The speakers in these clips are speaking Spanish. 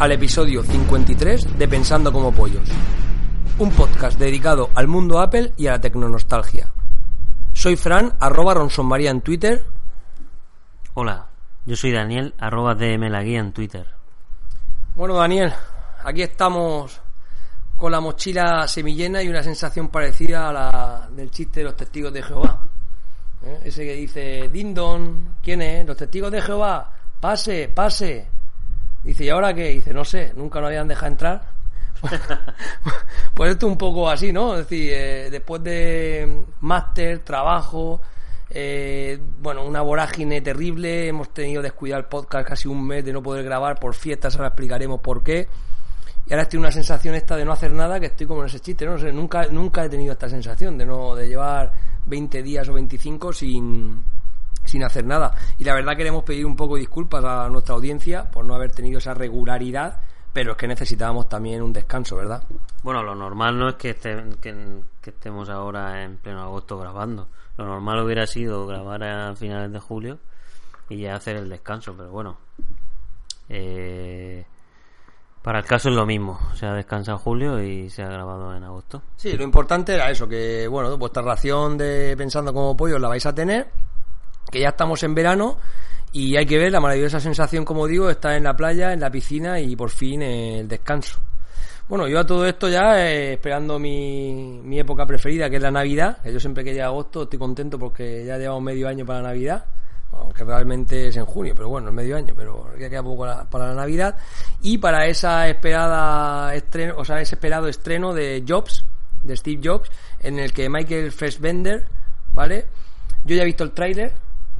Al episodio 53 de Pensando como Pollos, un podcast dedicado al mundo Apple y a la tecnonostalgia. Soy Fran, arroba Ronsonmaría en Twitter. Hola, yo soy Daniel, arroba DM la guía en Twitter. Bueno, Daniel, aquí estamos con la mochila semillena y una sensación parecida a la del chiste de los testigos de Jehová. ¿Eh? Ese que dice, Dindon, ¿quién es? Los testigos de Jehová, pase, pase. Dice, ¿y ahora qué? Dice, no sé, nunca nos habían dejado entrar. pues esto un poco así, ¿no? Es decir, eh, después de máster, trabajo, eh, bueno, una vorágine terrible, hemos tenido descuidar el podcast casi un mes de no poder grabar por fiestas, ahora explicaremos por qué. Y ahora estoy una sensación esta de no hacer nada, que estoy como en ese chiste, ¿no? sé, nunca, nunca he tenido esta sensación de no, de llevar 20 días o 25 sin, sin hacer nada. Y la verdad queremos pedir un poco de disculpas a nuestra audiencia por no haber tenido esa regularidad, pero es que necesitábamos también un descanso, ¿verdad? Bueno, lo normal no es que, que, estemos ahora en pleno agosto grabando. Lo normal hubiera sido grabar a finales de julio y ya hacer el descanso, pero bueno. Eh, para el caso es lo mismo, se ha descansado en julio y se ha grabado en agosto. Sí, lo importante era eso, que bueno, vuestra ración de pensando como pollo la vais a tener, que ya estamos en verano y hay que ver la maravillosa sensación, como digo, está en la playa, en la piscina y por fin el descanso. Bueno, yo a todo esto ya eh, esperando mi, mi época preferida, que es la Navidad, que yo siempre que llega agosto estoy contento porque ya llevamos medio año para la Navidad aunque realmente es en junio, pero bueno, es medio año, pero ya queda poco para la Navidad y para esa esperada estreno, o sea, ese esperado estreno de Jobs, de Steve Jobs, en el que Michael Fassbender, ¿vale? Yo ya he visto el tráiler,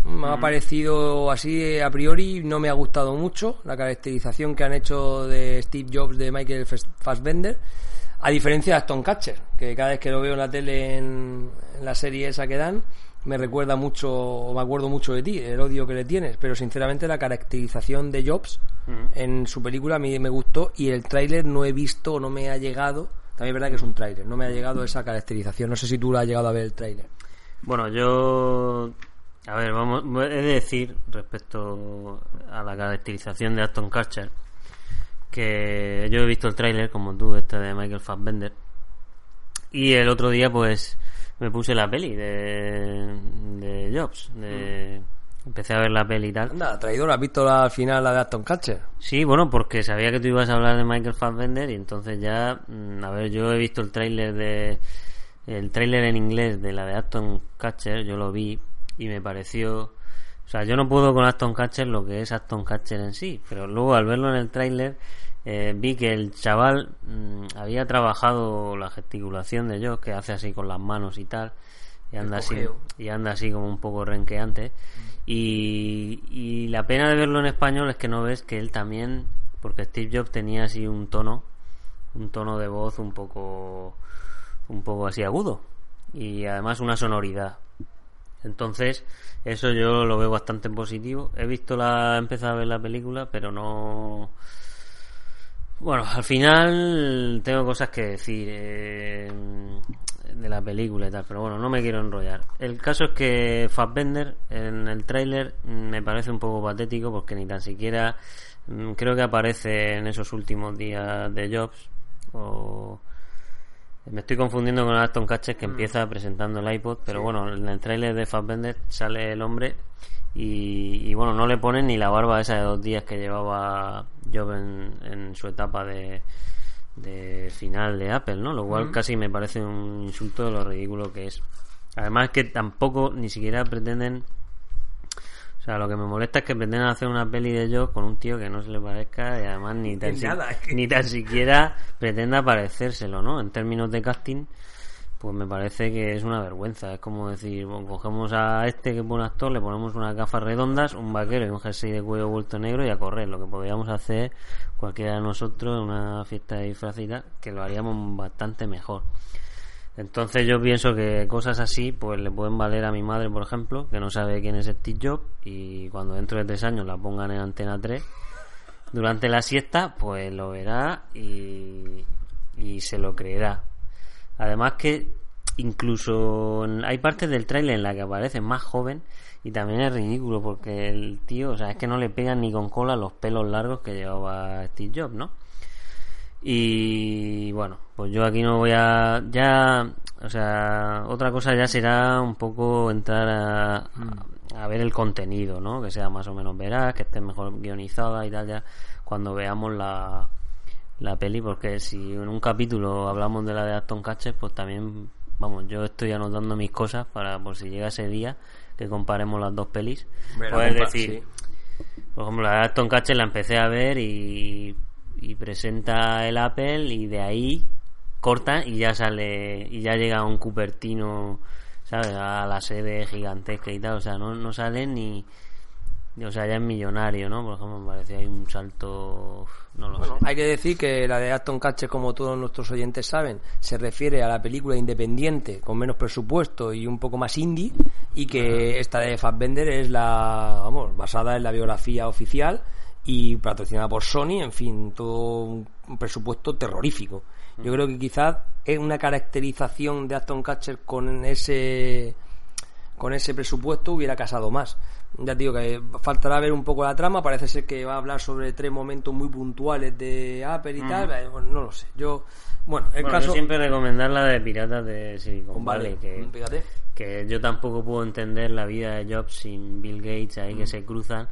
me ha parecido así a priori, no me ha gustado mucho la caracterización que han hecho de Steve Jobs de Michael Fassbender, a diferencia de Aston Catcher, que cada vez que lo veo en la tele en, en la serie esa que dan, me recuerda mucho, o me acuerdo mucho de ti, el odio que le tienes, pero sinceramente la caracterización de Jobs en su película a mí me gustó y el tráiler no he visto, no me ha llegado, también es verdad que es un tráiler, no me ha llegado esa caracterización, no sé si tú lo has llegado a ver el tráiler. Bueno, yo, a ver, vamos, he de decir respecto a la caracterización de Aston Kutcher que yo he visto el tráiler como tú, este de Michael Fassbender, y el otro día pues me puse la peli de, de Jobs. De, Empecé a ver la peli y tal. Anda, traidor, ¿has visto la final, la de Aston Catcher? Sí, bueno, porque sabía que tú ibas a hablar de Michael Fassbender y entonces ya, mm, a ver, yo he visto el tráiler de... El tráiler en inglés de la de Aston Catcher, yo lo vi y me pareció... O sea, yo no puedo con Aston Catcher lo que es Aston Catcher en sí, pero luego al verlo en el tráiler eh, vi que el chaval mm, había trabajado la gesticulación de yo, que hace así con las manos y tal, y anda así, y anda así como un poco renqueante. Y, y la pena de verlo en español es que no ves que él también, porque Steve Jobs tenía así un tono, un tono de voz un poco, un poco así agudo, y además una sonoridad. Entonces, eso yo lo veo bastante positivo. He visto la, he empezado a ver la película, pero no, bueno, al final tengo cosas que decir eh, de la película y tal, pero bueno, no me quiero enrollar. El caso es que Fassbender en el tráiler me parece un poco patético porque ni tan siquiera mm, creo que aparece en esos últimos días de Jobs o me estoy confundiendo con Aston Catcher que mm. empieza presentando el iPod, pero bueno, en el tráiler de Fassbender sale el hombre y, bueno, no le ponen ni la barba esa de dos días que llevaba Job en, su etapa de, de, final de Apple, ¿no? Lo cual casi me parece un insulto de lo ridículo que es. Además que tampoco ni siquiera pretenden... O sea, lo que me molesta es que pretenden hacer una peli de Job con un tío que no se le parezca y además ni tan, ni tan siquiera pretenda parecérselo, ¿no? En términos de casting pues me parece que es una vergüenza. Es como decir, cogemos a este que es buen actor, le ponemos unas gafas redondas, un vaquero y un jersey de cuello vuelto negro y a correr. Lo que podríamos hacer cualquiera de nosotros en una fiesta de disfrazita, que lo haríamos bastante mejor. Entonces yo pienso que cosas así pues le pueden valer a mi madre, por ejemplo, que no sabe quién es Steve Jobs y cuando dentro de tres años la pongan en Antena 3 durante la siesta, pues lo verá y, y se lo creerá Además que incluso hay partes del tráiler en la que aparece más joven y también es ridículo porque el tío, o sea, es que no le pegan ni con cola los pelos largos que llevaba Steve Jobs, ¿no? Y bueno, pues yo aquí no voy a ya, o sea, otra cosa ya será un poco entrar a, a, a ver el contenido, ¿no? Que sea más o menos veraz, que esté mejor guionizada y tal ya cuando veamos la la peli porque si en un capítulo hablamos de la de Aston Catcher pues también vamos yo estoy anotando mis cosas para por si llega ese día que comparemos las dos pelis compa- decir por ejemplo la de Aston Catcher la empecé a ver y, y presenta el Apple y de ahí corta y ya sale y ya llega un Cupertino sabes a la sede gigantesca y tal. O sea no, no sale ni o sea ya es millonario no por ejemplo me parecía ahí un salto no lo Bueno, sé. hay que decir que la de Aston Catcher, como todos nuestros oyentes saben, se refiere a la película independiente con menos presupuesto y un poco más indie, y que esta de Fassbender es la, vamos, basada en la biografía oficial y patrocinada por Sony, en fin, todo un presupuesto terrorífico. Yo creo que quizás es una caracterización de Aston Catcher con ese con ese presupuesto hubiera casado más. Ya te digo que faltará ver un poco la trama, parece ser que va a hablar sobre tres momentos muy puntuales de Apple y tal, eh, bueno, no lo sé. Yo, bueno, el Bueno, caso yo siempre recomendar la de Piratas de Silicon Vale, Valley, que, yo tampoco puedo entender la vida de Jobs sin Bill Gates ahí Mm. que se cruzan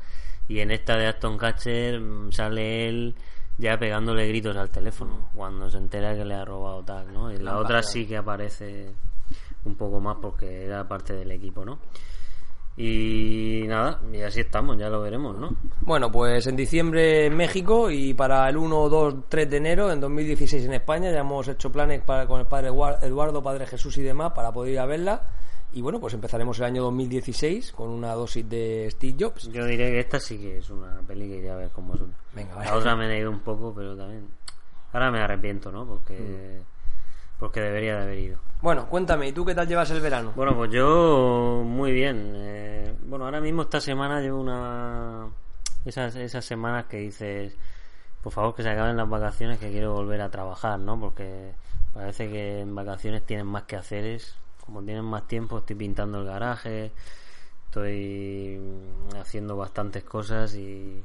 y en esta de Aston Catcher mm, sale él ya pegándole gritos al teléfono cuando se entera que le ha robado tal, ¿no? Y la La otra pasada. sí que aparece un poco más porque era parte del equipo, ¿no? Y nada, y así estamos, ya lo veremos, ¿no? Bueno, pues en diciembre en México y para el 1, 2, 3 de enero en 2016 en España ya hemos hecho planes para, con el padre Eduar- Eduardo, padre Jesús y demás para poder ir a verla. Y bueno, pues empezaremos el año 2016 con una dosis de Steve Jobs. Yo diré que esta sí que es una peli que ya ves cómo es una. Venga, La otra me he ido un poco, pero también. Ahora me arrepiento, ¿no? Porque. Porque debería de haber ido. Bueno, cuéntame, ¿y tú qué tal llevas el verano? Bueno, pues yo muy bien. Eh, bueno, ahora mismo esta semana llevo una. Esas, esas semanas que dices, por favor que se acaben las vacaciones que quiero volver a trabajar, ¿no? Porque parece que en vacaciones tienen más que haceres. Como tienen más tiempo, estoy pintando el garaje, estoy haciendo bastantes cosas y.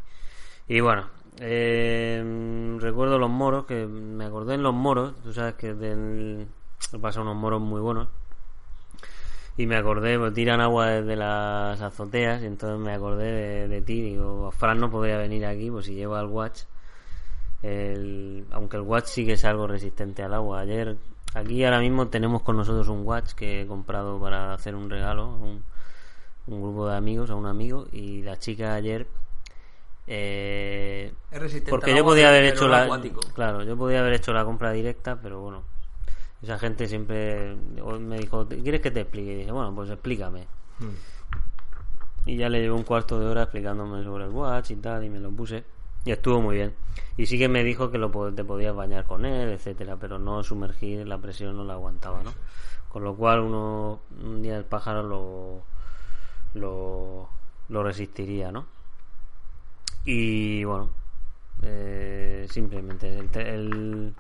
Y bueno, eh, recuerdo los moros, que me acordé en los moros, tú sabes que del, he pasado unos moros muy buenos. Y me acordé, pues tiran agua desde las azoteas, y entonces me acordé de, de ti. Digo, Fran no podría venir aquí, pues si lleva el watch. El, aunque el watch sí que es algo resistente al agua. Ayer, aquí ahora mismo tenemos con nosotros un watch que he comprado para hacer un regalo a un, un grupo de amigos, a un amigo. Y la chica ayer eh, porque yo podía haber hecho la acuático. claro yo podía haber hecho la compra directa pero bueno esa gente siempre me dijo quieres que te explique y dije bueno pues explícame Hmm. y ya le llevé un cuarto de hora explicándome sobre el watch y tal y me lo puse y estuvo muy bien. Y sí que me dijo que lo te podías bañar con él etcétera pero no sumergir la presión no la aguantaba no con lo cual uno un día el pájaro lo lo, lo resistiría no y bueno, eh, simplemente el, el,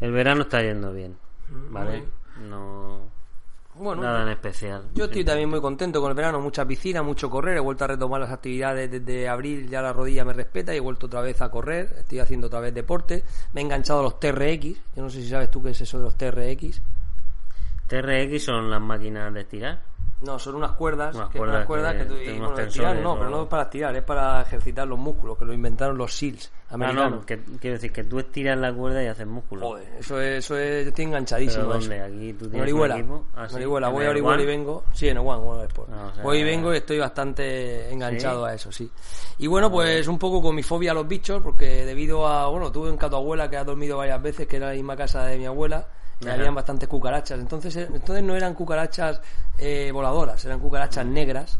el verano está yendo bien, ¿vale? No, Bueno, nada en especial. Yo estoy también muy contento con el verano, mucha piscina, mucho correr, he vuelto a retomar las actividades desde abril, ya la rodilla me respeta y he vuelto otra vez a correr, estoy haciendo otra vez deporte, me he enganchado a los TRX, yo no sé si sabes tú qué es eso de los TRX, TRX son las máquinas de estirar. No, son unas cuerdas, Unas que, cuerdas unas cuerdas que que, tú, y, bueno, no, o- pero no es para estirar, es para ejercitar los músculos, que lo inventaron los SEALs Ah, americanos. no, que, quiero decir que tú estiras la cuerda y haces músculo. Joder, eso es, eso es, yo estoy ¿Pero enganchadísimo. eso. dónde? Aquí tú En tienes Orihuela. un equipo. Ah, sí, Orihuela. ¿en Voy a el Orihuela y vengo. Sí, en el One, One Sport. Ah, o sea- Voy y vengo y estoy bastante enganchado ¿Sí? a eso, sí. Y bueno, pues un poco con mi fobia a los bichos, porque debido a, bueno, tuve en casa tu abuela que ha dormido varias veces, que era la misma casa de mi abuela, Ajá. habían bastantes cucarachas. Entonces, eh, entonces no eran cucarachas eh, voladoras, eran cucarachas negras,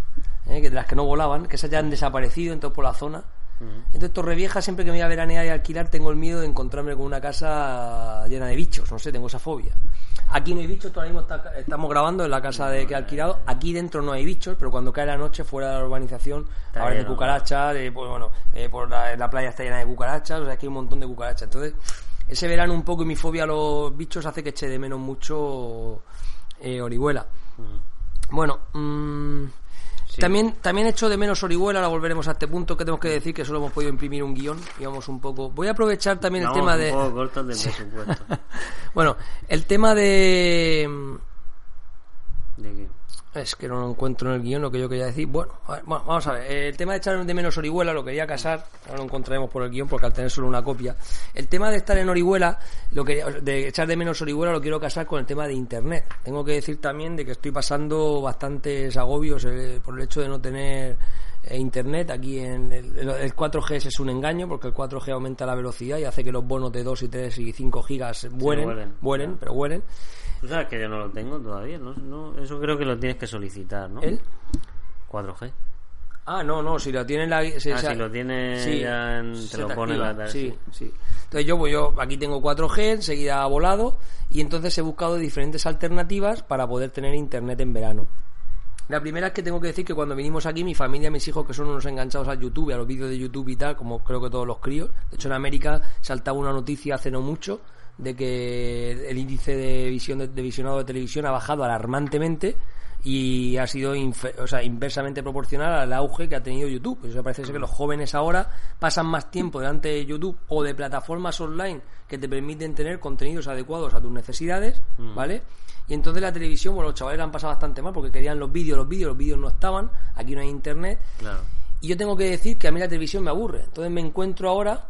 eh, que de las que no volaban, que esas ya han desaparecido entonces por la zona. Entonces, Torrevieja, siempre que me voy a veranear y alquilar, tengo el miedo de encontrarme con una casa llena de bichos. No sé, tengo esa fobia. Aquí no hay bichos, todavía mismo está- estamos grabando en la casa de que he alquilado. Aquí dentro no hay bichos, pero cuando cae la noche, fuera de la urbanización, Está aparecen lleno, cucarachas. eh, pues bueno, eh, por la, la playa está llena de cucarachas, o sea, aquí hay un montón de cucarachas. Entonces, ese verano un poco y mi fobia a los bichos hace que eche de menos mucho eh, Orihuela. Mm. Bueno, mm, también, también echo de menos Orihuela, ahora volveremos a este punto que tenemos que decir que solo hemos podido imprimir un guion y vamos un poco... Voy a aprovechar también el tema de... cortos bueno, el tema de... ¿De qué? Es que no lo encuentro en el guion lo que yo quería decir. Bueno, a ver, bueno, vamos a ver. El tema de echar de menos Orihuela lo quería casar. Ahora lo encontraremos por el guion porque al tener solo una copia. El tema de estar en Orihuela, lo que, de echar de menos Orihuela lo quiero casar con el tema de Internet. Tengo que decir también de que estoy pasando bastantes agobios eh, por el hecho de no tener eh, Internet. Aquí en el, el 4G es un engaño porque el 4G aumenta la velocidad y hace que los bonos de 2 y 3 y 5 gigas vuelen, vuelen. vuelen, pero vuelen. Tú sabes que yo no lo tengo todavía, ¿no? no eso creo que lo tienes que solicitar, ¿no? ¿El? 4G. Ah, no, no, si lo tiene la... Ah, si lo tiene ya en- te se lo pone activa, la- sí, sí. Entonces yo, pues yo aquí tengo 4G, enseguida ha volado y entonces he buscado diferentes alternativas para poder tener internet en verano. La primera es que tengo que decir que cuando vinimos aquí, mi familia, mis hijos, que son unos enganchados al YouTube, a los vídeos de YouTube y tal, como creo que todos los críos. De hecho, en América saltaba una noticia hace no mucho de que el índice de visión de, de visionado de televisión ha bajado alarmantemente y ha sido infe- o sea, inversamente proporcional al auge que ha tenido YouTube. O sea, parece ser que los jóvenes ahora pasan más tiempo delante de YouTube o de plataformas online que te permiten tener contenidos adecuados a tus necesidades, ¿vale? Y entonces la televisión, bueno, los chavales la han pasado bastante mal porque querían los vídeos, los vídeos, los vídeos no estaban, aquí no hay internet. Claro. Y yo tengo que decir que a mí la televisión me aburre. Entonces me encuentro ahora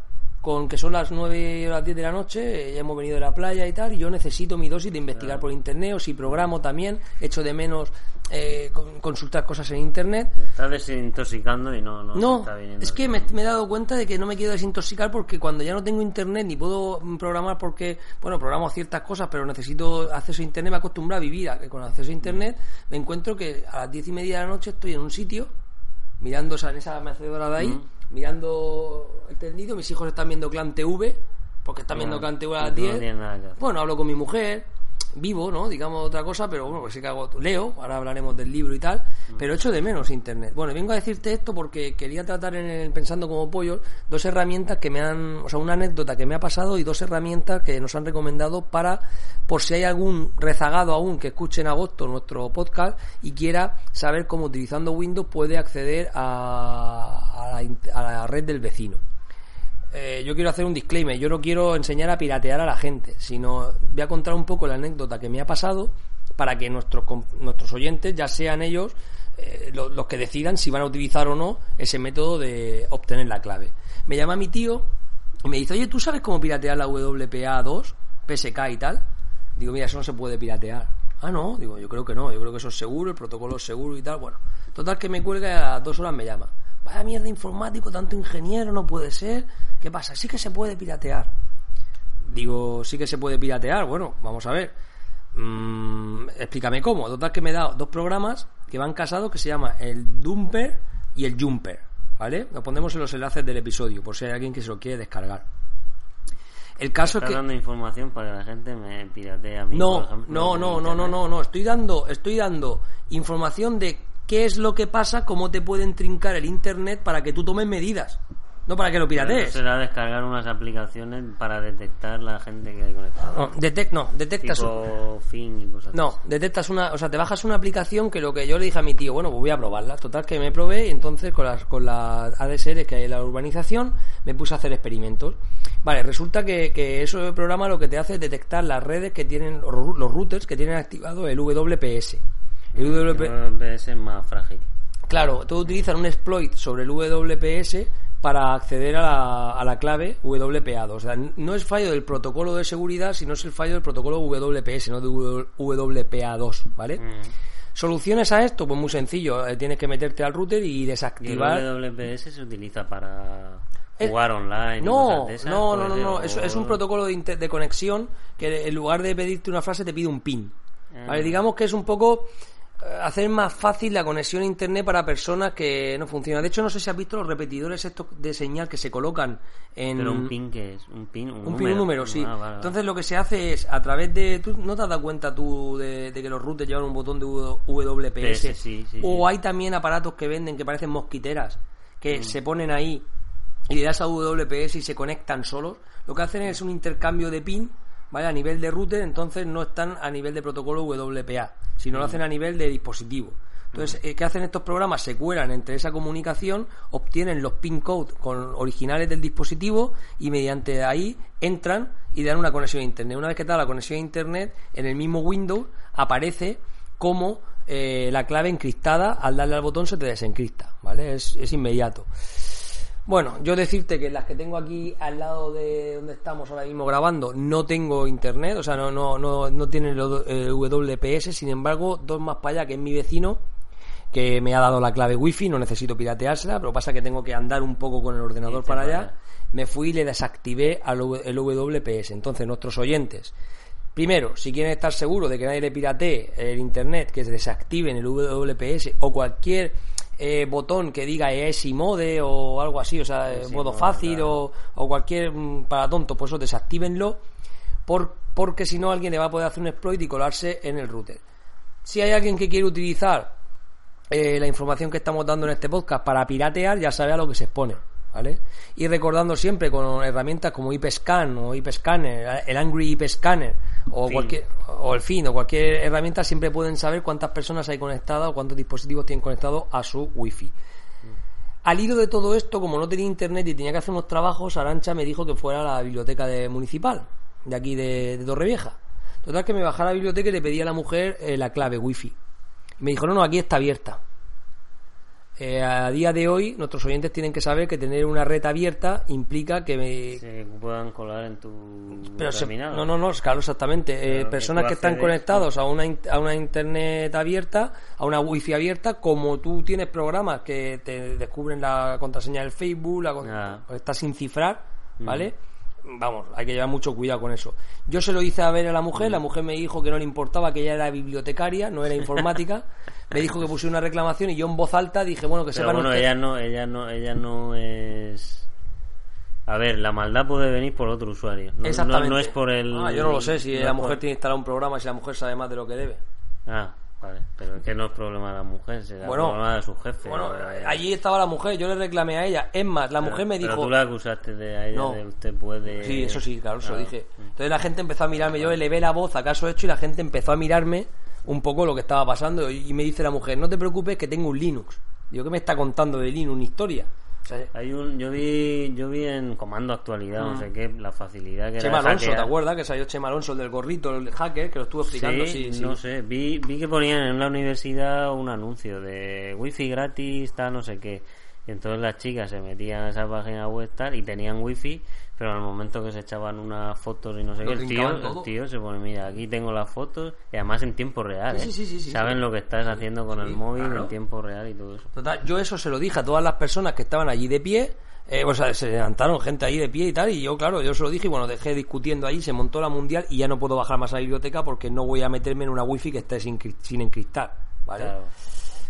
con que son las 9 o las 10 de la noche, eh, ya hemos venido de la playa y tal, y yo necesito mi dosis de investigar por internet, o si programo también, echo de menos eh, con- consultar cosas en internet. Te estás desintoxicando y no, no, No, está es que me, me he dado cuenta de que no me quiero desintoxicar porque cuando ya no tengo internet ni puedo mm, programar porque, bueno, programo ciertas cosas, pero necesito acceso a internet, me acostumbro a vivir a que con acceso a internet me encuentro que a las diez y media de la noche estoy en un sitio mirando o sea, en esa mecedora de ahí, Mm. Mirando el tendido, mis hijos están viendo Clan TV, porque están viendo Clan TV a las no 10. tienes nada que hacer. Bueno, hablo con mi mujer, vivo, ¿no? Digamos otra cosa, pero bueno, pues sí que hago, leo, ahora hablaremos del libro y tal, pero echo de menos internet. Bueno, vengo a decirte esto porque quería tratar en el Pensando como Pollo dos herramientas que me han, o sea, una anécdota que me ha pasado y dos herramientas que nos han recomendado para, por si hay algún rezagado aún que escuche en agosto nuestro podcast y quiera saber cómo utilizando Windows puede acceder a, a la a la red del vecino eh, yo quiero hacer un disclaimer. Yo no quiero enseñar a piratear a la gente, sino voy a contar un poco la anécdota que me ha pasado para que nuestros, nuestros oyentes, ya sean ellos eh, lo- los que decidan si van a utilizar o no ese método de obtener la clave. Me llama mi tío y me dice, oye, ¿tú sabes cómo piratear la WPA2, PSK y tal? Digo, mira, eso no se puede piratear. Ah, no, digo, yo creo que no, yo creo que eso es seguro, el protocolo es seguro y tal. Bueno, total que me cuelga y a dos horas me llama. Vaya mierda informático, tanto ingeniero, no puede ser. ¿Qué pasa? Sí que se puede piratear. Digo, sí que se puede piratear. Bueno, vamos a ver. Mm, explícame cómo. Total que me da dos programas que van casados que se llama el Dumper y el Jumper. ¿Vale? Lo pondremos en los enlaces del episodio por si hay alguien que se lo quiere descargar. El caso es que... dando información para que la gente me piratee a mí, por No, ejemplo, no, no, no, no, no, no. Estoy dando, estoy dando información de qué es lo que pasa, cómo te pueden trincar el internet para que tú tomes medidas, no para que lo piratees. será descargar unas aplicaciones para detectar la gente que hay conectada. No, detec- no, detectas. tipo fin y cosas No, detectas una, o sea, te bajas una aplicación que lo que yo le dije a mi tío, bueno, pues voy a probarla. Total que me probé y entonces con las con la ADSL que hay en la urbanización me puse a hacer experimentos. Vale, resulta que, que eso programa lo que te hace es detectar las redes que tienen los routers que tienen activado el WPS. El WP, El VPS es más frágil. Claro, todos utilizan un exploit sobre el WPS para acceder a la, a la clave WPA2. O sea, no es fallo del protocolo de seguridad, sino es el fallo del protocolo WPS, no de W- WPA2, ¿vale? Mm. ¿Soluciones a esto? Pues muy sencillo. eh, tienes que meterte al router y Y el desactivar... WPS se utiliza para El- jugar online. No, no, no, pues, no, no. o- Es, es un protocolo de, inter- de conexión que en lugar de pedirte una frase te pide un pin. ¿Vale? Ah. Digamos que es un poco eh, hacer más fácil la conexión a internet para personas que no funcionan. De hecho, no sé si has visto los repetidores estos de señal que se colocan en Pero un pin que es un pin, un, un número. pin, un número, sí. Ah, vale, vale. Entonces lo que se hace es a través de tú no te has dado cuenta tú de, de que los routers llevan un botón de WPS PS, sí, sí, o hay también aparatos que venden que parecen mosquiteras Mm. que se ponen ahí y le das a WPS y se conectan solos. Lo que hacen es un intercambio de pin ¿vale? A nivel de router, entonces no están a nivel de protocolo WPA, sino lo hacen a nivel de dispositivo. Entonces, eh, ¿qué hacen estos programas? Se cuelan entre esa comunicación, obtienen los pin codes con originales del dispositivo y mediante ahí entran y dan una conexión a Internet. Una vez que da la conexión a Internet, en el mismo Windows aparece como eh, la clave encriptada, al darle al botón se te desencripta, ¿vale? Es, es inmediato. Bueno, yo decirte que las que tengo aquí al lado de donde estamos ahora mismo grabando no tengo internet, o sea, no, no, no, no tienen el WPS, sin embargo, dos más para allá, que es mi vecino, que me ha dado la clave wifi, no necesito pirateársela, pero pasa que tengo que andar un poco con el ordenador para allá, me fui y le desactivé al el WPS. Entonces, nuestros oyentes, primero, si quieren estar seguros de que nadie le piratee el internet, que se desactiven el WPS o cualquier eh, botón que diga ESI mode o algo así, o sea, modo mode, fácil claro. o, o cualquier mm, para tonto, pues eso desactívenlo por, porque si no alguien le va a poder hacer un exploit y colarse en el router. Si hay alguien que quiere utilizar eh, la información que estamos dando en este podcast para piratear, ya sabe a lo que se expone. ¿Vale? Y recordando siempre con herramientas como IPScan o IPScanner, el Angry IPScanner o Fin. cualquier o el fin o cualquier herramienta siempre pueden saber cuántas personas hay conectadas o cuántos dispositivos tienen conectados a su wifi. Al hilo de todo esto, como no tenía internet y tenía que hacer unos trabajos, Arancha me dijo que fuera a la biblioteca de municipal, de aquí de, de Torrevieja. Total que me bajara a la biblioteca y le pedí a la mujer eh, la clave wifi. Y me dijo, no, no, aquí está abierta. Eh, a día de hoy, nuestros oyentes tienen que saber que tener una red abierta implica que me, Se puedan colar en tu pero se- no, no, no, claro, exactamente. Eh, Claro, personas que están conectados a una, a una internet abierta, a una wifi abierta, como tú tienes programas que te descubren la contraseña del Facebook, la Ah. pues está sin cifrar, ¿vale? Vamos, hay que llevar mucho cuidado con eso. Yo se lo hice a ver a la mujer, la mujer me dijo que no le importaba, que ella era bibliotecaria, no era informática. me dijo que puse una reclamación y yo en voz alta dije, bueno, que sepan bueno, ella no, ella no, ella no es. A ver, la maldad puede venir por otro usuario. No, no- Exactamente. no es por el. Ah, yo no lo sé, si la mujer tiene instalado un programa, si la mujer sabe más de lo que debe. Ah, vale. Pero es que no es problema de la mujer, será Bueno, problema de su jefe. Bueno, o- allí estaba la mujer, yo le reclamé a ella. Es más, la Pero- mujer me pero dijo. tú la acusaste de a ella No. de usted puede. Sí, eso sí, claro, se lo Claro. dije. Entonces la gente empezó a mirarme, yo elevé la voz, acaso hecho, y la gente empezó a mirarme un poco lo que estaba pasando. Y me dice la mujer, no te preocupes que tengo un Linux. Digo, ¿qué me está contando de Linux? Una historia. O sea, Hay un, yo vi, yo vi en Comando Actualidad, no sé qué, la facilidad que Mm. Chema era Alonso, ¿te acuerdas? Que salió Chema Alonso, el del gorrito, el hacker, que lo estuvo explicando. Sí, sí. no sé, vi, vi que ponían en la universidad un anuncio de wifi gratis, tal, no sé qué. Y entonces las chicas se metían a esa página web tal y tenían wifi, pero al momento que se echaban unas fotos y no sé Lo qué, el tío, el tío se pone, mira, aquí tengo las fotos, y además en tiempo real, Sí, ¿eh? sí, sí, sí, Saben lo que estás haciendo con el móvil claro. en tiempo real y todo eso. Total, yo eso se lo dije a todas las personas que estaban allí de pie. Eh, o sea, se levantaron gente ahí de pie y tal. Y yo, claro, yo se lo dije y bueno, dejé discutiendo ahí. Se montó la mundial y ya no puedo bajar más a la biblioteca porque no voy a meterme en una wifi que esté sin, sin encriptar. ¿Vale? Claro.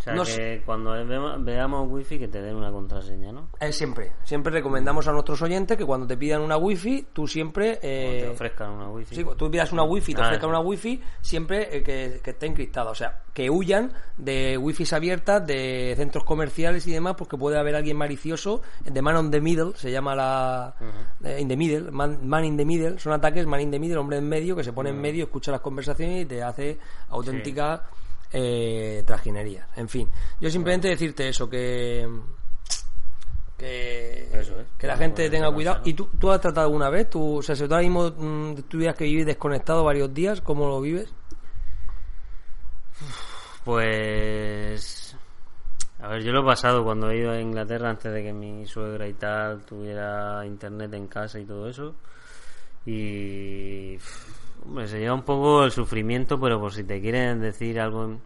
Sea No que cuando veamos wifi que te den una contraseña, ¿no? Eh, siempre, siempre recomendamos a nuestros oyentes que cuando te pidan una wifi, tú siempre. O eh, te ofrezcan una wifi. Sí, tú pidas una wifi te Ah, ofrezcan una wifi, siempre eh, que, que esté encriptada. O sea, que huyan de wifis abiertas, de centros comerciales y demás, porque puede haber alguien malicioso. De man on the middle, se llama la. eh, in the middle, man, man in the middle. Son ataques, man in the middle, hombre en medio, que se pone en medio, escucha las conversaciones y te hace auténticas eh, trajinerías. En fin, yo simplemente decirte eso, que. Que, Eso es. que la Bueno, gente tenga cuidado. ¿Y tú, tú has tratado alguna vez? ¿Tú, o sea, si tú ahora mismo mm, tuvieras que vivir desconectado varios días, ¿cómo lo vives? Pues. A ver, yo lo he pasado cuando he ido a Inglaterra antes de que mi suegra y tal tuviera internet en casa y todo eso. Y. Hombre, se lleva un poco el sufrimiento, pero por si te quieren decir algo.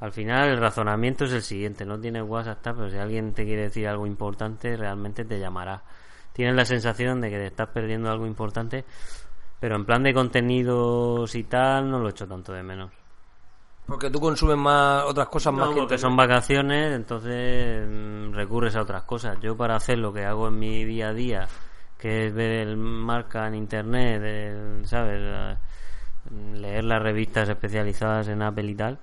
Al final, el razonamiento es el siguiente: no tienes WhatsApp, pero si alguien te quiere decir algo importante, realmente te llamará. Tienes la sensación de que te estás perdiendo algo importante, pero en plan de contenidos y tal, no lo echo tanto de menos. Porque tú consumes más otras cosas más que porque son vacaciones, entonces mm, recurres a otras cosas. Yo para hacer lo que hago en mi día a día, que es ver el marca en internet, el- ¿sabes? Leer las revistas especializadas en Apple y tal,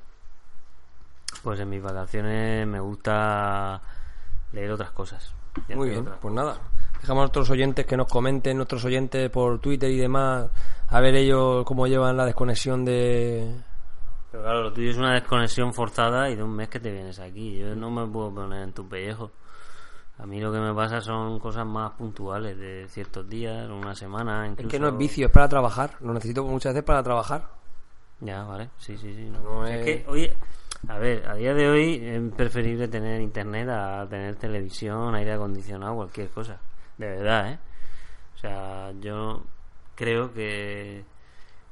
pues en mis vacaciones me gusta leer otras cosas. Muy bien, otras pues nada. Dejamos a nuestros oyentes que nos comenten, nuestros oyentes por Twitter y demás, a ver ellos cómo llevan la desconexión de... Pero claro, lo tuyo es una desconexión forzada y de un mes que te vienes aquí. Yo no me puedo poner en tu pellejo. A mí lo que me pasa son cosas más puntuales de ciertos días, una semana, incluso... Es que no es vicio, es para trabajar. Lo necesito muchas veces para trabajar. Ya, vale, sí, sí, sí. No. es... que, oye, a ver, a día de hoy es preferible tener internet a tener televisión, aire acondicionado, cualquier cosa. De verdad, ¿eh? O sea, yo creo que,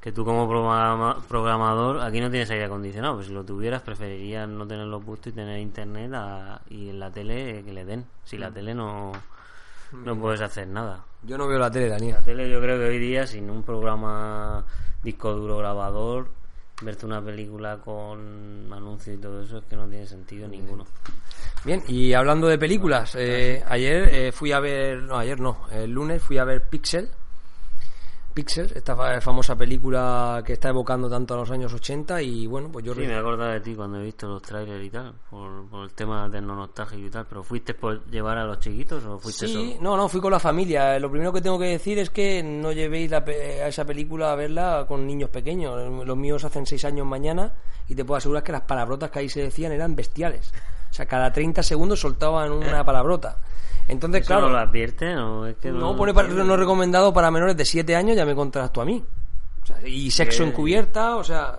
que tú como programador, aquí no tienes aire acondicionado, pues si lo tuvieras preferirías no tenerlo puesto y tener internet y en la tele que le den. Si la mm. tele no, no puedes hacer nada. Yo no veo la tele, Daniel. La tele yo creo que hoy día sin un programa disco duro grabador verte una película con anuncios y todo eso es que no tiene sentido ninguno. Bien, y hablando de películas, eh, ayer eh, fui a ver, no, ayer no, el lunes fui a ver Pixel, Pixel, esta famosa película que está evocando tanto a los años 80 y bueno, pues yo... Sí, me acordado de ti cuando he visto los trailers y tal, por, el tema de nostálgico y tal, pero ¿fuiste por llevar a los chiquitos o fuiste sí, no, no, fui con la familia. Lo primero que tengo que decir es que no llevéis a esa película a verla con niños pequeños. Los míos hacen 6 años mañana y te puedo asegurar que las palabrotas que ahí se decían eran bestiales. O sea, cada 30 segundos soltaban una palabrota. Entonces, claro. no lo advierte? ¿no? Es que no, pone para, no recomendado para menores de 7 años, ya me contarás tú a mí. y sexo encubierta, o sea,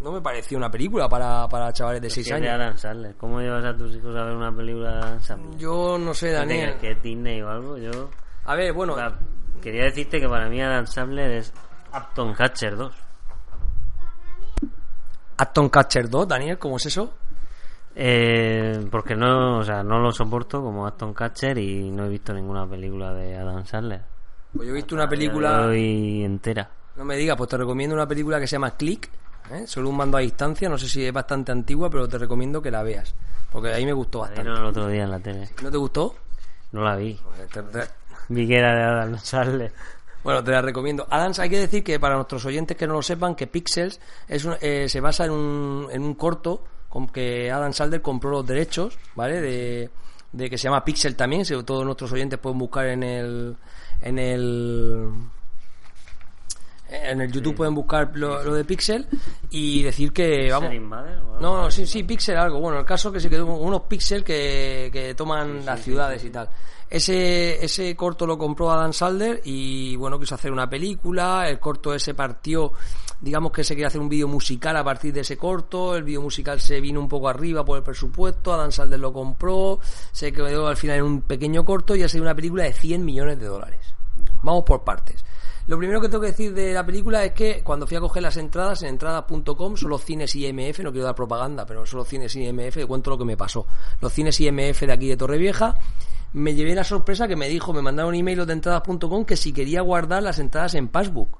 no me pareció una película para, para chavales de 6 años. ¿Cómo llevas a tus hijos a ver una película de Adam Sandler? Yo no sé, Daniel. ¿Que Disney o algo? Yo. A ver, bueno. quería decirte que para mí Adam Sandler es Upton Catcher 2. Upton Catcher 2, Daniel, ¿cómo es eso? Eh, porque no, o sea, no lo soporto como Aston Catcher y no he visto ninguna película de Adam Sandler. Pues yo he visto una película hoy entera. No me digas, pues te recomiendo una película que se llama Click, ¿eh? solo un mando a distancia, no sé si es bastante antigua, pero te recomiendo que la veas, porque ahí me gustó bastante. el otro día en la tele. ¿No te gustó? No la vi. Vi que era de Adam Sandler. Bueno, te la recomiendo. Adams, hay que decir que para nuestros oyentes que no lo sepan, que Pixels es eh, se basa en un, en un corto que Adam Salder compró los derechos, ¿vale? De, de que se llama Pixel también, si todos nuestros oyentes pueden buscar en el en el en el YouTube pueden buscar lo, de Pixel y decir que vamos. No no sí sí Pixel algo. Bueno el caso que se quedó unos Pixel que, que toman las ciudades y tal. Ese ese corto lo compró Adam Salder y bueno quiso hacer una película. El corto ese partió digamos que se quería hacer un vídeo musical a partir de ese corto, el vídeo musical se vino un poco arriba por el presupuesto, Adam Salder lo compró, se quedó al final en un pequeño corto y ha sido una película de 100 millones de dólares. Vamos por partes. Lo primero que tengo que decir de la película es que cuando fui a coger las entradas en entradas.com, son los cines IMF, no quiero dar propaganda, pero son los cines IMF, cuento lo que me pasó. Los cines IMF de aquí de Torrevieja, me llevé la sorpresa que me dijo, me mandaron un email de entradas.com que si quería guardar las entradas en Passbook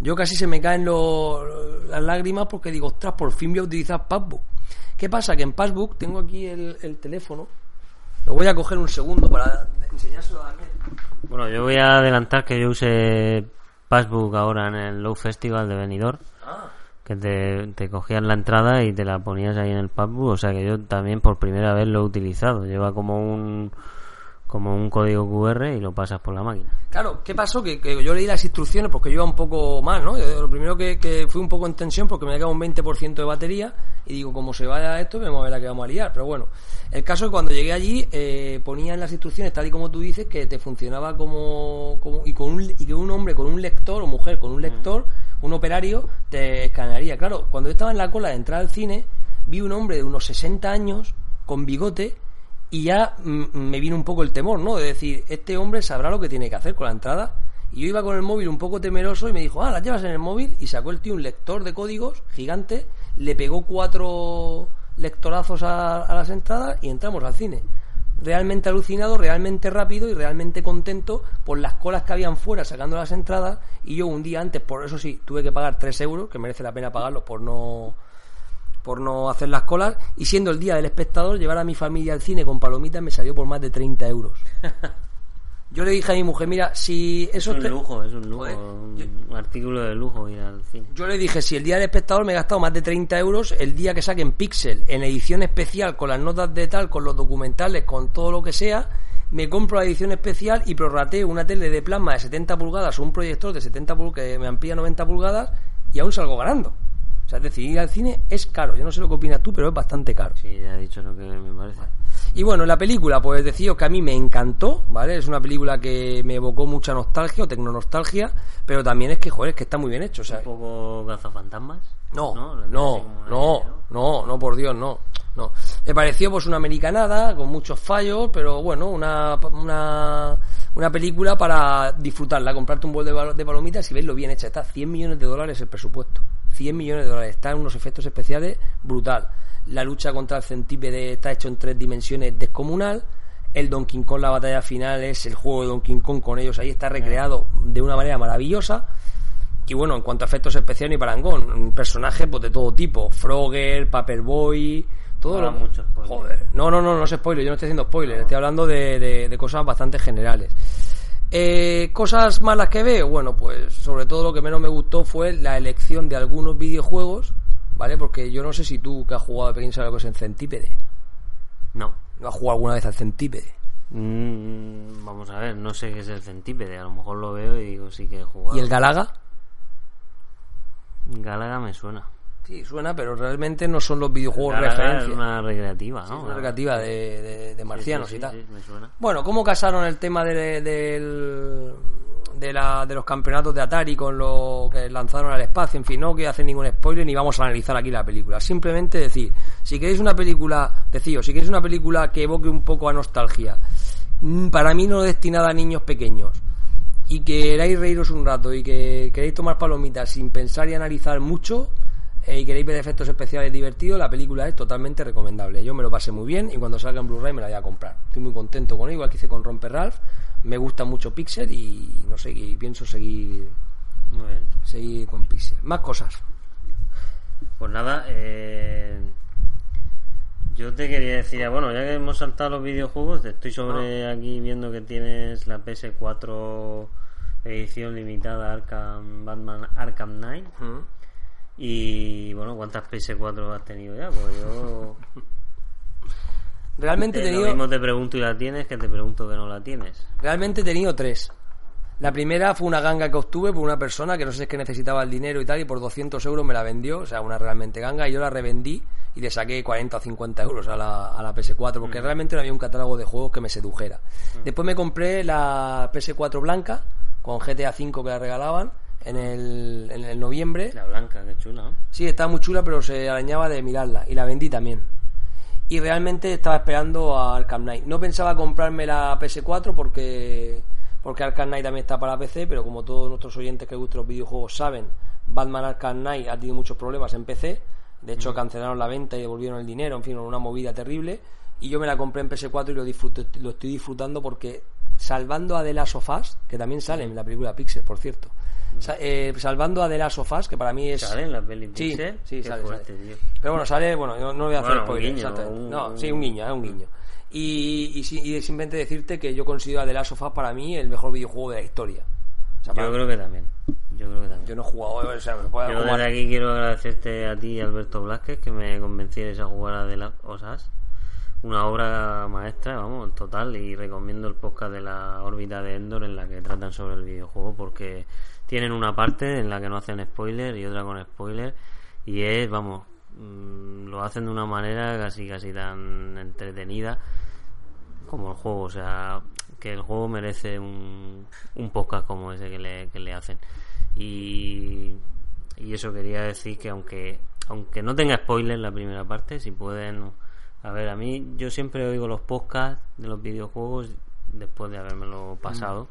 yo casi se me caen las lágrimas porque digo, ostras, por fin voy a utilizar Passbook. ¿Qué pasa? Que en Passbook tengo aquí el, teléfono. Lo voy a coger un segundo para enseñárselo a Daniel. Bueno, yo voy a adelantar que yo usé Passbook ahora en el Low Festival de Benidorm. Ah. Que te, te cogías la entrada y te la ponías ahí en el Passbook. O sea que yo también por primera vez lo he utilizado. Lleva como un como un código QR y lo pasas por la máquina. Claro, ¿qué pasó? Que, yo leí las instrucciones porque yo iba un poco mal, ¿no? Lo primero que, que fui un poco en tensión porque me quedado un 20% de batería y digo, como se vaya esto, me a ver a que vamos a liar. Pero bueno, el caso es que cuando llegué allí eh, ponía en las instrucciones, tal y como tú dices, que te funcionaba como, como y, con un, y que un hombre con un lector o mujer con un lector, un operario, te escanearía. Claro, cuando yo estaba en la cola de entrar al cine, vi un hombre de unos 60 años con bigote y ya me vino un poco el temor, ¿no? De decir, este hombre sabrá lo que tiene que hacer con la entrada. Y yo iba con el móvil un poco temeroso y me dijo, ah, la llevas en el móvil. Y sacó el tío un lector de códigos gigante, le pegó cuatro lectorazos a, las entradas y entramos al cine. Realmente alucinado, realmente rápido y realmente contento por las colas que habían fuera sacando las entradas. Y yo un día antes, por eso sí, tuve que pagar tres euros, que merece la pena pagarlo por no por no hacer las colas y siendo el día del espectador llevar a mi familia al cine con palomitas me salió por más de 30 euros. Yo le dije a mi mujer, mira, si eso... Es un lujo, es un lujo, un, artículo de lujo ir al cine. Yo le dije, si el día del espectador me he gastado más de 30 euros, el día que saquen Pixel en edición especial, con las notas de tal, con los documentales, con todo lo que sea, me compro la edición especial y prorrateo una tele de plasma de 70 pulgadas o un proyector de 70 pulgadas que me amplía 90 pulgadas y aún salgo ganando. O sea, es decir, ir al cine es caro. Yo no sé lo que opinas tú, pero es bastante caro. Sí, ya he dicho lo que me parece. Y bueno, la película, pues deciros que a mí me encantó, ¿vale? Es una película que me evocó mucha nostalgia o tecnonostalgia, pero también es que, joder, es que está muy bien hecho, Un poco cazafantasmas. no, ¿no? no, no, no, no, no, por Dios, no, no. Me pareció pues una americanada con muchos fallos, pero bueno, una, una, una película para disfrutarla, comprarte un bol de, de palomitas y verlo bien hecha. Está 100 millones de dólares el presupuesto. 100 millones de dólares. Está en unos efectos especiales brutal. La lucha contra el centípede está hecho en tres dimensiones descomunal. El Donkey Kong, la batalla final, es el juego de Donkey Kong con ellos. Ahí está recreado de una manera maravillosa. Y bueno, en cuanto a efectos especiales y parangón, personajes pues, de todo tipo. Frogger, Paperboy, todo Ahora lo... mucho spoiler. Joder. No, no, no, no es spoiler, yo no estoy haciendo spoiler, estoy hablando de, de- de cosas bastante generales. Eh, cosas malas que veo, bueno, pues sobre todo lo que menos me gustó fue la elección de algunos videojuegos, ¿vale? Porque yo no sé si tú que has jugado pequeño sabes lo que es el centípede. No. ¿No has jugado alguna vez al centípede? Mm, vamos a ver, no sé qué es el centípede. A lo mejor lo veo y digo, sí que he jugado. ¿Y el Galaga? Galaga me suena. Sí, suena, pero realmente no son los videojuegos referencia. es una recreativa, Sí, ¿no? es una recreativa de, de- de marcianos Sí, sí, y tal. sí, me suena. Bueno, ¿cómo casaron el tema de, del- de, la, de los campeonatos de Atari con lo que lanzaron al espacio? En fin, no quiero hacer ningún spoiler ni vamos a analizar aquí la película. Simplemente decir, si queréis una película, decíos, si queréis una película que evoque un poco a nostalgia, mm, para mí no destinada a niños pequeños, y que queráis reíros un rato y que queréis tomar palomitas sin pensar y analizar mucho y queréis ver efectos especiales divertidos, la película es totalmente recomendable. Yo me lo pasé muy bien y cuando salga en Blu-ray me la voy a comprar. Estoy muy contento con él, igual que hice con Romper Ralph. Me gusta mucho Pixel y no sé, y pienso seguir Muy bien. seguir con Pixel. Más cosas. Pues nada, eh, yo te quería decir, bueno, ya que hemos saltado los videojuegos, estoy sobre Ah. aquí viendo que tienes la PS4 edición limitada Arkham Batman Arkham Knight. Y bueno, ¿cuántas PS4 has tenido ya? Pues yo Realmente he eh, lo tenido mismo te pregunto y la tienes que te pregunto que no la tienes. Realmente he tenido tres. La primera fue una ganga que obtuve por una persona que no sé si es que necesitaba el dinero y tal, y por 200 euros me la vendió, o sea, una realmente ganga, y yo la revendí y le saqué 40 o 50 euros a la, a la PS4, porque realmente no había un catálogo de juegos que me sedujera. Después me compré la PS4 blanca, con GTA V que la regalaban, en el, en el noviembre. La blanca, qué chula, ¿no? Sí, estaba muy chula, pero se arañaba de mirarla, y la vendí también y realmente estaba esperando a Arkham Knight. No pensaba comprarme la PS4 porque porque Arkham Knight también está para PC, pero como todos nuestros oyentes que gustan los videojuegos saben, Batman Arkham Knight ha tenido muchos problemas en PC. De hecho, cancelaron la venta y devolvieron el dinero, en fin, una movida terrible. Y yo me la compré en PS4 y lo, disfruto, lo estoy disfrutando porque, salvando a The Last of Us, que también sale en la película Pixel, por cierto, sa- eh, salvando a The Last of Us, que para mí es... ¿Sale en la peli Sí, Pixel? sí, sale, fuerte, sale. Pero bueno, sale, bueno, no, no voy a hacer Bueno, un spoiler, guiño, exactamente. un- no, un- sí, un guiño, es un guiño. Y, y, y simplemente decirte que yo considero a The Last of Us para mí el mejor videojuego de la historia. O sea, Yo creo que también. Yo creo que también. yo no he jugado, o sea, me puedo Yo desde aquí quiero agradecerte a ti, Alberto Blasquez, que me convencieres a jugar a The Last of Us. Una obra maestra, vamos, total, y recomiendo el podcast de la órbita de Endor en la que tratan sobre el videojuego porque tienen una parte en la que no hacen spoiler y otra con spoiler y es, vamos, mm, lo hacen de una manera casi casi tan entretenida como el juego, o sea, que el juego merece un, podcast como ese que le, que le hacen. Y, y eso quería decir que aunque aunque no tenga spoiler la primera parte, si pueden... A ver, a mí yo siempre oigo los podcasts de los videojuegos después de habérmelo pasado.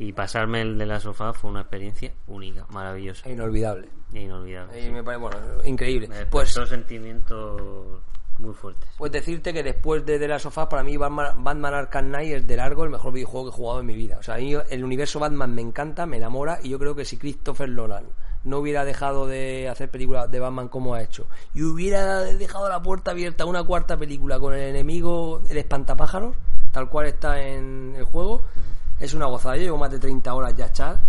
Y pasarme el de la sofá fue una experiencia única, maravillosa Inolvidable. e inolvidable. Y sí. me parece, bueno, increíble. Me Pues, sentimientos muy fuertes. pues decirte que después de The Last of Us, para mí Batman, Batman Arkham Knight es de largo el mejor videojuego que he jugado en mi vida. O sea, a mí el universo Batman me encanta, me enamora y yo creo que si Christopher Nolan no hubiera dejado de hacer películas de Batman como ha hecho y hubiera dejado la puerta abierta a una cuarta película con el enemigo, el espantapájaros, tal cual está en el juego, es una gozada. Yo llevo más de 30 horas ya echar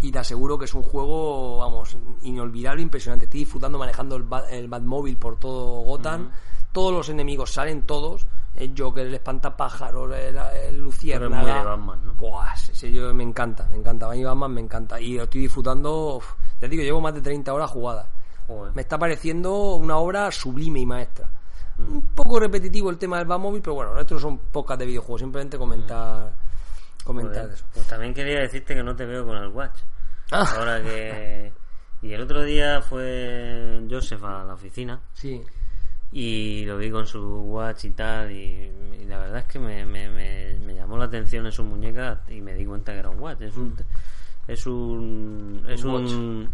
y te aseguro que es un juego, vamos, inolvidable, impresionante. Estoy disfrutando manejando el, Bat- el Batmóvil por todo Gotham. Todos los enemigos salen todos. el Joker, el espantapájaros, el, el luciérnaga. de Batman, ¿no? Buah, sí, sí, yo me encanta, me encanta. A mí Batman me encanta. Y lo estoy disfrutando, uf, te digo, llevo más de 30 horas jugadas. Joder. Me está pareciendo una obra sublime y maestra. Mm. Un poco repetitivo el tema del Batmóvil, pero bueno, estos son pocas de videojuegos, simplemente comentar, comentar eso. Pues también quería decirte que no te veo con el Watch. Ah. Ahora que... Y el otro día fue Joseph a la oficina Sí, y lo vi con su watch y tal y, y la verdad es que me, me, me, me llamó la atención en su muñeca y me di cuenta que era un watch es un es un es Un un,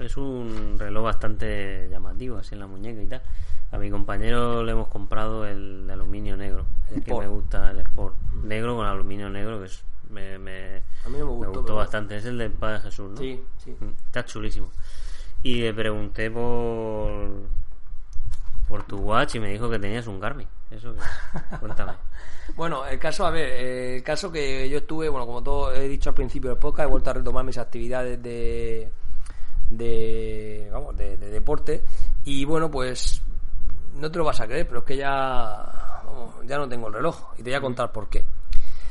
es un reloj bastante llamativo así en la muñeca y tal a mi compañero le hemos comprado el de aluminio negro el, que Sport. me gusta el Sport negro con aluminio negro que es, me, me, a mí no me gustó. bastante es el del Padre Jesús ¿no? Sí, sí. Mm, Está chulísimo. Y le pregunté por por tu watch y me dijo que tenías un Garmin. ¿Eso qué es? Cuéntame. Bueno, el caso, a ver, el caso que yo estuve, bueno, como todo he dicho al principio del podcast, he vuelto a retomar mis actividades de, de, vamos, de, de deporte y bueno, pues no te lo vas a creer, pero es que ya, vamos, ya no tengo el reloj y te voy a contar por qué.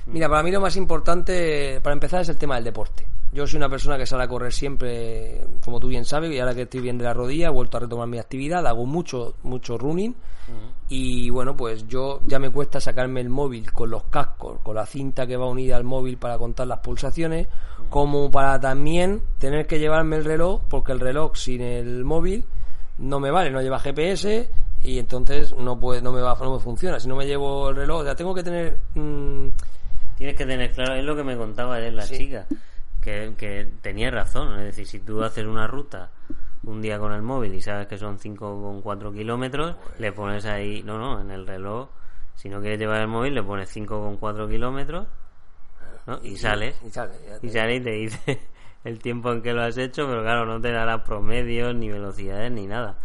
Mira, para mí lo más importante, para empezar, es el tema del deporte. Yo soy una persona que sale a correr siempre, como tú bien sabes, y ahora que estoy bien de la rodilla, he vuelto a retomar mi actividad, hago mucho, mucho running. Y bueno, pues yo ya me cuesta sacarme el móvil con los cascos, con la cinta que va unida al móvil para contar las pulsaciones, como para también tener que llevarme el reloj, porque el reloj sin el móvil no me vale, no lleva GPS y entonces no puede, no me va, no me funciona. Si no me llevo el reloj, ya tengo que tener mm, Tienes que tener claro, es lo que me contaba ayer la Sí. chica, que, que tenía razón. Es decir, si tú haces una ruta un día con el móvil y sabes que son 5,4 kilómetros, le pones ahí, no, no, en el reloj, si no quieres llevar el móvil, le pones 5,4 kilómetros ¿no? y sales. y sale, Y sale y te dice el tiempo en que lo has hecho, pero claro, no te dará promedios, ni velocidades, ni nada.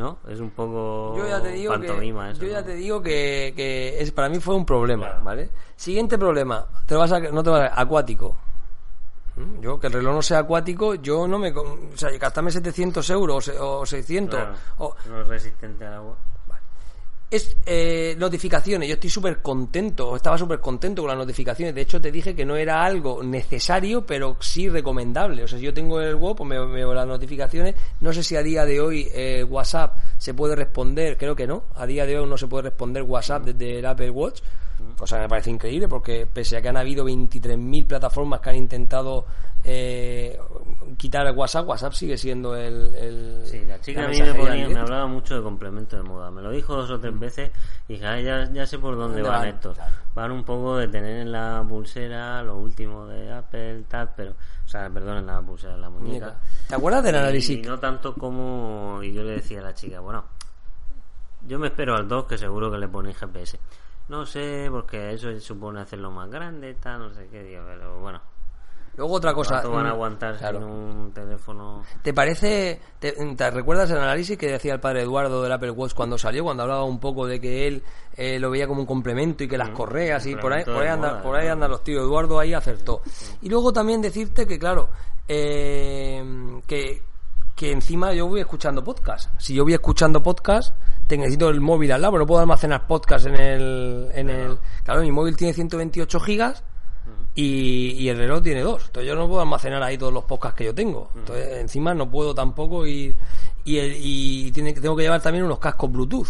¿No? Es un poco Yo ya te digo que, eso. yo ya ¿no? te digo que, que es, para mí fue un problema, Claro. ¿vale? Siguiente problema, te vas a, no te vas a, acuático. ¿Mm? Yo, que el reloj no sea acuático, yo no me... O sea, gastarme 700 euros o se- o 600. Claro, o- no es resistente al agua. Es eh, notificaciones. Yo estoy súper contento, estaba súper contento con las notificaciones. De hecho, te dije que no era algo necesario, pero sí recomendable. O sea, si yo tengo el WhatsApp, pues me veo las notificaciones. No sé si a día de hoy eh, WhatsApp se puede responder, creo que no. A día de hoy no se puede responder WhatsApp desde el Apple Watch. Cosa que me parece increíble porque pese a que han habido 23.000 plataformas que han intentado eh, quitar el WhatsApp, WhatsApp sigue siendo el... el- Sí, la chica a mí me, ponía, me hablaba mucho de complemento de moda. Me lo dijo dos o tres veces y dije, "Ah, ya, ya sé por dónde ¿Dónde van van? estos. Claro. Van un poco de tener en la pulsera lo último de Apple, tal, pero... O sea, perdón, en la pulsera, en la muñeca. ¿Te acuerdas del análisis? Y no tanto como... Y yo le decía a la chica, bueno, yo me espero al 2 que seguro que le ponéis GPS. No sé, porque eso supone hacerlo más grande, tal, no sé qué, digo, pero bueno. Luego otra cosa... ¿Cuánto van a mm, aguantar claro. sin un teléfono? ¿Te parece, te, te recuerdas el análisis que decía el padre Eduardo del Apple Watch cuando salió, cuando hablaba un poco de que él eh, lo veía como un complemento y que las Mm, correas y por ahí, por ahí, anda, moda, por ahí andan los tíos. Eduardo ahí acertó. Y luego también decirte que, claro, eh, que, que encima yo voy escuchando podcast. Si yo voy escuchando podcast, te necesito el móvil al lado, pero no puedo almacenar podcast en el, en el... Claro, mi móvil tiene 128 gigas y, y el reloj tiene dos. Entonces yo no puedo almacenar ahí todos los podcasts que yo tengo. Entonces encima no puedo tampoco ir y, el- y tiene, tengo que llevar también unos cascos Bluetooth.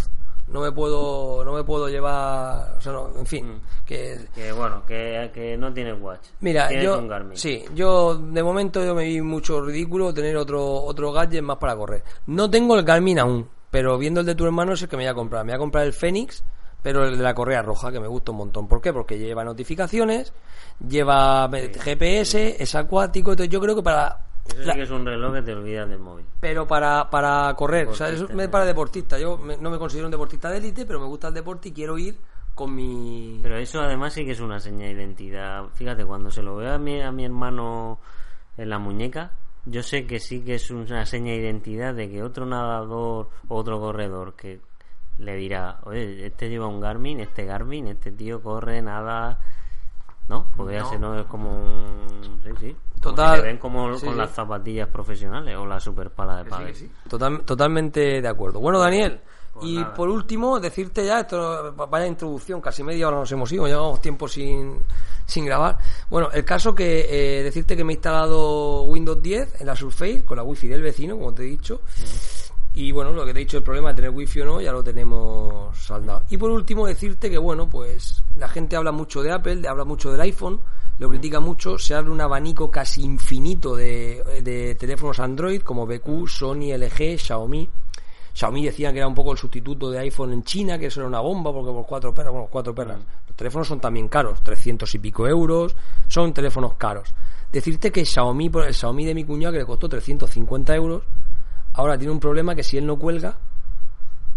No me puedo no me puedo llevar, o sea, no, en fin, que Que bueno, que, que no tiene watch. Mira, yo sí, yo de momento yo me vi mucho ridículo tener otro otro gadget más para correr. No tengo el Garmin aún, pero viendo el de tu hermano es el que me voy a comprar. Me voy a comprar el Fénix, pero el de la correa roja que me gusta un montón. ¿Por qué? Porque lleva notificaciones, lleva GPS, es acuático, entonces yo creo que para Eso la- sí que es un reloj que te olvidas del móvil. pero para, para correr, o sea, ¿no? para deportista. Yo me- no me considero un deportista de élite, pero me gusta el deporte y quiero ir con mi Pero eso además sí que es una seña de identidad. Fíjate, cuando se lo veo a mi, a mi hermano en la muñeca, yo sé que sí que es una seña de identidad de que otro nadador o otro corredor que le dirá, oye, este lleva un Garmin, este Garmin, este tío corre, nada... ¿No? Porque ya No. se no es como un... Sí, sí. Como Total. si te ven como Sí, con sí. las zapatillas profesionales o la super pala de pádel. Total- totalmente de acuerdo. Bueno, Daniel, Pues y nada. por último, decirte ya, esto vaya introducción, casi media hora nos hemos ido, llevamos tiempo sin, sin grabar. Bueno, el caso que eh, decirte que me he instalado Windows 10 en la Surface con la wifi del vecino, como te he dicho. Y bueno, lo que te he dicho, el problema de tener wifi o no, ya lo tenemos saldado. Y por último, decirte que bueno, pues la gente habla mucho de Apple, habla mucho del iPhone, lo critica mucho, se abre un abanico casi infinito de, de teléfonos Android como BQ, Sony, LG, Xiaomi. Xiaomi decían que era un poco el sustituto de iPhone en China, que eso era una bomba porque por cuatro perras, bueno, cuatro perras. Los teléfonos son también caros, 300 y pico euros, son teléfonos caros. Decirte que Xiaomi, el Xiaomi de mi cuñado que le costó 350 euros, ahora tiene un problema que si él no cuelga,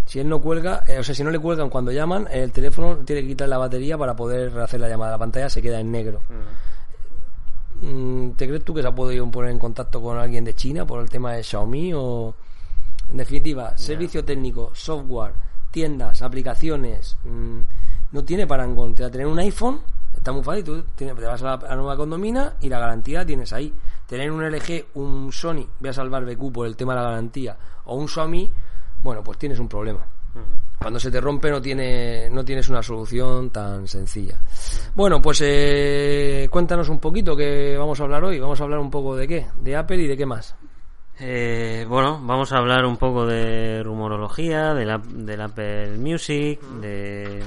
si él no cuelga, eh, o sea, si no le cuelgan cuando llaman, el teléfono tiene que quitar la batería para poder hacer la llamada. La pantalla se queda en negro. Mm, ¿Te crees tú que se ha podido poner en contacto con alguien de China por el tema de Xiaomi o en definitiva, servicio técnico, software, tiendas, aplicaciones, mm, no tiene parangón. Te va a tener un iPhone, está muy fácil, tú tienes- te vas a la, a la nueva condomina y la garantía la tienes ahí. Tener un LG, un Sony, voy a salvar BQ por el tema de la garantía, o un Xiaomi, bueno, pues tienes un problema. Cuando se te rompe no tiene no tienes una solución tan sencilla. Bueno, pues eh, cuéntanos un poquito que vamos a hablar hoy. Vamos a hablar un poco de qué, de Apple y de qué más. Eh, bueno, vamos a hablar un poco de rumorología, del, del Apple Music, de...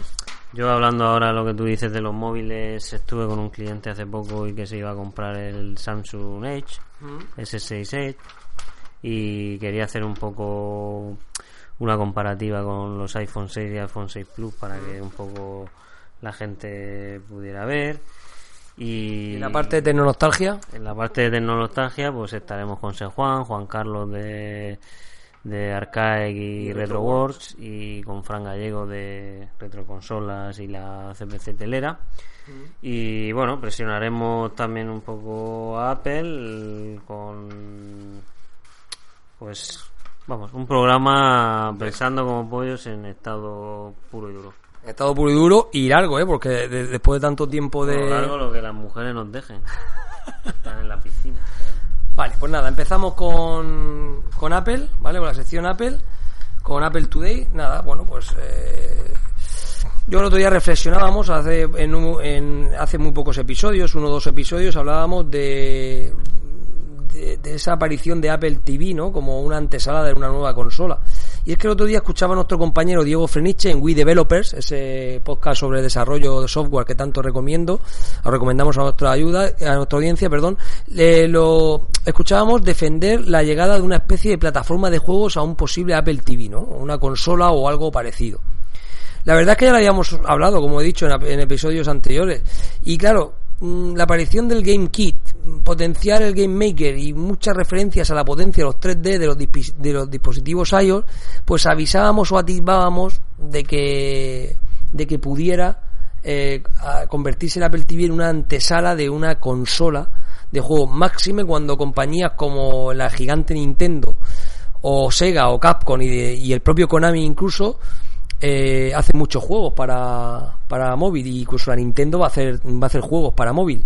Yo hablando ahora lo que tú dices de los móviles, estuve con un cliente hace poco y que se iba a comprar el Samsung Edge, S6 Edge, y quería hacer un poco una comparativa con los iPhone 6 y iPhone 6 Plus para que un poco la gente pudiera ver. Y En la parte de tecnonostalgia, en la parte de tecnología, pues estaremos con San Juan, Juan Carlos de, de Arcade y RetroWorks y con Fran Gallego de Retroconsolas y la CPC Telera. Y bueno, presionaremos también un poco a Apple con pues vamos, un programa pensando como pollos en estado puro y duro. Estado puro y duro y largo, ¿eh? Porque de- después de tanto tiempo de... Lo largo lo que las mujeres nos dejen. Están en la piscina. Vale, pues nada, empezamos con, con Apple, ¿vale? Con la sección Apple, con Apple Today. Nada, bueno, pues eh, yo el otro día reflexionábamos hace, en, un- en- hace muy pocos episodios, uno o dos episodios, hablábamos de, de, de esa aparición de Apple TV, ¿no? Como una antesala de una nueva consola. Y es que el otro día escuchaba a nuestro compañero Diego Freniche en We Developers, ese podcast sobre desarrollo de software que tanto recomiendo, os recomendamos a nuestra ayuda, a nuestra audiencia, perdón, le, lo escuchábamos defender la llegada de una especie de plataforma de juegos a un posible Apple TV, ¿no? Una consola o algo parecido. La verdad es que ya lo habíamos hablado, como he dicho en, en episodios anteriores. Y claro, la aparición del Game Kit, mm, potenciar el Game Maker y muchas referencias a la potencia de los 3D de los, de los dispositivos iOS, pues avisábamos o atisbábamos de que, de que pudiera eh, convertirse el Apple TV en una antesala de una consola de juego máxime cuando compañías como la gigante Nintendo o Sega o Capcom y, de- y el propio Konami incluso eh, hace muchos juegos para, para móvil y incluso la Nintendo va a hacer va a hacer juegos para móvil.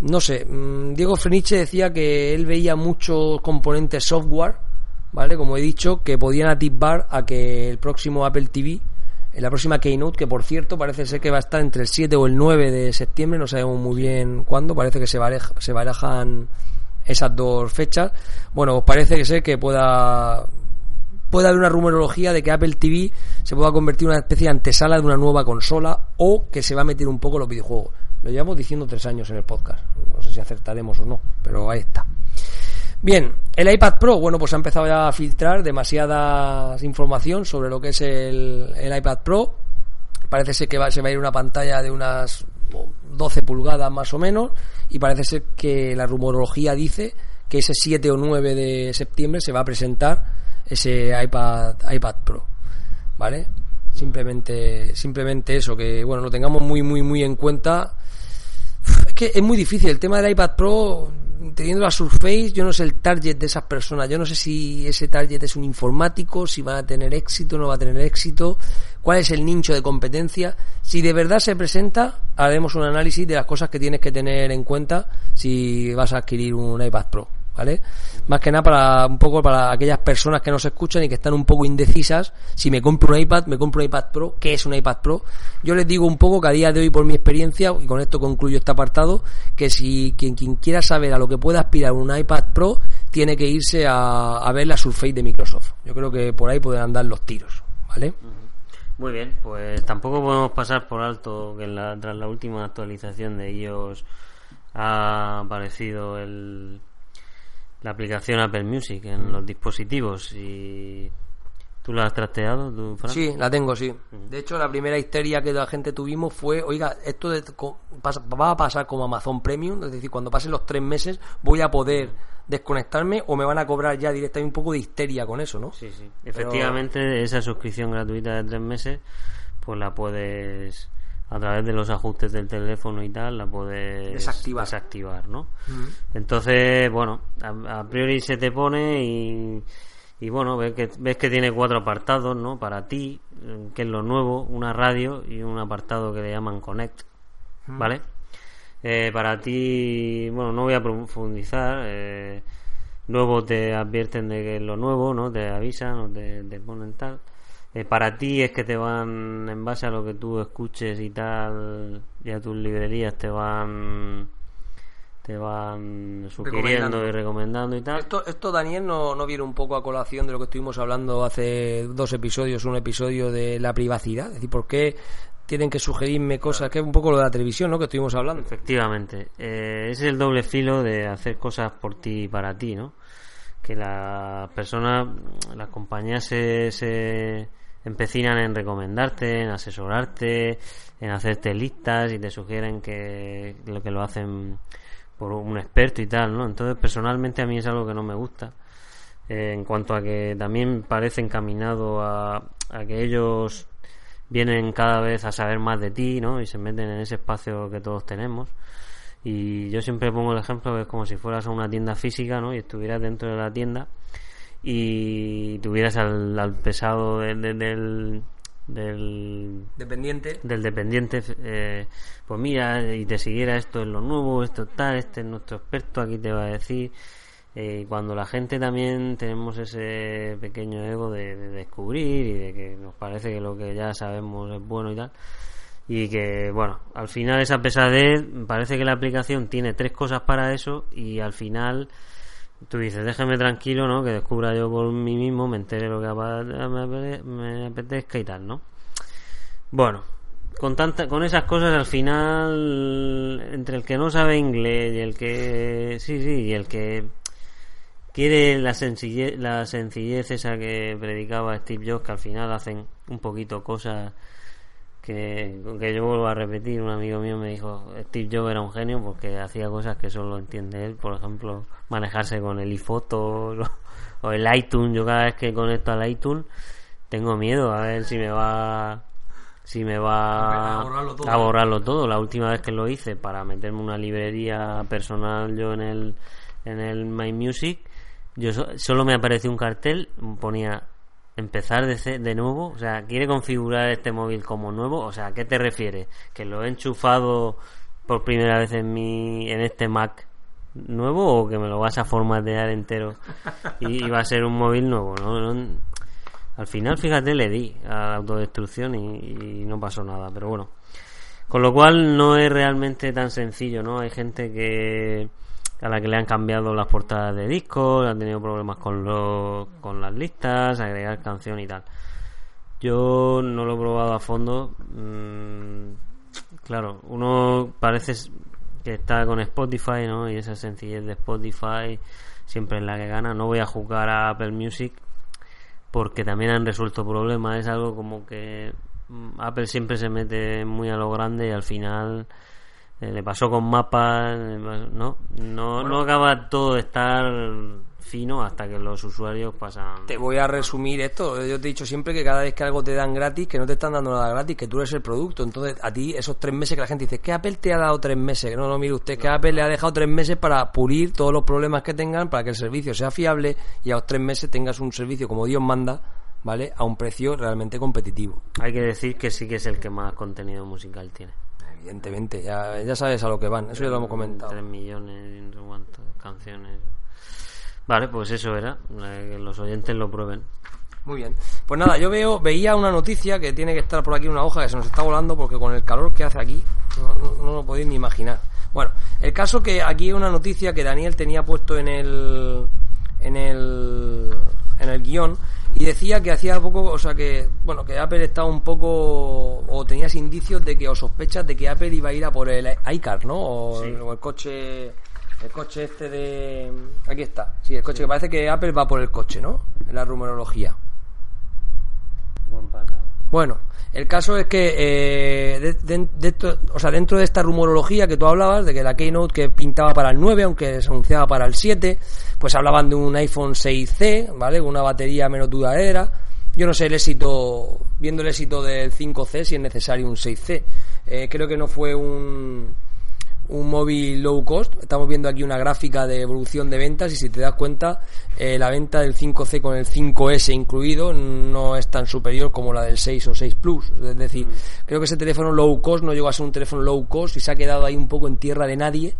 No sé mm, Diego Freniche decía que él veía muchos componentes software vale como he dicho que podían atisbar a que el próximo Apple TV en la próxima Keynote que por cierto parece ser que va a estar entre el 7 o el 9 de septiembre no sabemos muy bien cuándo parece que se se barajan esas dos fechas. Bueno parece que ser que pueda puede haber una rumorología de que Apple TV se pueda convertir en una especie de antesala de una nueva consola o que se va a meter un poco en los videojuegos. Lo llevamos diciendo tres años en el podcast. No sé si acertaremos o no, pero ahí está. Bien, el iPad Pro, bueno, pues ha empezado ya a filtrar demasiada información sobre lo que es el, iPad Pro. Parece ser que va, se va a ir una pantalla de unas 12 pulgadas más o menos y parece ser que la rumorología dice que ese 7 o 9 de septiembre se va a presentar ese iPad iPad Pro, ¿vale? Simplemente simplemente eso que bueno, lo tengamos muy muy muy en cuenta. Es que es muy difícil el tema del iPad Pro teniendo la Surface, yo no sé el target de esas personas, yo no sé si ese target es un informático, si van a tener éxito, no va a tener éxito, cuál es el nicho de competencia. Si de verdad se presenta, haremos un análisis de las cosas que tienes que tener en cuenta si vas a adquirir un iPad Pro. ¿Vale? Más que nada para un poco para aquellas personas que no se escuchan y que están un poco indecisas, si me compro un iPad, me compro un iPad Pro, ¿qué es un iPad Pro? Yo les digo un poco que a día de hoy por mi experiencia, y con esto concluyo este apartado, que si quien, quien quiera saber a lo que puede aspirar un iPad Pro, tiene que irse a, a ver la Surface de Microsoft. Yo creo que por ahí pueden andar los tiros, ¿vale? Muy bien, pues tampoco podemos pasar por alto que en la, tras la última actualización de iOS ha aparecido el, la aplicación Apple Music en los dispositivos y tú la has trasteado, tú, Fran? Sí, la tengo, sí. De hecho, la primera histeria que la gente tuvimos fue, oiga, esto de- va a pasar como Amazon Premium, es decir, cuando pasen los tres meses voy a poder desconectarme o me van a cobrar ya directamente un poco de histeria con eso, ¿no? Sí, sí. Efectivamente, esa suscripción gratuita de tres meses, pues la puedes, a través de los ajustes del teléfono y tal, la puedes Desactivar. desactivar, ¿no? Entonces, bueno, a, a priori se te pone y, y bueno, ves que, ves que tiene cuatro apartados, ¿no? Para ti, eh, que es lo nuevo, una radio y un apartado que le llaman Connect, ¿vale? Eh, para ti, bueno, no voy a profundizar. Eh, luego te advierten de que es lo nuevo, ¿no? Te avisan o te, te ponen tal. Eh, para ti es que te van, en base a lo que tú escuches y tal, y a tus librerías te van te van sugiriendo Recomendando. y recomendando y tal. Esto, esto Daniel, no, no viene un poco a colación de lo que estuvimos hablando hace dos episodios, un episodio de la privacidad. Es decir, ¿por qué tienen que sugerirme cosas? Que es un poco lo de la televisión, ¿no? Que estuvimos hablando. Efectivamente, eh, ese es el doble filo de hacer cosas por ti y para ti, ¿no? Que las personas, las compañías se, se empecinan en recomendarte, en asesorarte, en hacerte listas y te sugieren que lo que lo hacen por un experto y tal, ¿no? Entonces, personalmente a mí es algo que no me gusta. Eh, en cuanto a que también parece encaminado a, a que ellos vienen cada vez a saber más de ti, ¿no? Y se meten en ese espacio que todos tenemos. Y yo siempre pongo el ejemplo que es como si fueras a una tienda física, ¿no? Y estuvieras dentro de la tienda y tuvieras al, al pesado de- del, del, Dependiente. del dependiente, eh, pues mira, y te siguiera esto es lo nuevo, esto es tal, este es nuestro experto, aquí te va a decir. Eh, cuando la gente también tenemos ese pequeño ego de, de descubrir y de que nos parece que lo que ya sabemos es bueno y tal. Y que, bueno, al final esa pesadez, parece que la aplicación tiene tres cosas para eso y al final tú dices, déjame tranquilo, ¿no? Que descubra yo por mí mismo, me entere lo que me apetezca y tal, ¿no? Bueno, con tanta, con esas cosas al final, entre el que no sabe inglés y el que, sí, sí, y el que quiere la sencillez, la sencillez esa que predicaba Steve Jobs, que al final hacen un poquito cosas que, que yo vuelvo a repetir, un amigo mío me dijo, Steve Jobs era un genio porque hacía cosas que solo entiende él, por ejemplo, manejarse con el iPhoto o, o el iTunes, yo cada vez que conecto al iTunes tengo miedo a ver si me va si me va A borrarlo todo. a borrarlo todo. La última vez que lo hice para meterme una librería personal yo en el en el My Music, yo so- solo me apareció un cartel, ponía empezar de, de nuevo, o sea, quiere configurar este móvil como nuevo, o sea, ¿a qué te refieres? Que lo he enchufado por primera vez en mi en este Mac nuevo o que me lo vas a formatear entero y, va a ser un móvil nuevo, ¿no? Al final, fíjate, le di a la autodestrucción y no pasó nada, pero bueno. Con lo cual no es realmente tan sencillo, ¿no? Hay gente que a la que le han cambiado las portadas de discos, han tenido problemas con los, con las listas, agregar canción y tal. Yo no lo he probado a fondo. mm, claro, uno parece que está con Spotify, ¿no? Y esa sencillez de Spotify siempre es la que gana. No voy a jugar a Apple Music porque también han resuelto problemas. Es algo como que mm, Apple siempre se mete muy a lo grande y al final eh, le pasó con mapas, no, no, no acaba todo de estar fino hasta que los usuarios pasan. Te voy a resumir esto. Yo te he dicho siempre que cada vez que algo te dan gratis, que no te están dando nada gratis, que tú eres el producto. Entonces, a ti, esos tres meses que la gente dice, que Apple te ha dado tres meses. No, no, mire usted, que Apple le ha dejado tres meses para pulir todos los problemas que tengan, para que el servicio sea fiable y a los tres meses tengas un servicio como Dios manda, ¿vale? A un precio realmente competitivo. Hay que decir que sí que es el que más contenido musical tiene. Evidentemente, ya, ya sabes a lo que van. Eso ya lo hemos comentado. 3 millones y no sé cuántas canciones. Vale, pues eso era, que los oyentes lo prueben. Muy bien. Pues nada, yo veo, veía una noticia que tiene que estar por aquí una hoja que se nos está volando porque con el calor que hace aquí no, no- no lo podéis ni imaginar. Bueno, el caso que aquí hay una noticia que Daniel tenía puesto en el en el en el guion y decía que hacía poco, o sea que bueno, que Apple estaba un poco o tenías indicios de que o sospechas de que Apple iba a ir a por el iCar, ¿no? O, Sí. o el coche el coche este de aquí está. Sí, el coche que parece que Apple va por el coche, ¿no? En la rumorología. Buen pasado. Bueno, el caso es que eh, de- de- o sea, dentro de esta rumorología que tú hablabas, de que la Keynote que pintaba para el 9, aunque se anunciaba para el 7, pues hablaban de un iPhone 6C, ¿vale? Con una batería menos duradera. Yo no sé el éxito, viendo el éxito del 5C, si es necesario un 6C. Eh, creo que no fue un, un móvil low cost. Estamos viendo aquí una gráfica de evolución de ventas y si te das cuenta, eh, la venta del 5C con el 5S incluido no es tan superior como la del 6 o 6 Plus. Es decir, creo que ese teléfono low cost no llegó a ser un teléfono low cost y se ha quedado ahí un poco en tierra de nadie,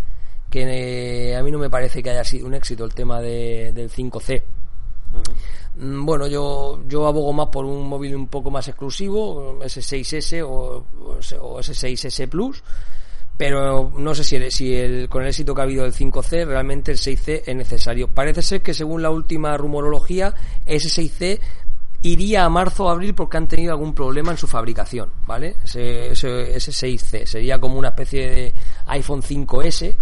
que eh, a mí no me parece que haya sido un éxito el tema de- del 5C. Mm, Bueno, yo, yo abogo más por un móvil un poco más exclusivo, S6S o, o S6S Plus, pero no sé si, el- el, con el éxito que ha habido del 5C, realmente el 6C es necesario. Parece ser que según la última rumorología, ese 6C iría a marzo o abril porque han tenido algún problema en su fabricación, ¿vale? Ese, ese, ese 6C sería como una especie de iPhone 5S,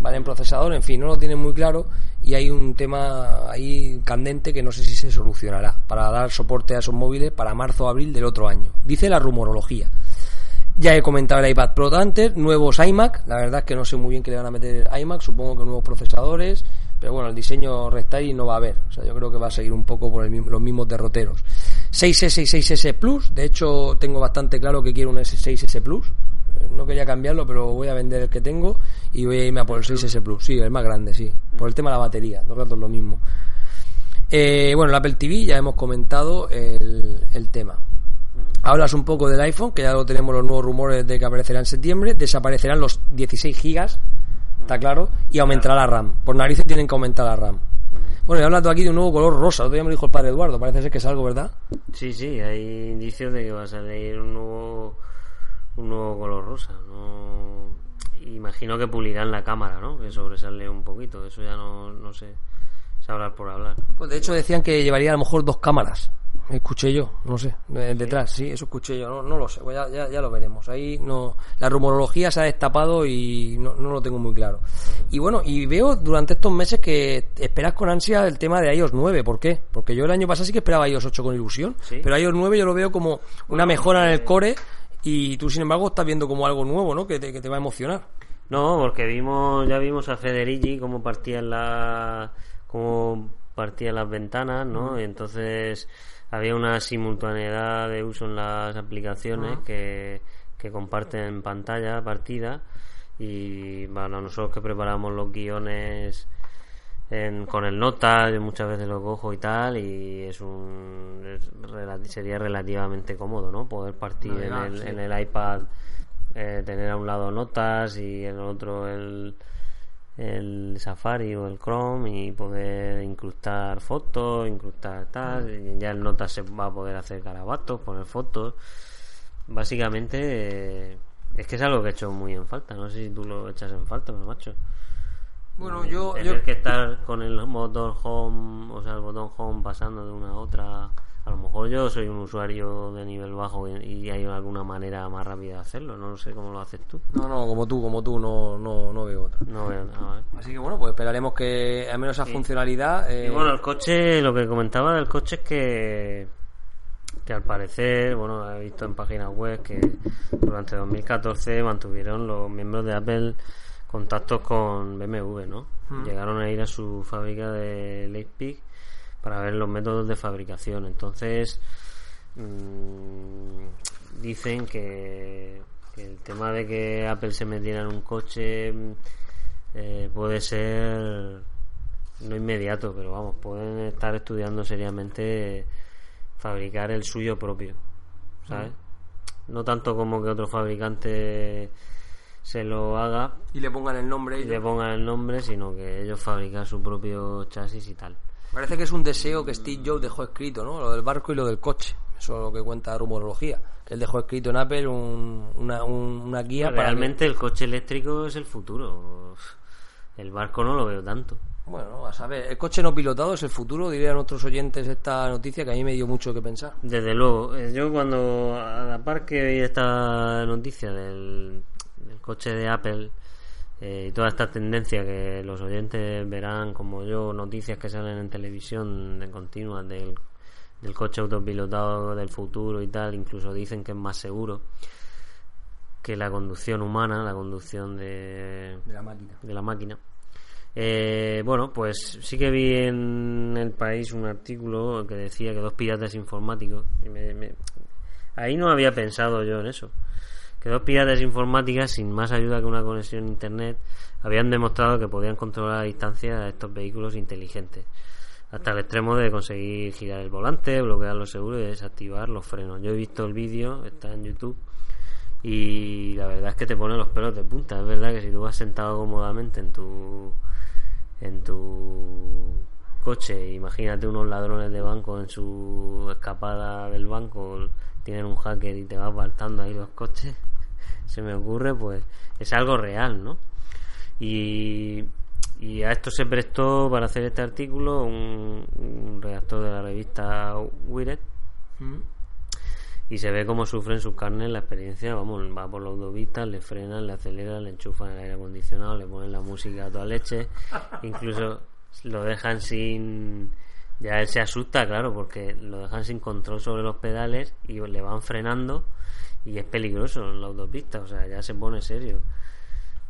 ¿vale? En procesador, en fin, no lo tienen muy claro y hay un tema ahí candente que no sé si se solucionará para dar soporte a esos móviles para marzo o abril del otro año. Dice la rumorología. Ya he comentado el iPad Pro de antes, nuevos iMac, la verdad es que no sé muy bien qué le van a meter iMac, supongo que nuevos procesadores, pero bueno, el diseño restyling no va a haber, o sea, yo creo que va a seguir un poco por el mismo- los mismos derroteros. 6S y 6S Plus, de hecho tengo bastante claro que quiero un S6S Plus, Eh, no quería cambiarlo, pero voy a vender el que tengo y voy a irme a por el 6S Plus, sí, el más grande, sí, por el tema de la batería, dos ratos lo mismo. Eh, bueno, el Apple TV ya hemos comentado el, el tema. Hablas un poco del iPhone, que ya lo tenemos los nuevos rumores de que aparecerá en septiembre. Desaparecerán los 16 gigas, está claro, y aumentará la RAM. Por narices tienen que aumentar la RAM. Bueno, y hablas tú aquí de un nuevo color rosa. Día me lo dijo el padre Eduardo. Parece ser que es algo, ¿verdad? Sí, sí, hay indicios de que va a salir un nuevo, un nuevo color rosa. No... Imagino que pulirán la cámara, ¿no? Que sobresale un poquito. Eso ya no, no sé. Sabrás por hablar. Pues de hecho decían que llevaría a lo mejor dos cámaras. Escuché yo, no sé, de- detrás, sí, eso escuché yo, no, no lo sé, pues ya, ya, ya lo veremos. Ahí no, la rumorología se ha destapado y no, no lo tengo muy claro. Y bueno, y veo durante estos meses que esperas con ansia el tema de iOS 9, ¿por qué? Porque yo el año pasado sí que esperaba iOS 8 con ilusión, Sí. pero iOS 9 yo lo veo como una mejora en el core y tú sin embargo estás viendo como algo nuevo, ¿no? Que te, que te va a emocionar. No, porque vimos, ya vimos a Federici cómo partían la, cómo partían las ventanas, ¿no? Y entonces había una simultaneidad de uso en las aplicaciones que, que comparten pantalla partida y bueno, nosotros que preparamos los guiones en- con el nota, yo muchas veces lo cojo y tal y es un es sería relativamente cómodo, ¿no? Poder partir en el, sí. en el iPad eh, tener a un lado notas y en el otro el, el Safari o el Chrome y poder incrustar fotos, incrustar tal, y ya el Notas se va a poder hacer garabatos, poner fotos. Básicamente eh, es que es algo que he hecho muy en falta, no sé si tú lo echas en falta, pero macho. Bueno, yo, Tener yo que estar con el motor home, o sea, el botón home pasando de una a otra. A lo mejor yo soy un usuario de nivel bajo y, y hay alguna manera más rápida de hacerlo. No sé cómo lo haces tú. no, no, como tú, como tú, no, no, no veo otra. No veo nada. Así que bueno, pues esperaremos que al menos esa funcionalidad. eh, Y bueno, el coche, lo que comentaba del coche es que, que al parecer, bueno, he visto en páginas web que durante 2014 mantuvieron los miembros de Apple contactos con BMW, ¿no? Llegaron a ir a su fábrica de Leipzig para ver los métodos de fabricación. Entonces, mm, dicen que, que el tema de que Apple se metiera en un coche mm, eh, puede ser no inmediato, pero vamos, pueden estar estudiando seriamente fabricar el suyo propio, ¿sabes? No tanto como que otro fabricante se lo haga y le pongan el nombre. y le pongan el nombre, sino que ellos fabrican su propio chasis y tal. Parece que es un deseo que Steve Jobs dejó escrito, ¿no? Lo del barco y lo del coche. Eso es lo que cuenta rumorología. Que él dejó escrito en Apple un- una, un- una guía para. Realmente el coche eléctrico es el futuro. El barco no lo veo tanto. bueno, a saber, el coche no pilotado es el futuro, diría a nuestros oyentes esta noticia que a mí me dio mucho que pensar. Desde luego, eh, yo cuando a la par que vi esta noticia del, del coche de Apple eh, y toda esta tendencia que los oyentes verán como yo, noticias que salen en televisión de continuas del, del coche autopilotado del futuro y tal, incluso dicen que es más seguro que la conducción humana, la conducción de, De la máquina. de la máquina. Eh, bueno, pues sí que vi en el país un artículo que decía que dos piratas informáticos, y me- me- ahí no había pensado yo en eso, que dos piratas informáticas sin más ayuda que una conexión a internet habían demostrado que podían controlar a distancia a estos vehículos inteligentes, hasta el extremo de conseguir girar el volante, bloquear los seguros y desactivar los frenos. Yo he visto el vídeo, está en YouTube, y la verdad es que te pone los pelos de punta. Es verdad que si tú vas sentado cómodamente en tu en tu coche, imagínate unos ladrones de banco en su escapada del banco, tienen un hacker y te va apartando ahí los coches, se me ocurre, pues es algo real, ¿no? Y, y a esto se prestó para hacer este artículo un, un redactor de la revista Wired, Mm. y se ve cómo sufren sus carnes la experiencia, vamos, va por la autopista, le frenan, le aceleran, le enchufan el aire acondicionado, le ponen la música a toda leche, incluso lo dejan sin... Ya él se asusta, claro, porque lo dejan sin control sobre los pedales y le van frenando y es peligroso en la autopista, o sea, ya se pone serio.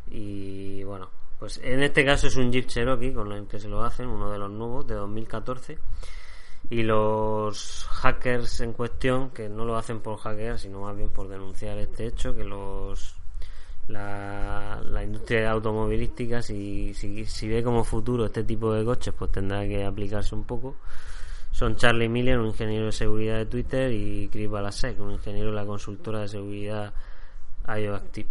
Y bueno, pues en este caso es un Jeep Cherokee con el que se lo hacen, uno de los nuevos de 2014 y los hackers en cuestión que no lo hacen por hackear sino más bien por denunciar este hecho que los la, industria automovilística si, si ve como futuro este tipo de coches pues tendrá que aplicarse un poco son Charlie Miller, un ingeniero de seguridad de Twitter y Chris Balasek, un ingeniero de la consultora de seguridad IOActive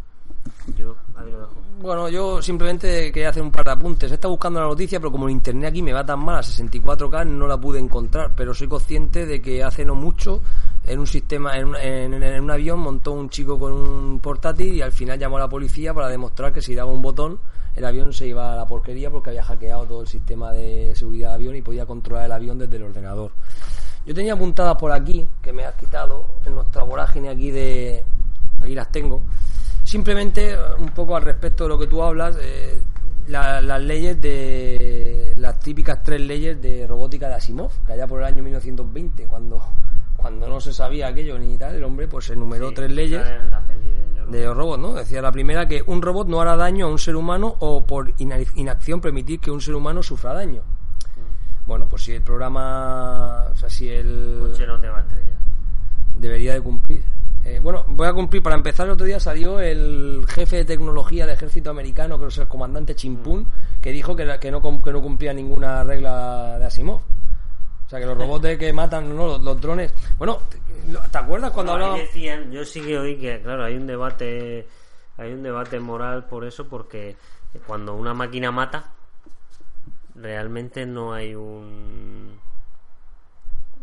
Bueno, yo simplemente quería hacer un par de apuntes. He estado buscando la noticia, pero como el internet aquí me va tan mal a 64K, no la pude encontrar. Pero soy consciente de que hace no mucho, en un sistema, en un, en un avión, montó un chico con un portátil y al final llamó a la policía para demostrar que si daba un botón, el avión se iba a la porquería porque había hackeado todo el sistema de seguridad del avión y podía controlar el avión desde el ordenador. Yo tenía apuntadas por aquí, que me has quitado, en nuestra vorágine aquí de... Aquí las tengo. Simplemente, eh, un poco al respecto de lo que tú hablas, eh, la- las leyes de... Las típicas tres leyes de robótica de Asimov, que allá por el año 1920, cuando, cuando no se sabía aquello ni tal, el hombre pues enumeró Sí, tres leyes en la de los robots, ¿no? Decía la primera que un robot no hará daño a un ser humano o por ina- inacción permitir que un ser humano sufra daño. Bueno, pues si el programa, o sea, si el coche no te va a estrellar debería de cumplir. Eh, bueno, voy a cumplir. Para empezar, el otro día salió el jefe de tecnología del ejército americano, que es el comandante Chimpún, que dijo que, que, no, que no cumplía ninguna regla de Asimov. O sea, que los robots de que matan, no, los, los drones. Bueno, ¿te, acuerdas cuando No, hablábamos? decían, yo sí que oí que, claro, hay un debate, hay un debate moral por eso, porque cuando una máquina mata, realmente no hay un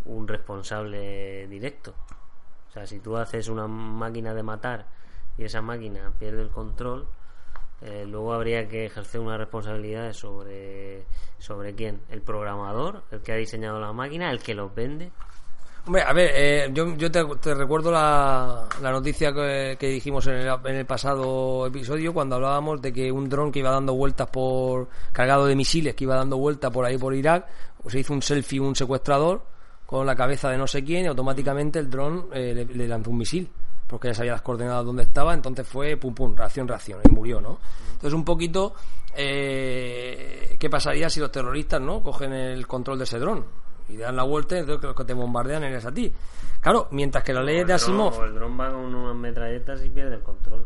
un responsable directo. O sea, si tú haces una máquina de matar y esa máquina pierde el control, eh, luego habría que ejercer una responsabilidad sobre sobre quién, el programador, el que ha diseñado la máquina, el que los vende. Hombre, a ver, eh, yo, yo te, te recuerdo la, la noticia que, que dijimos en el, en el pasado episodio cuando hablábamos de que un dron que iba dando vueltas por cargado de misiles que iba dando vueltas por ahí por Irak, pues se hizo un selfie un secuestrador con la cabeza de no sé quién y automáticamente el dron eh, le, le lanzó un misil porque ya sabía las coordenadas donde estaba, entonces fue pum pum, reacción, reacción, y murió, ¿no? Entonces un poquito, eh, ¿qué pasaría si los terroristas, ¿no? Cogen el control de ese dron y dan la vuelta entonces los que te bombardean eres a ti. Claro, mientras que las leyes de dron- Asimov, o el dron va con unas metralletas y pierde el control.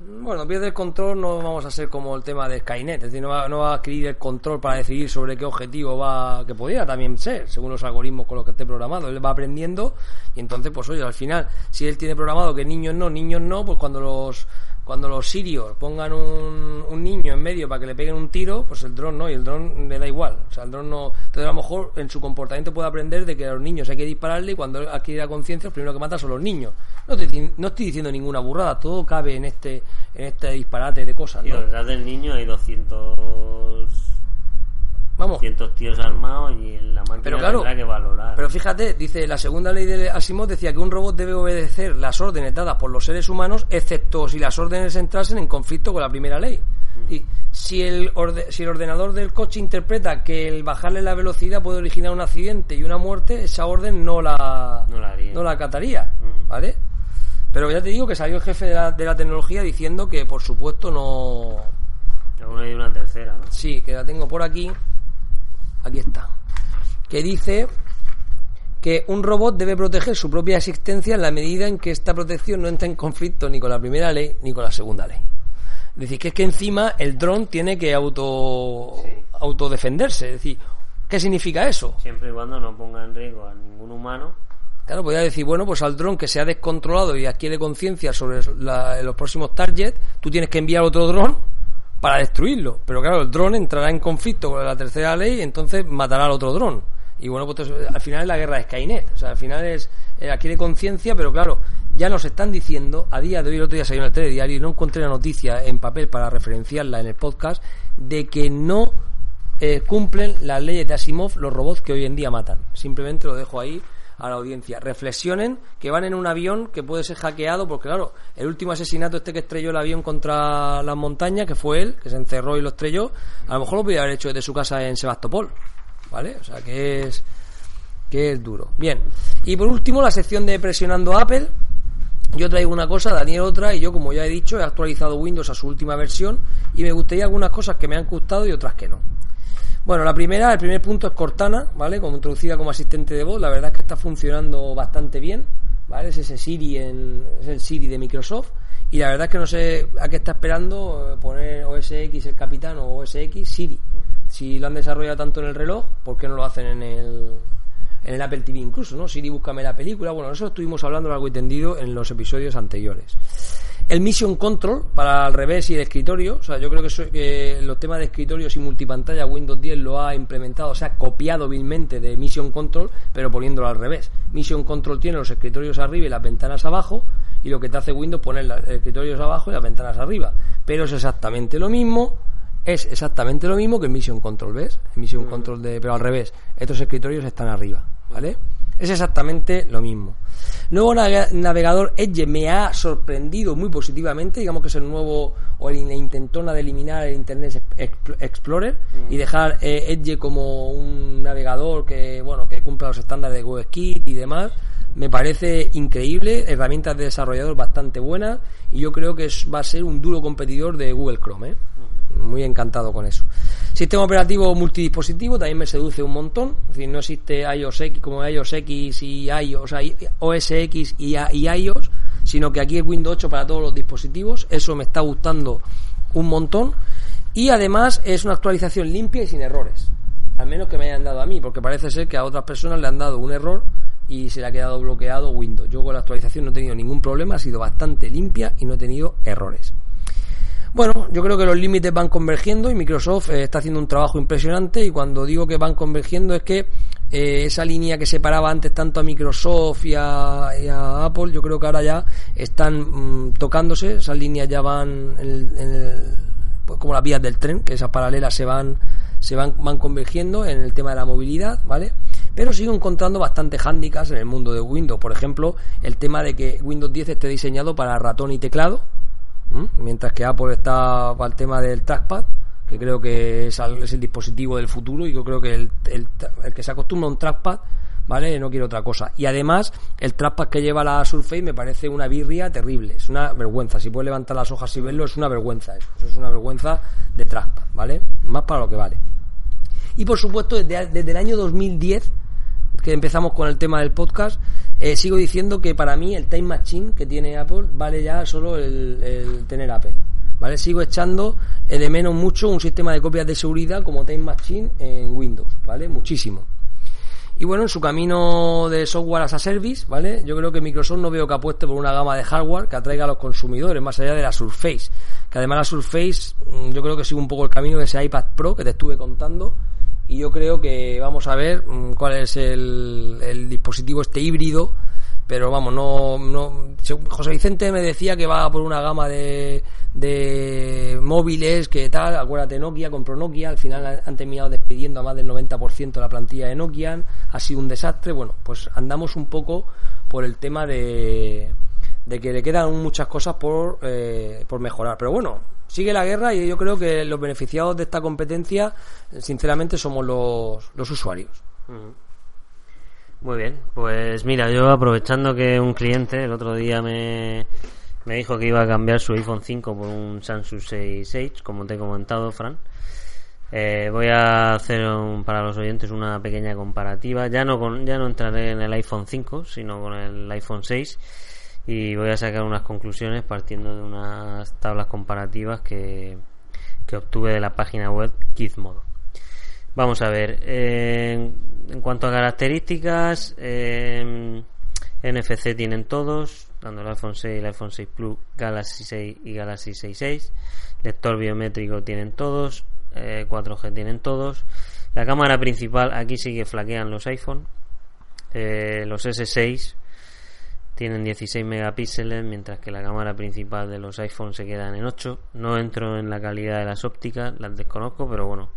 Bueno, pierde el control, no vamos a ser como el tema de Skynet, es decir, no va, no va a adquirir el control para decidir sobre qué objetivo va, que podría también ser, según los algoritmos con los que esté programado. Él va aprendiendo y entonces, pues oye, al final, si él tiene programado que niños no, niños no, pues cuando los cuando los sirios pongan un, un niño en medio para que le peguen un tiro, pues el dron no, y el dron le da igual. O sea, el dron no. Entonces, a lo mejor en su comportamiento puede aprender de que a los niños hay que dispararle y cuando adquiere la conciencia, el primero que mata son los niños. No, te- no estoy diciendo ninguna burrada, todo cabe en este, en este disparate de cosas, ¿no? detrás del niño hay 200, Vamos. 200 tíos armados y la máquina Pero claro, tendrá que valorar. Pero fíjate, dice, la segunda ley de Asimov decía que un robot debe obedecer las órdenes dadas por los seres humanos, excepto si las órdenes entrasen en conflicto con la primera ley. Y si el, orde- si el ordenador del coche interpreta que el bajarle la velocidad puede originar un accidente y una muerte, esa orden no la, No la haría. no la acataría, Mm. ¿vale? Pero ya te digo que salió el jefe de la, de la tecnología diciendo que, por supuesto, no, Aún hay una tercera, ¿no? Sí, que la tengo por aquí. Aquí está. Que dice que un robot debe proteger su propia existencia en la medida en que esta protección no entra en conflicto ni con la primera ley ni con la segunda ley. Es decir, que es que encima el dron tiene que auto autodefenderse. Es decir, ¿qué significa eso? Siempre y cuando no ponga en riesgo a ningún humano. Claro, podría decir, bueno, pues al dron que se ha descontrolado y adquiere conciencia sobre la- los próximos targets, tú tienes que enviar otro dron para destruirlo. Pero claro, el dron entrará en conflicto con la tercera ley entonces matará al otro dron. Y bueno, pues al final es la guerra de Skynet. O sea, al final es eh, adquiere conciencia, pero claro, ya nos están diciendo, a día de hoy, el otro día salió en el telediario y no encontré la noticia en papel para referenciarla en el podcast, de que no eh, cumplen las leyes de Asimov los robots que hoy en día matan. Simplemente lo dejo ahí a la audiencia. Reflexionen que van en un avión que puede ser hackeado, porque claro, el último asesinato este que estrelló el avión contra las montañas, que fue él, que se encerró y lo estrelló, a lo mejor lo podía haber hecho desde su casa en Sebastopol. ¿Vale? O sea que es que es duro. Bien. Y por último, la sección de presionando Apple. Yo traigo una cosa, Daniel otra, y yo, como ya he dicho, he actualizado Windows a su última versión y me gustaría algunas cosas que me han gustado y otras que no. Bueno, la primera, el primer punto es Cortana, ¿vale? Como introducida como asistente de voz, la verdad es que está funcionando bastante bien, ¿vale? Es ese Siri, en, es el Siri de Microsoft y la verdad es que no sé a qué está esperando eh, poner OS X el capitán o OS X Siri. Si lo han desarrollado tanto en el reloj, ¿por qué no lo hacen en el, en el Apple TV incluso, ¿no? Siri, búscame la película. Bueno, eso estuvimos hablando largo y tendido en los episodios anteriores. El Mission Control para el revés y el escritorio. O sea, yo creo que, eso- los temas de escritorios y multipantalla Windows 10 lo ha implementado, o sea, copiado vilmente de Mission Control, pero poniéndolo al revés. Mission Control tiene los escritorios arriba y las ventanas abajo, y lo que te hace Windows poner los escritorios abajo y las ventanas arriba. Pero es exactamente lo mismo es exactamente lo mismo que el Mission Control, ¿ves? El Mission Control de, pero al revés. Estos escritorios están arriba, ¿vale? Es exactamente lo mismo. Nuevo navega- navegador Edge me ha sorprendido muy positivamente, digamos que es el nuevo o la intentona de eliminar el Internet Expl- Explorer y dejar eh, Edge como un navegador que bueno que cumpla los estándares de WebKit y demás. Me parece increíble, herramientas de desarrollador bastante buenas y yo creo que es- va a ser un duro competidor de Google Chrome. ¿eh? Muy encantado con eso. Sistema operativo multidispositivo también me seduce un montón. Es decir, no existe iOS X como iOS X y iOS, o OS X y, y iOS, sino que aquí es Windows 8 para todos los dispositivos. Eso me está gustando un montón. Y además es una actualización limpia y sin errores. Al menos que me hayan dado a mí, porque parece ser que a otras personas le han dado un error y se le ha quedado bloqueado Windows. Yo con la actualización no he tenido ningún problema, ha sido bastante limpia y no he tenido errores. Bueno, yo creo que los límites van convergiendo y Microsoft eh, está haciendo un trabajo impresionante y cuando digo que van convergiendo es que eh, esa línea que separaba antes tanto a Microsoft y a, Apple, yo creo que ahora ya están mm, tocándose, esas líneas ya van en en pues como las vías del tren, que esas paralelas se van se van, van convergiendo en el tema de la movilidad, ¿vale? Pero sigo encontrando bastantes hándicaps en el mundo de Windows. Por ejemplo, el tema de que Windows 10 esté diseñado para ratón y teclado, ¿m? mientras que Apple está para el tema del trackpad, que creo que es, es el dispositivo del futuro y yo creo que el, el- el que se acostumbra a un trackpad, ¿vale? No quiere otra cosa. Y además, el trackpad que lleva la Surface me parece una birria terrible, es una vergüenza. Si puedes levantar las hojas y verlo, es una vergüenza eso. Eso es una vergüenza de trackpad, ¿vale? Más para lo que vale. Y por supuesto, desde, desde el año 2010, que empezamos con el tema del podcast, eh, sigo diciendo que para mí el Time Machine que tiene Apple vale ya solo el, tener Apple. ¿Vale? Sigo echando eh, de menos mucho un sistema de copias de seguridad como Time Machine en Windows, ¿vale? Muchísimo. Y bueno, en su camino de software as a service, ¿vale? Yo creo que Microsoft no veo que apueste por una gama de hardware que atraiga a los consumidores, más allá de la Surface. Que además la Surface, mm, yo creo que sigue un poco el camino de ese iPad Pro que te estuve contando. Y yo creo que vamos a ver mm, cuál es el, el dispositivo este híbrido pero vamos, no, no José Vicente me decía que va por una gama de, de móviles que tal, acuérdate Nokia, compró Nokia, al final han terminado despidiendo a más del 90% de la plantilla de Nokia, ha sido un desastre, bueno, pues andamos un poco por el tema de, de que le quedan muchas cosas por, eh, por mejorar, pero bueno, sigue la guerra y yo creo que los beneficiados de esta competencia, sinceramente, somos los, los usuarios. Muy bien, pues mira, yo aprovechando que un cliente el otro día me, me dijo que iba a cambiar su iPhone 5 por un Samsung 6 como te he comentado, Fran. Eh, voy a hacer para los oyentes una pequeña comparativa. Ya no con, ya no entraré en el iPhone 5, sino con el iPhone 6 y voy a sacar unas conclusiones partiendo de unas tablas comparativas que, que obtuve de la página web Gizmodo. Vamos a ver, en cuanto a características, NFC tienen todos, dando el iPhone 6, el iPhone 6 Plus, Galaxy 6 y Galaxy 6. Lector biométrico tienen todos, 4G eh, tienen todos. La cámara principal, aquí sí que flaquean los iPhone. Eh, los S6 tienen 16 megapíxeles, mientras que la cámara principal de los iPhone se quedan en 8. No entro en la calidad de las ópticas, las desconozco, pero bueno,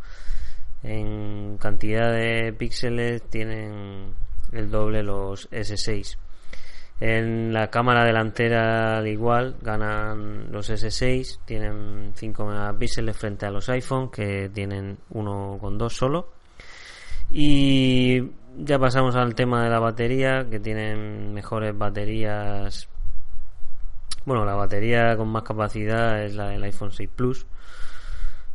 en cantidad de píxeles tienen el doble los S6. En la cámara delantera al igual ganan los S6, tienen 5 megapíxeles frente a los iPhone que tienen 1,2 solo. Y ya pasamos al tema de la batería, que tienen mejores baterías. Bueno, la batería con más capacidad es la del iPhone 6 Plus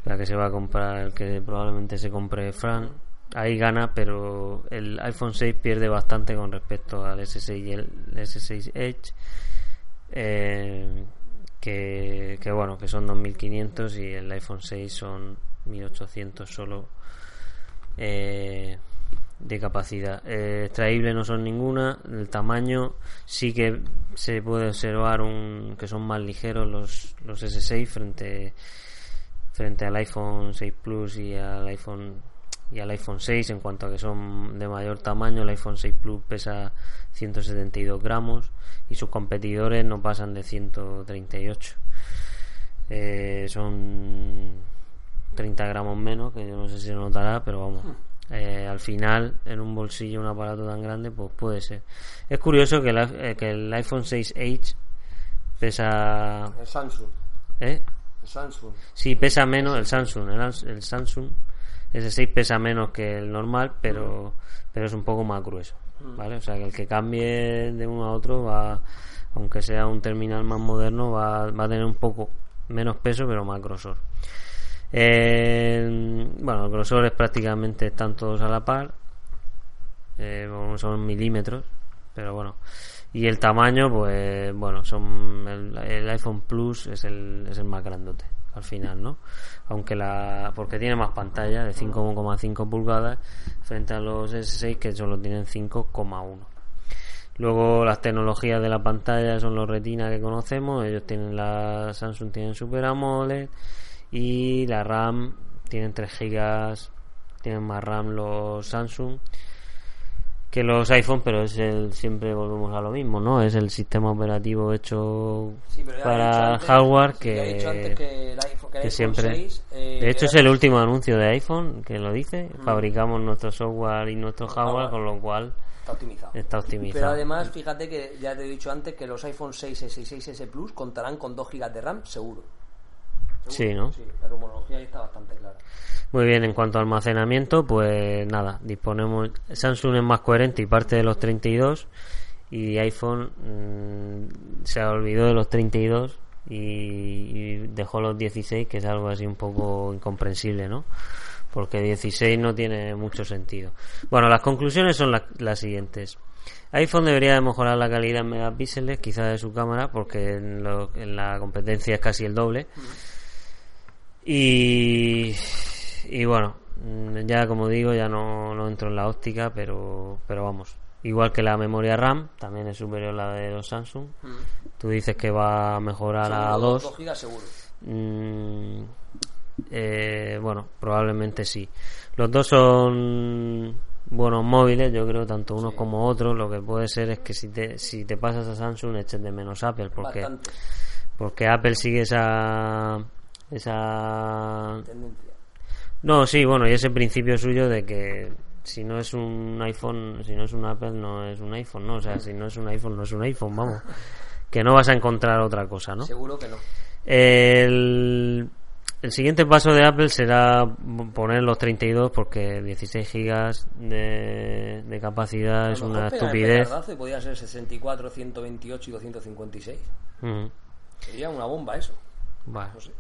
la que se va a comprar, que probablemente se compre Fran, ahí gana, pero el iPhone 6 pierde bastante con respecto al S6 y el S6 Edge. Eh, que, bueno, que son 2500 y el iPhone 6 son 1800 solo eh, de capacidad. Eh, no son ninguna, el tamaño sí que se puede observar un, que son más ligeros los, los S6 frente frente al iPhone 6 Plus y al iPhone y al iPhone 6 en cuanto a que son de mayor tamaño. El iPhone 6 Plus pesa 172 gramos y sus competidores no pasan de 138 eh, son 30 gramos menos que yo no sé si se notará pero vamos eh, al final en un bolsillo un aparato tan grande pues puede ser es curioso que, eh, que el iPhone 6H pesa el Samsung ¿eh? Samsung. Sí, pesa menos el Samsung. El, Samsung S6 pesa menos que el normal, pero, pero es un poco más grueso. Mm. ¿Vale? O sea que el que cambie de uno a otro va, aunque sea un terminal más moderno, va, va a tener un poco menos peso, pero más grosor. Bueno, los grosores prácticamente están todos a la par. Eh, son milímetros, pero bueno. Y el tamaño pues bueno son el, iPhone Plus es el, es el más grandote al final no aunque la porque tiene más pantalla de 5,5 pulgadas frente a los S6 que solo tienen 5,1 luego las tecnologías de la pantalla son los retina que conocemos. Ellos tienen la Samsung tienen Super AMOLED y la RAM tienen 3 GB tienen más RAM los Samsung que los iPhone, pero es el siempre volvemos a lo mismo, ¿no? Es el sistema operativo hecho para hardware que, que, siempre. Eh, de hecho, es el último anuncio de iPhone que lo dice. Fabricamos nuestro software y nuestro hardware, con lo cual está optimizado. Está optimizado. Pero además, fíjate que ya te he dicho antes que los iPhone 6S y 6S Plus contarán con 2 GB de RAM seguro. Sí, ¿no? Sí, la rumorología ahí está bastante clara. Muy bien, en cuanto a almacenamiento, pues nada, disponemos. Samsung es más coherente y parte de los 32 y iPhone mm, se olvidó de los 32 y, dejó los 16, que es algo así un poco incomprensible, ¿no? Porque 16 no tiene mucho sentido. Bueno, las conclusiones son las siguientes. iPhone debería de mejorar la calidad en megapíxeles, quizás de su cámara, porque en, en la competencia es casi el doble. Y y bueno, mm, ya como digo, ya no, no entro en la óptica, pero, pero vamos. Igual que la memoria RAM, también es superior a la de los Samsung. Tú dices que va a mejorar a Seguro, 2. 2 gigas seguro. Mm, eh, bueno, probablemente sí. Los dos son buenos móviles, yo creo, tanto unos como otros. Lo que puede ser es que si te, si te pasas a Samsung eches de menos Apple, porque, Bastante porque Apple sigue esa, esa... tendencia. No, sí, bueno, y ese principio suyo de que si no es un iPhone, si no es un Apple, no es un iPhone, ¿no? O sea, si no es un iPhone, no es un iPhone, vamos. Que no vas a encontrar otra cosa, ¿no? Seguro que no. El, el siguiente paso de Apple será poner los 32 porque 16 gigas de, de capacidad es una estupidez. y podría ser 64, 128 y 256. Mm, Sería una bomba eso. bueno. No sé.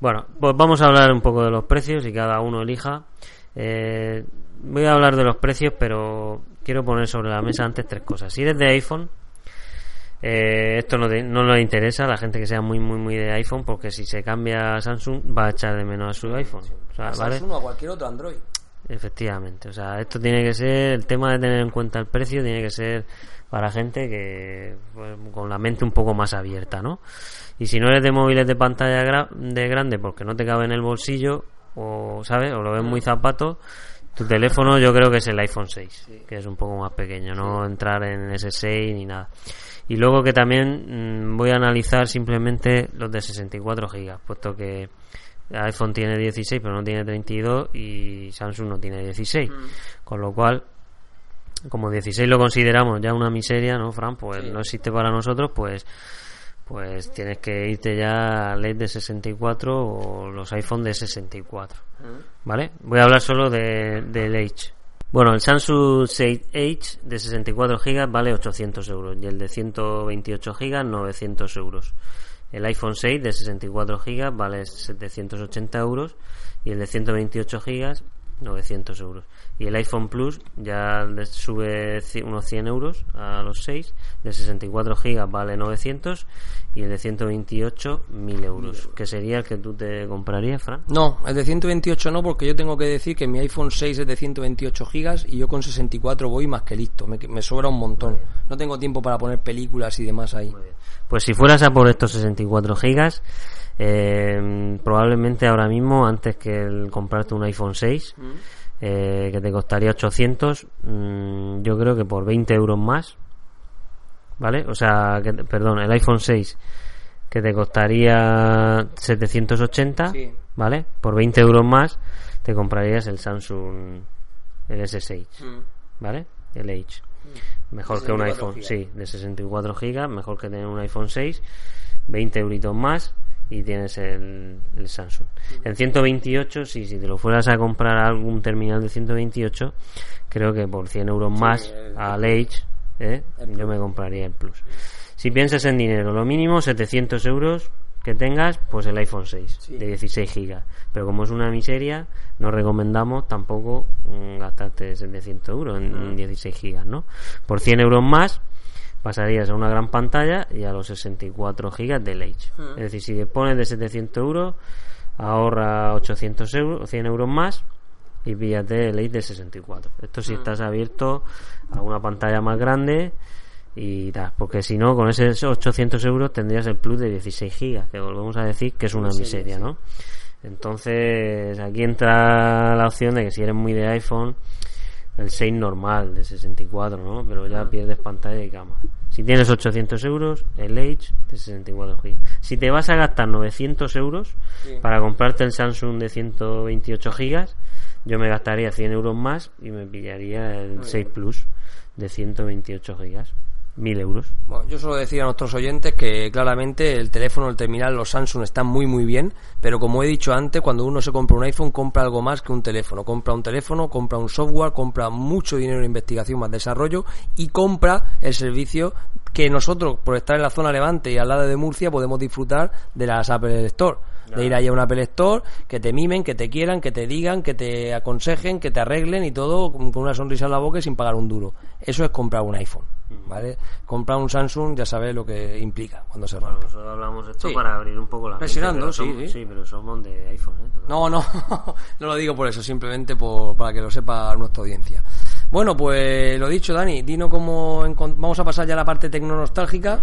Bueno, pues vamos a hablar un poco de los precios y cada uno elija. Eh, voy a hablar de los precios, pero quiero poner sobre la mesa antes tres cosas. Si eres de iPhone, eh, esto no, te- no le interesa a la gente que sea muy, muy, muy de iPhone, porque si se cambia a Samsung va a echar de menos a su iPhone. O sea, A ¿vale? Samsung o a cualquier otro Android. Efectivamente, o sea, esto tiene que ser, el tema de tener en cuenta el precio tiene que ser para gente que pues, con la mente un poco más abierta, ¿no? Y si no eres de móviles de pantalla gra- de grande porque no te cabe en el bolsillo o, ¿sabes? O lo ves muy zapato, tu teléfono yo creo que es el iPhone 6, que es un poco más pequeño, no entrar en S6 ni nada. Y luego que también mm, voy a analizar simplemente los de 64 gigas, puesto que iPhone tiene 16 pero no tiene 32 y Samsung no tiene 16. Con lo cual, como 16 lo consideramos ya una miseria, ¿no, Fran? Pues Sí. no existe para nosotros, pues pues tienes que irte ya a LED de 64 o los iPhone de 64. ¿Vale? Voy a hablar solo de, del H. Bueno, el Samsung 6H de 64 GB vale 800 euros y el de 128 GB 900 euros. El iPhone 6 de 64 GB vale 780 euros y el de 128 GB 900 euros. Y el iPhone Plus ya sube unos 100 euros a los 6, de 64 GB vale 900 y el de 128 1000 euros, que sería el que tú te comprarías, Fran. No, el de 128 no, porque yo tengo que decir que mi iPhone 6 es de 128 gigas y yo con 64 voy más que listo. Me, me sobra un montón. No tengo tiempo para poner películas y demás ahí. Pues si fueras a por estos 64 gigas, eh, probablemente ahora mismo, antes que el comprarte un iPhone 6, eh, que te costaría 800, mm, yo creo que por 20 euros más, ¿vale? O sea, que, perdón, el iPhone 6 que te costaría 780, Sí. ¿vale? Por 20 euros más te comprarías el Samsung, el S6, ¿vale? El H. Mejor que un 64 iPhone, gigas. sí, de 64 gigas, mejor que tener un iPhone 6, 20 euritos más y tienes el, el Samsung. En 128, sí, si te lo fueras a comprar a algún terminal de 128, creo que por 100 euros más el- al Edge, ¿eh? yo me compraría el Plus. Si piensas en dinero, lo mínimo 700 euros que tengas, pues el iPhone 6 Sí. de 16 gigas. Pero como es una miseria, no recomendamos tampoco mm, gastarte 700 euros en, en 16 gigas, ¿no? Por 100 euros más pasarías a una gran pantalla y a los 64 gigas del Edge. Es decir, si te pones de 700 euros, ahorra 800 euros, 100 euros más y píllate el Edge de 64. Esto si estás abierto a una pantalla más grande y tal, porque si no, con esos 800 euros tendrías el plus de 16 gigas, que volvemos a decir que es una miseria, ¿no? Entonces, aquí entra la opción de que si eres muy de iPhone, el 6 normal de 64, ¿no? Pero ya pierdes pantalla y cámara. Si tienes 800 euros, el Edge de 64 GB. Si te vas a gastar 900 euros Sí. para comprarte el Samsung de 128 GB, yo me gastaría 100 euros más y me pillaría el 6 Plus de 128 GB. 1000 euros. Bueno, yo solo decir a nuestros oyentes que claramente el teléfono, el terminal, los Samsung están muy muy bien, pero como he dicho antes, cuando uno se compra un iPhone, compra algo más que un teléfono. Compra un teléfono, compra un software, compra mucho dinero en investigación más desarrollo y compra el servicio que nosotros, por estar en la zona levante y al lado de Murcia, podemos disfrutar de las Apple Store. De ir allá a una Apple Store, que te mimen, que te quieran, que te digan, que te aconsejen, que te arreglen y todo con una sonrisa en la boca y sin pagar un duro. Eso es comprar un iPhone, ¿vale? Comprar un Samsung ya sabes lo que implica cuando se Bueno, rompe. nosotros hablamos esto Sí. para abrir un poco la mente, Presionando, pero sí, somos- sí. sí, pero somos de iPhone, ¿eh? No, no, no lo digo por eso, simplemente por, para que lo sepa nuestra audiencia. Bueno, pues lo dicho, Dani, dino cómo vamos a pasar ya a la parte tecno-nostálgica.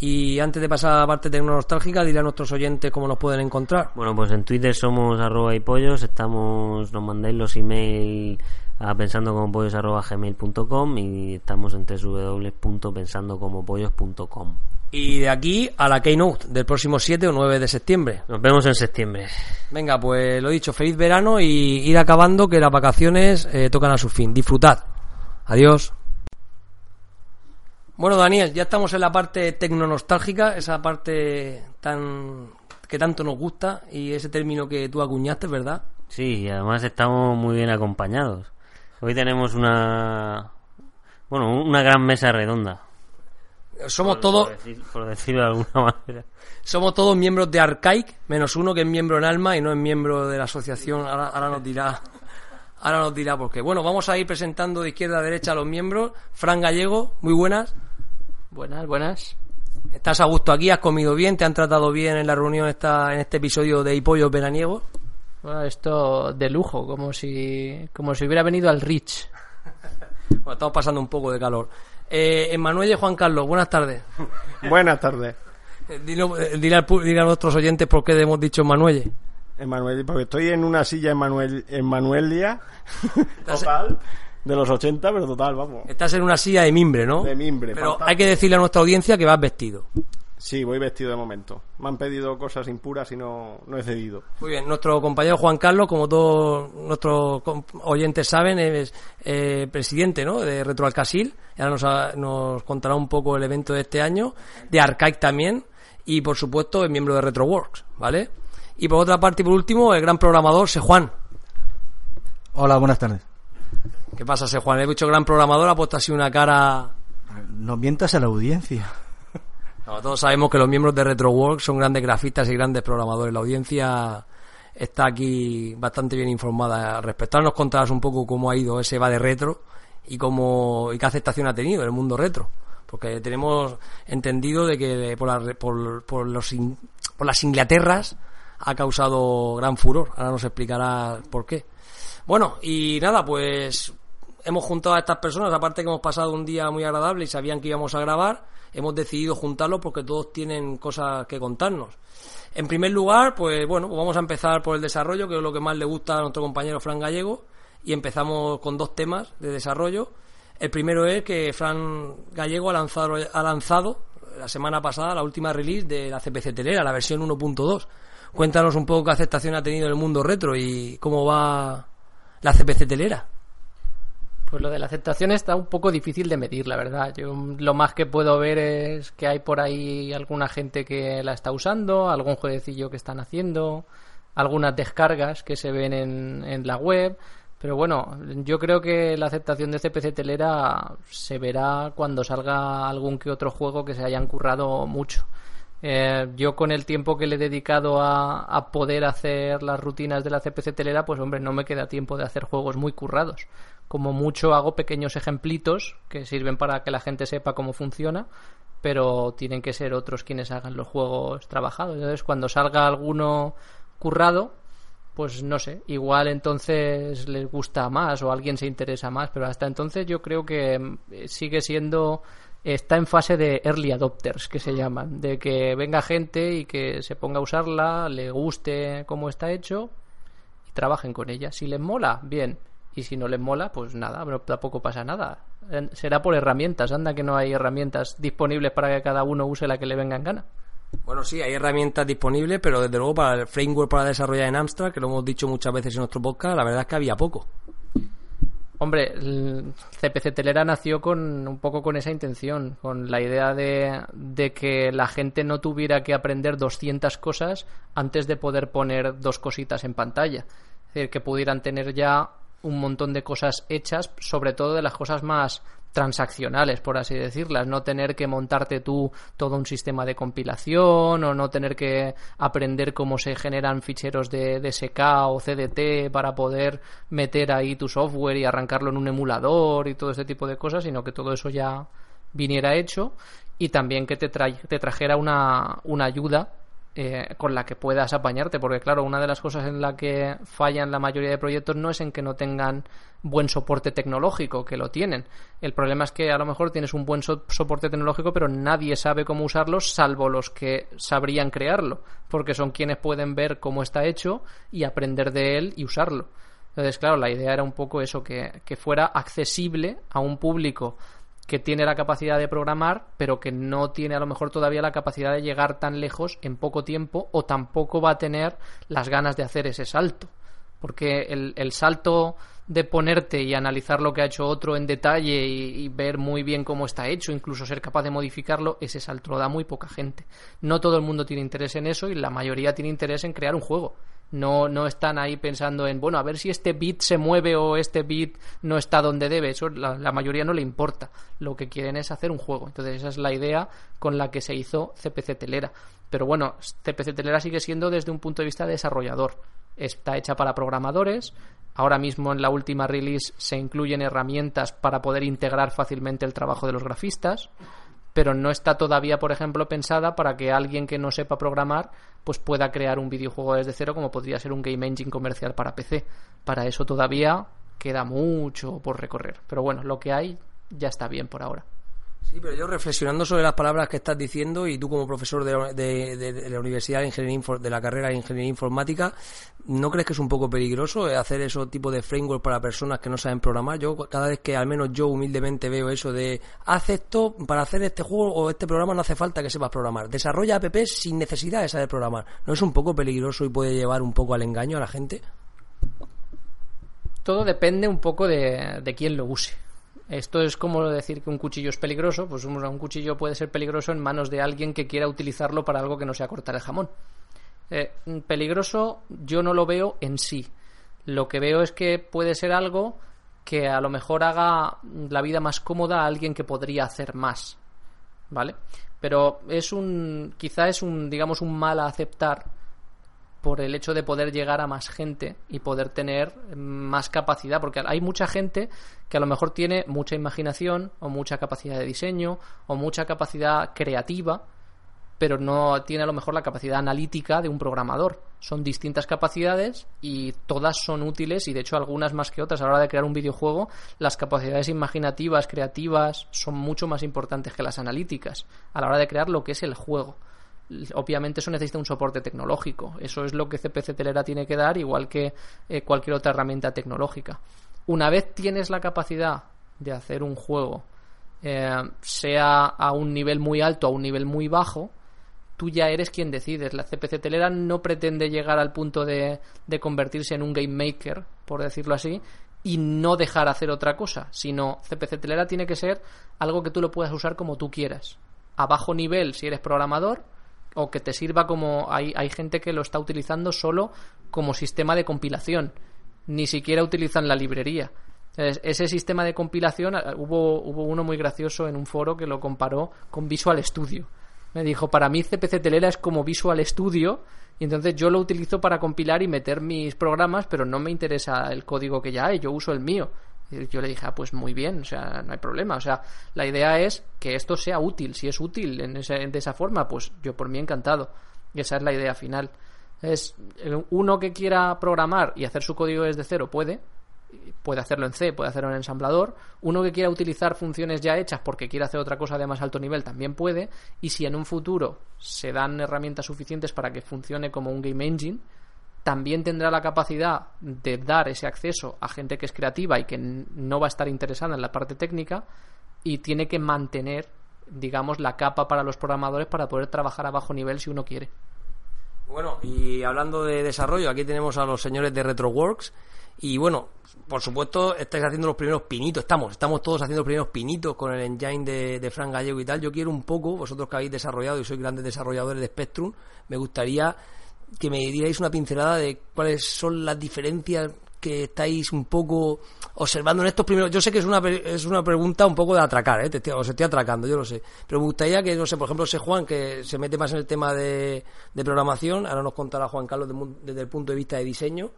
Y antes de pasar a la parte tecno-nostálgica, dile a nuestros oyentes cómo nos pueden encontrar. Bueno, pues en Twitter somos arroba y pollos, estamos, nos mandáis los email a pensando como pollos arroba gmail.com y estamos en www.pensandocomopollos.com. Y de aquí a la Keynote del próximo 7 o 9 de septiembre. Nos vemos en septiembre. Venga, pues lo dicho, feliz verano y ir acabando que las vacaciones eh, tocan a su fin. Disfrutad. Adiós. Bueno, Daniel, ya estamos en la parte tecno-nostálgica, esa parte tan que tanto nos gusta y ese término que tú acuñaste, ¿verdad? Sí, y además estamos muy bien acompañados. Hoy tenemos una, bueno, una gran mesa redonda. Somos Por- todos por, decir- por decirlo de alguna manera. somos todos miembros de Arcaic, menos uno que es miembro en alma y no es miembro de la asociación. Ahora, ahora nos dirá ahora nos dirá por qué. Bueno, vamos a ir presentando de izquierda a derecha a los miembros. Fran Gallego, muy buenas. Buenas, buenas. ¿Estás a gusto aquí? ¿Has comido bien? ¿Te han tratado bien en la reunión esta, en este episodio de Hipollos Veraniegos? Bueno, esto de lujo, como si, como si hubiera venido al Rich. Bueno, estamos pasando un poco de calor. Eh, Emanuel y Juan Carlos, buenas tardes. Buenas tardes, Eh, dilo- eh, dile, al pu- dile a nuestros oyentes por qué hemos dicho Emanuel. Emanuel, porque estoy en una silla Emanuel, Emanuelia, total, de los 80, pero total, vamos. Estás en una silla de mimbre, ¿no? De mimbre, Pero fantástico. hay que decirle a nuestra audiencia que vas vestido. Sí, voy vestido de momento. Me han pedido cosas impuras y no, no he cedido. Muy bien, nuestro compañero Juan Carlos, como todos nuestros com- oyentes saben, es eh, presidente ¿no? de Retroalcasil. Ahora nos, ha- nos contará un poco el evento de este año, de Arcaic también, y por supuesto es miembro de Retroworks, ¿vale? Y por otra parte y por último, el gran programador, Sejuan. Hola, buenas tardes. ¿Qué pasa, Sejuan? He dicho gran programador, ha puesto así una cara... No mientas a la audiencia. Todos sabemos que los miembros de Retroworks son grandes grafistas y grandes programadores. La audiencia está aquí bastante bien informada al respecto. Nos contarás un poco cómo ha ido ese va de retro y cómo y qué aceptación ha tenido en el mundo retro. Porque tenemos entendido de que por, la por, por los por las Inglaterras ha causado gran furor. Ahora nos explicará por qué. Bueno, y nada, pues hemos juntado a estas personas, aparte que hemos pasado un día muy agradable y sabían que íbamos a grabar, hemos decidido juntarlos porque todos tienen cosas que contarnos. En primer lugar, pues bueno, pues vamos a empezar por el desarrollo, que es lo que más le gusta a nuestro compañero Fran Gallego, y empezamos con dos temas de desarrollo. El primero es que Fran Gallego ha lanzado, ha lanzado la semana pasada la última release de la CPC Telera, la versión 1.2. Cuéntanos un poco qué aceptación ha tenido en el mundo retro y cómo va la CPC Telera. Pues lo de la aceptación está un poco difícil de medir, la verdad. Yo lo más que puedo ver es que hay por ahí alguna gente que la está usando, algún jueguecillo que están haciendo, algunas descargas que se ven en, en la web. Pero bueno, yo creo que la aceptación de CPC Telera se verá cuando salga algún que otro juego que se hayan currado mucho. Eh, yo con el tiempo que le he dedicado a, a poder hacer las rutinas de la CPC telera, pues hombre, no me queda tiempo de hacer juegos muy currados. Como mucho hago pequeños ejemplitos que sirven para que la gente sepa cómo funciona, pero tienen que ser otros quienes hagan los juegos trabajados. Entonces, cuando salga alguno currado, pues no sé, igual entonces les gusta más o alguien se interesa más, pero hasta entonces yo creo que mm, sigue siendo está en fase de early adopters que se llaman, de que venga gente y que se ponga a usarla, le guste cómo está hecho y trabajen con ella. Si les mola, bien, y si no les mola, pues nada, pero tampoco pasa nada. Será por herramientas, anda que no hay herramientas disponibles para que cada uno use la que le venga en gana. Bueno, sí, hay herramientas disponibles, pero desde luego para el framework para desarrollar en Amstrad, que lo hemos dicho muchas veces en nuestro podcast, la verdad es que había poco. Hombre, el CPC Telera nació con un poco con esa intención, con la idea de, de que la gente no tuviera que aprender 200 cosas antes de poder poner dos cositas en pantalla. Es decir, que pudieran tener ya un montón de cosas hechas, sobre todo de las cosas más transaccionales, por así decirlas, no tener que montarte tú todo un sistema de compilación o no tener que aprender cómo se generan ficheros de DSK o CDT para poder meter ahí tu software y arrancarlo en un emulador y todo ese tipo de cosas, sino que todo eso ya viniera hecho. Y también que te, tra- te trajera una, una ayuda eh, con la que puedas apañarte, porque claro, una de las cosas en la que fallan la mayoría de proyectos no es en que no tengan buen soporte tecnológico, que lo tienen. El problema es que a lo mejor tienes un buen so- soporte tecnológico, pero nadie sabe cómo usarlo, salvo los que sabrían crearlo, porque son quienes pueden ver cómo está hecho y aprender de él y usarlo. Entonces, claro, la idea era un poco eso, que, que fuera accesible a un público que tiene la capacidad de programar, pero que no tiene a lo mejor todavía la capacidad de llegar tan lejos en poco tiempo o tampoco va a tener las ganas de hacer ese salto. Porque el, el salto de ponerte y analizar lo que ha hecho otro en detalle y, y ver muy bien cómo está hecho, incluso ser capaz de modificarlo, ese salto lo da muy poca gente. No todo el mundo tiene interés en eso y la mayoría tiene interés en crear un juego. No, no están ahí pensando en, bueno, a ver si este bit se mueve o este bit no está donde debe. Eso la, la mayoría no le importa. Lo que quieren es hacer un juego. Entonces esa es la idea con la que se hizo CPC Telera. Pero bueno, CPC Telera sigue siendo desde un punto de vista de desarrollador. Está hecha para programadores. Ahora mismo en la última release se incluyen herramientas para poder integrar fácilmente el trabajo de los grafistas pero no está todavía, por ejemplo, pensada para que alguien que no sepa programar pues pueda crear un videojuego desde cero como podría ser un game engine comercial para PC. Para eso todavía queda mucho por recorrer. Pero bueno, lo que hay ya está bien por ahora. Sí, pero yo reflexionando sobre las palabras que estás diciendo y tú como profesor de, la- de- la Universidad de Ingeniería de la carrera de Ingeniería Informática, ¿no crees que es un poco peligroso eh, hacer esos tipos de framework para personas que no saben programar? Yo cada vez que al menos yo humildemente veo eso de haz esto para hacer este juego o este programa no hace falta que sepas programar. Desarrolla apps sin necesidad de saber programar. ¿No es un poco peligroso y puede llevar un poco al engaño a la gente? Todo depende un poco de quién lo use. Esto es como decir que un cuchillo es peligroso, pues un, cuchillo puede ser peligroso en manos de alguien que quiera utilizarlo para algo que no sea cortar el jamón. Eh, peligroso yo no lo veo en sí. Lo que veo es que puede ser algo que a lo mejor haga la vida más cómoda a alguien que podría hacer más. ¿Vale? Pero es un. quizá es un, digamos, un mal a aceptar por el hecho de poder llegar a más gente y poder tener más capacidad, porque hay mucha gente que a lo mejor tiene mucha imaginación o mucha capacidad de diseño o mucha capacidad creativa, pero no tiene a lo mejor la capacidad analítica de un programador. Son distintas capacidades y todas son útiles y de hecho algunas más que otras. A la hora de crear un videojuego, las capacidades imaginativas, creativas, son mucho más importantes que las analíticas a la hora de crear lo que es el juego obviamente eso necesita un soporte tecnológico. Eso es lo que CPC Telera tiene que dar, igual que eh, cualquier otra herramienta tecnológica. Una vez tienes la capacidad de hacer un juego, eh, sea a un nivel muy alto a un nivel muy bajo, tú ya eres quien decides. La CPC Telera no pretende llegar al punto de, de convertirse en un game maker, por decirlo así, y no dejar hacer otra cosa, sino CPC Telera tiene que ser algo que tú lo puedas usar como tú quieras. A bajo nivel, si eres programador, o que te sirva como hay, hay gente que lo está utilizando solo como sistema de compilación ni siquiera utilizan la librería. Ese sistema de compilación eh, hubo, hubo uno muy gracioso en un foro que lo comparó con Visual Studio. Me dijo para mí CPC Telera es como Visual Studio y entonces yo lo utilizo para compilar y meter mis programas pero no me interesa el código que ya hay yo uso el mío yo le dije, ah, pues muy bien, o sea, no hay problema. O sea, la idea es que esto sea útil. Si es útil en ese- de esa forma, pues yo por mí encantado. Y esa es la idea final. Es eh, uno que quiera programar y hacer su código desde cero puede, puede hacerlo en C, puede hacerlo en ensamblador. Uno que quiera utilizar funciones ya hechas porque quiere hacer otra cosa de más alto nivel también puede. Y si en un futuro se dan herramientas suficientes para que funcione como un game engine, también tendrá la capacidad de dar ese acceso a gente que es creativa y que no va a estar interesada en la parte técnica y tiene que mantener, digamos, la capa para los programadores para poder trabajar a bajo nivel si uno quiere. Bueno, y hablando de desarrollo, aquí tenemos a los señores de RetroWorks. Y bueno, por supuesto, estáis haciendo los primeros pinitos. Estamos, estamos todos haciendo los primeros pinitos con el engine de, de Fran Gallego y tal. Yo quiero un poco, vosotros que habéis desarrollado y sois grandes desarrolladores de Spectrum, me gustaría que me dierais una pincelada de cuáles son las diferencias que estáis un poco observando en estos primeros. Yo sé que es una, es una pregunta un poco de atracar, ¿eh? Te estoy- os estoy atracando, yo lo sé. Pero me gustaría que, no sé, por ejemplo, ese Juan que se mete más en el tema de, de programación, ahora nos contará Juan Carlos desde el punto de vista de diseño.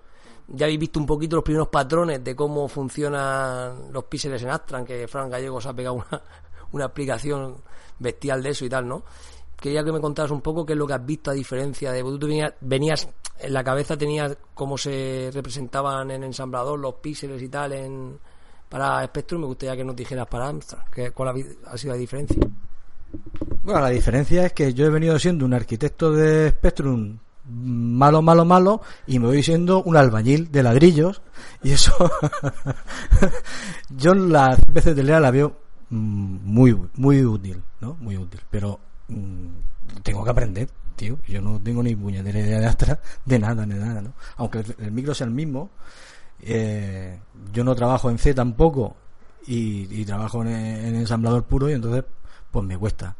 Ya habéis visto un poquito los primeros patrones de cómo funcionan los píxeles en Astran, que Fran Gallego se ha pegado una, una explicación bestial de eso y tal, ¿no? Quería que me contaras un poco qué es lo que has visto a diferencia de... Tú venías, en la cabeza, tenías cómo se representaban en ensamblador los píxeles y tal en, para Spectrum. Me gustaría que nos dijeras para Amstrad, que, cuál ha, sido la diferencia. Bueno, la diferencia es que yo he venido siendo un arquitecto de Spectrum malo, malo, malo, y me voy siendo un albañil de ladrillos, y eso, yo la CPC de la veo mm, muy, muy útil, ¿no? Muy útil, pero tengo que aprender, tío, yo no tengo ni puñetera idea de Astra, de nada, de nada, ¿no? Aunque el, micro sea el mismo, eh, yo no trabajo en C tampoco, y, y trabajo en, en ensamblador puro, y entonces, pues me cuesta.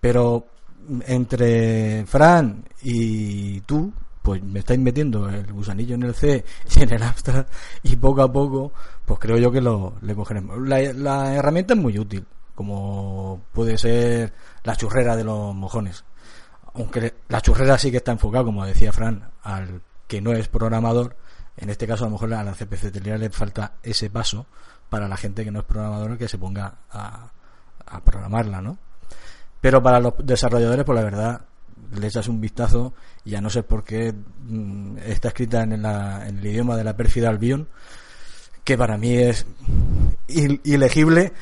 Pero entre Fran y tú, pues me estáis metiendo el gusanillo en el C y en el Amstrad y poco a poco, pues creo yo que lo le cogeremos. La, la herramienta es muy útil, como puede ser la churrera de los mojones. Aunque la churrera sí que está enfocada, como decía Fran, al que no es programador. En este caso, a lo mejor a la CPC Telera le falta ese paso para la gente que no es programador que se ponga a, a programarla, ¿no? Pero para los desarrolladores, pues la verdad, le echas un vistazo y a no ser por qué mm, está escrita en, el idioma de la pérfida Albion, que para mí es il ilegible,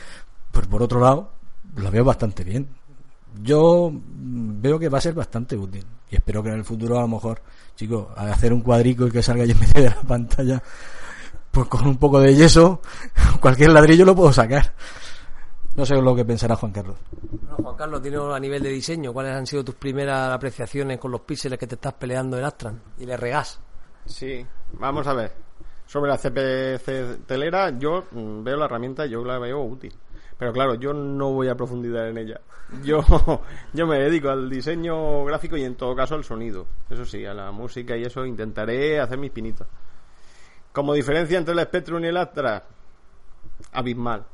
pues por otro lado, lo veo bastante bien. Yo veo que va a ser bastante útil y espero que en el futuro a lo mejor, chicos, al hacer un cuadrico y que salga y en medio de la pantalla, pues con un poco de yeso, cualquier ladrillo lo puedo sacar. No sé lo que pensará Juan Carlos. Bueno, Juan Carlos, tiene a nivel de diseño, ¿cuáles han sido tus primeras apreciaciones con los píxeles que te estás peleando en Astran y le regas? Sí, vamos a ver. Sobre la CPC telera, yo mm, veo la herramienta, yo la veo útil. Pero claro, yo no voy a profundizar en ella. Yo, yo me dedico al diseño gráfico y en todo caso al sonido. Eso sí, a la música y eso intentaré hacer mis pinitos. Como diferencia entre el Spectrum y el Astra, abismal.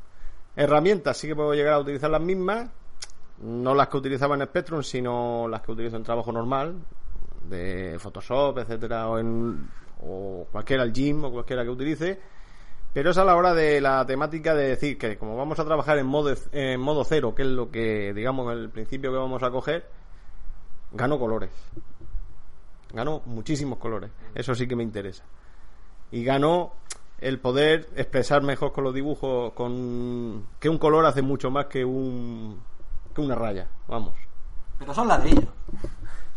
Herramientas sí que puedo llegar a utilizar las mismas, no las que utilizaba en Spectrum, sino las que utilizo en trabajo normal, de Photoshop, etcétera, o, en, o cualquiera, el gym o cualquiera que utilice. Pero es a la hora de la temática de decir que como vamos a trabajar en modo, en modo cero, que es lo que, digamos, el principio que vamos a coger, gano colores. Gano muchísimos colores. Eso sí que me interesa. Y gano el poder expresar mejor con los dibujos con que un color hace mucho más que un que una raya vamos pero son ladrillos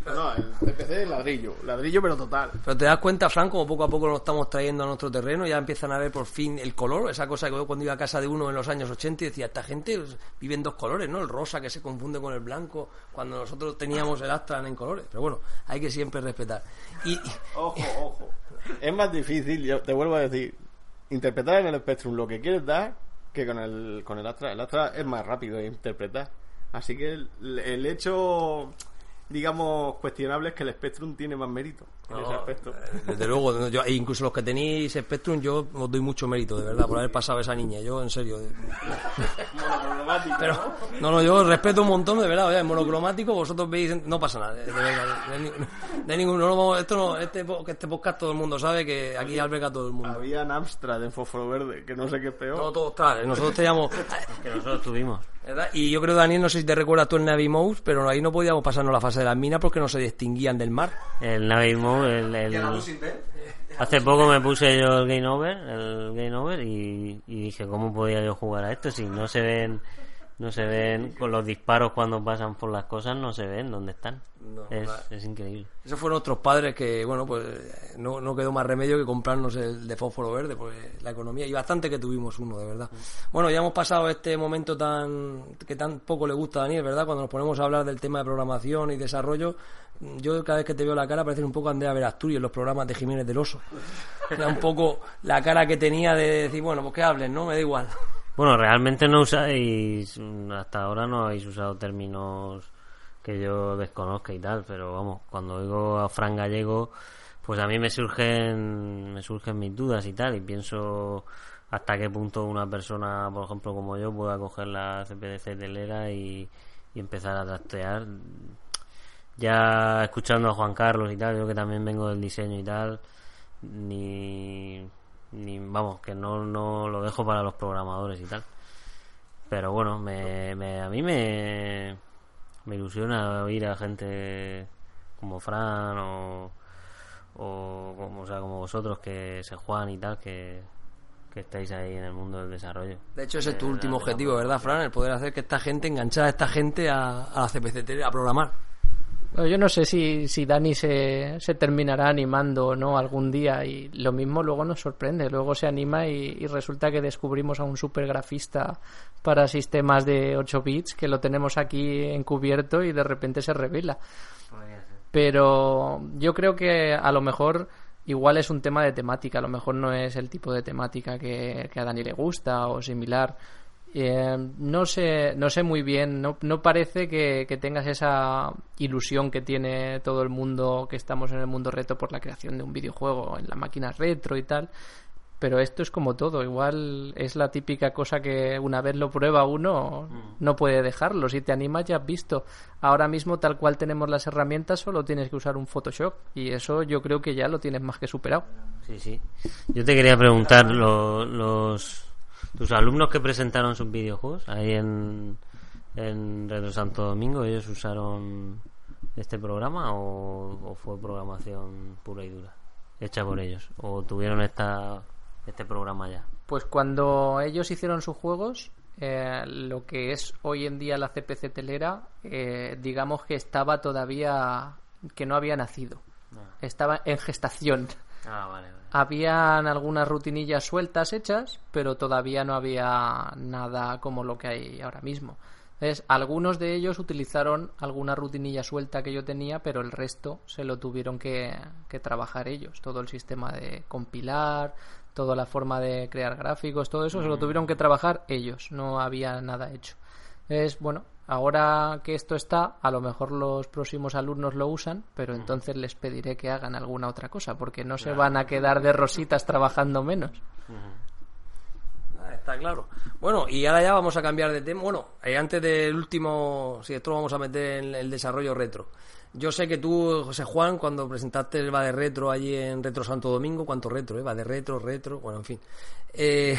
no, el CPC es ladrillo, ladrillo pero total. Pero te das cuenta, Fran, como poco a poco lo estamos trayendo a nuestro terreno, ya empiezan a ver por fin el color, esa cosa que yo cuando iba a casa de uno en los años 80 y decía, esta gente vive en dos colores, ¿no? El rosa que se confunde con el blanco, cuando nosotros teníamos el Astran en colores. Pero bueno, hay que siempre respetar. Y, ojo, ojo. Es más difícil, yo te vuelvo a decir, interpretar en el Spectrum lo que quieres dar que con el, con el Astra. El Astra es más rápido de interpretar. Así que el, el hecho, digamos, cuestionable es que el Spectrum tiene más mérito en No, ese aspecto. eh, Desde luego, yo, e incluso los que tenéis Spectrum, yo os doy mucho mérito, de verdad, por haber pasado a esa niña. Yo, en serio. de- Pero, no, no, yo respeto un montón, de verdad. oye, en monocromático, vosotros veis, no pasa nada, de, de verdad. De, de ningún, no, lo vamos- esto no, este, este podcast todo el mundo sabe que aquí alberga todo el mundo. Había en Amstrad en fósforo verde, que no sé qué es peor. No, todos, claro, nosotros teníamos. Que nosotros tuvimos. ¿verdad? Y yo creo, Daniel, no sé si te recuerdas tú el Navy Mouse, pero ahí no podíamos pasarnos la fase de las minas porque no se distinguían del mar. El Navi Mode, el, el- Hace poco me puse yo el Game Over, el Game Over y, y dije, ¿cómo podía yo jugar a esto si no se ven no se ven con los disparos cuando pasan por las cosas no se ven dónde están No, es, es increíble Esos fueron nuestros padres que, bueno, pues no, no quedó más remedio que comprarnos el de fósforo verde, pues la economía, y bastante que tuvimos uno, de verdad. Bueno, ya hemos pasado este momento tan que tan poco le gusta a Daniel, ¿verdad? Cuando nos ponemos a hablar del tema de programación y desarrollo, yo cada vez que te veo la cara parece un poco Andrea Verasturi en los programas de Jiménez del Oso. Era un poco la cara que tenía de decir, bueno, pues que hablen, ¿no? Me da igual. Bueno realmente no usáis hasta ahora no habéis usado términos que yo desconozca y tal pero vamos cuando oigo a Fran Gallego pues a mí me surgen me surgen mis dudas y tal y pienso hasta qué punto una persona por ejemplo como yo pueda coger la CPDC telera y, y empezar a trastear. Ya escuchando a Juan Carlos y tal, yo que también vengo del diseño y tal, ni, ni vamos, que no, no lo dejo para los programadores y tal. Pero bueno, me, me- a mí me, Me ilusiona oír a gente como Fran o, o como, o sea, como vosotros, que se Juan y tal, que, que estáis ahí en el mundo del desarrollo. De hecho, ese es tu Eh, último de la objetivo, ¿verdad, Fran? El poder hacer que esta gente, enganchar a esta gente a, a la CPC, a programar. Yo no sé si, si Dani se, se terminará animando o no algún día y lo mismo luego nos sorprende. Luego se anima y, y resulta que descubrimos a un super grafista para sistemas de 8 bits que lo tenemos aquí encubierto y de repente se revela. Pero yo creo que a lo mejor igual es un tema de temática, a lo mejor no es el tipo de temática que, que a Dani le gusta o similar. Eh, no sé no sé muy bien no, no parece que, que tengas esa ilusión que tiene todo el mundo que estamos en el mundo reto por la creación de un videojuego en la máquina retro y tal pero esto es como todo igual es la típica cosa que una vez lo prueba uno no puede dejarlo si te animas ya has visto. Ahora mismo tal cual tenemos las herramientas solo tienes que usar un Photoshop y eso yo creo que ya lo tienes más que superado. Sí, sí. Yo te quería preguntar, lo- los tus alumnos que presentaron sus videojuegos ahí en, en Retro Santo Domingo, ¿ellos usaron este programa o, o fue programación pura y dura? Hecha por ellos. ¿O tuvieron esta, este programa ya? Pues cuando ellos hicieron sus juegos, eh, lo que es hoy en día la CPC telera, eh, digamos que estaba todavía, que no había nacido. Estaba en gestación. Ah, vale, vale. Habían algunas rutinillas sueltas hechas, pero todavía no había nada como lo que hay ahora mismo. Entonces, algunos de ellos utilizaron alguna rutinilla suelta que yo tenía, pero el resto se lo tuvieron que, que trabajar ellos. Todo el sistema de compilar, toda la forma de crear gráficos, todo eso se lo tuvieron que trabajar ellos. No había nada hecho. Es bueno, ahora que esto está, a lo mejor los próximos alumnos lo usan, pero entonces les pediré que hagan alguna otra cosa, porque no se van a quedar de rositas trabajando menos. Ah, Está claro. Bueno, y ahora ya vamos a cambiar de tema. Bueno, eh, antes del último, si esto lo vamos a meter en el desarrollo retro. Yo sé que tú, José Juan, cuando presentaste el Va de Retro allí en Retro Santo Domingo, ¿cuánto retro? Eh? Va de Retro, Retro, bueno, en fin. Eh,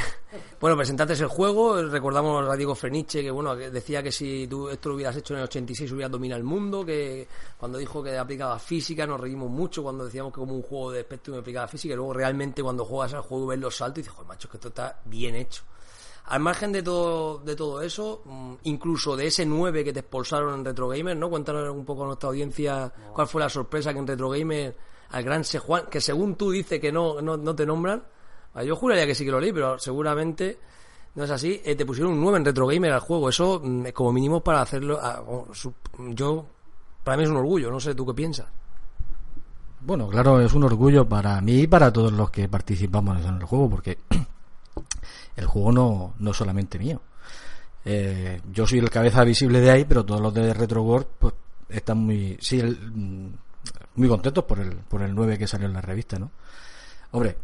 bueno, presentaste el juego, recordamos a Diego Freniche, que bueno, decía que si tú esto lo hubieras hecho en el 86 hubieras dominado el mundo, que cuando dijo que aplicaba física nos reímos mucho cuando decíamos que como un juego de Spectrum aplicaba física, y luego realmente cuando juegas al juego ves los saltos y dices, joder, macho, que esto está bien hecho. Al margen de todo, de todo eso, mm, incluso de ese 9 que te expulsaron en Retro Gamer, ¿no? Cuéntanos un poco a nuestra audiencia cuál fue la sorpresa que en Retro Gamer al gran Sejuan, que según tú dices que no, no, no te nombran, ah, yo juraría que sí que lo leí, pero seguramente no es así, eh, te pusieron un 9 en Retro Gamer al juego, eso mm, como mínimo para hacerlo, ah, yo, para mí es un orgullo, no sé tú qué piensas. Bueno, claro, es un orgullo para mí y para todos los que participamos en el juego, porque el juego no, no solamente mío. Eh, yo soy el cabeza visible de ahí, pero todos los de Retro World pues, están muy, sí, el- mm, muy contentos por el, por el 9 que salió en la revista, ¿no? Hombre,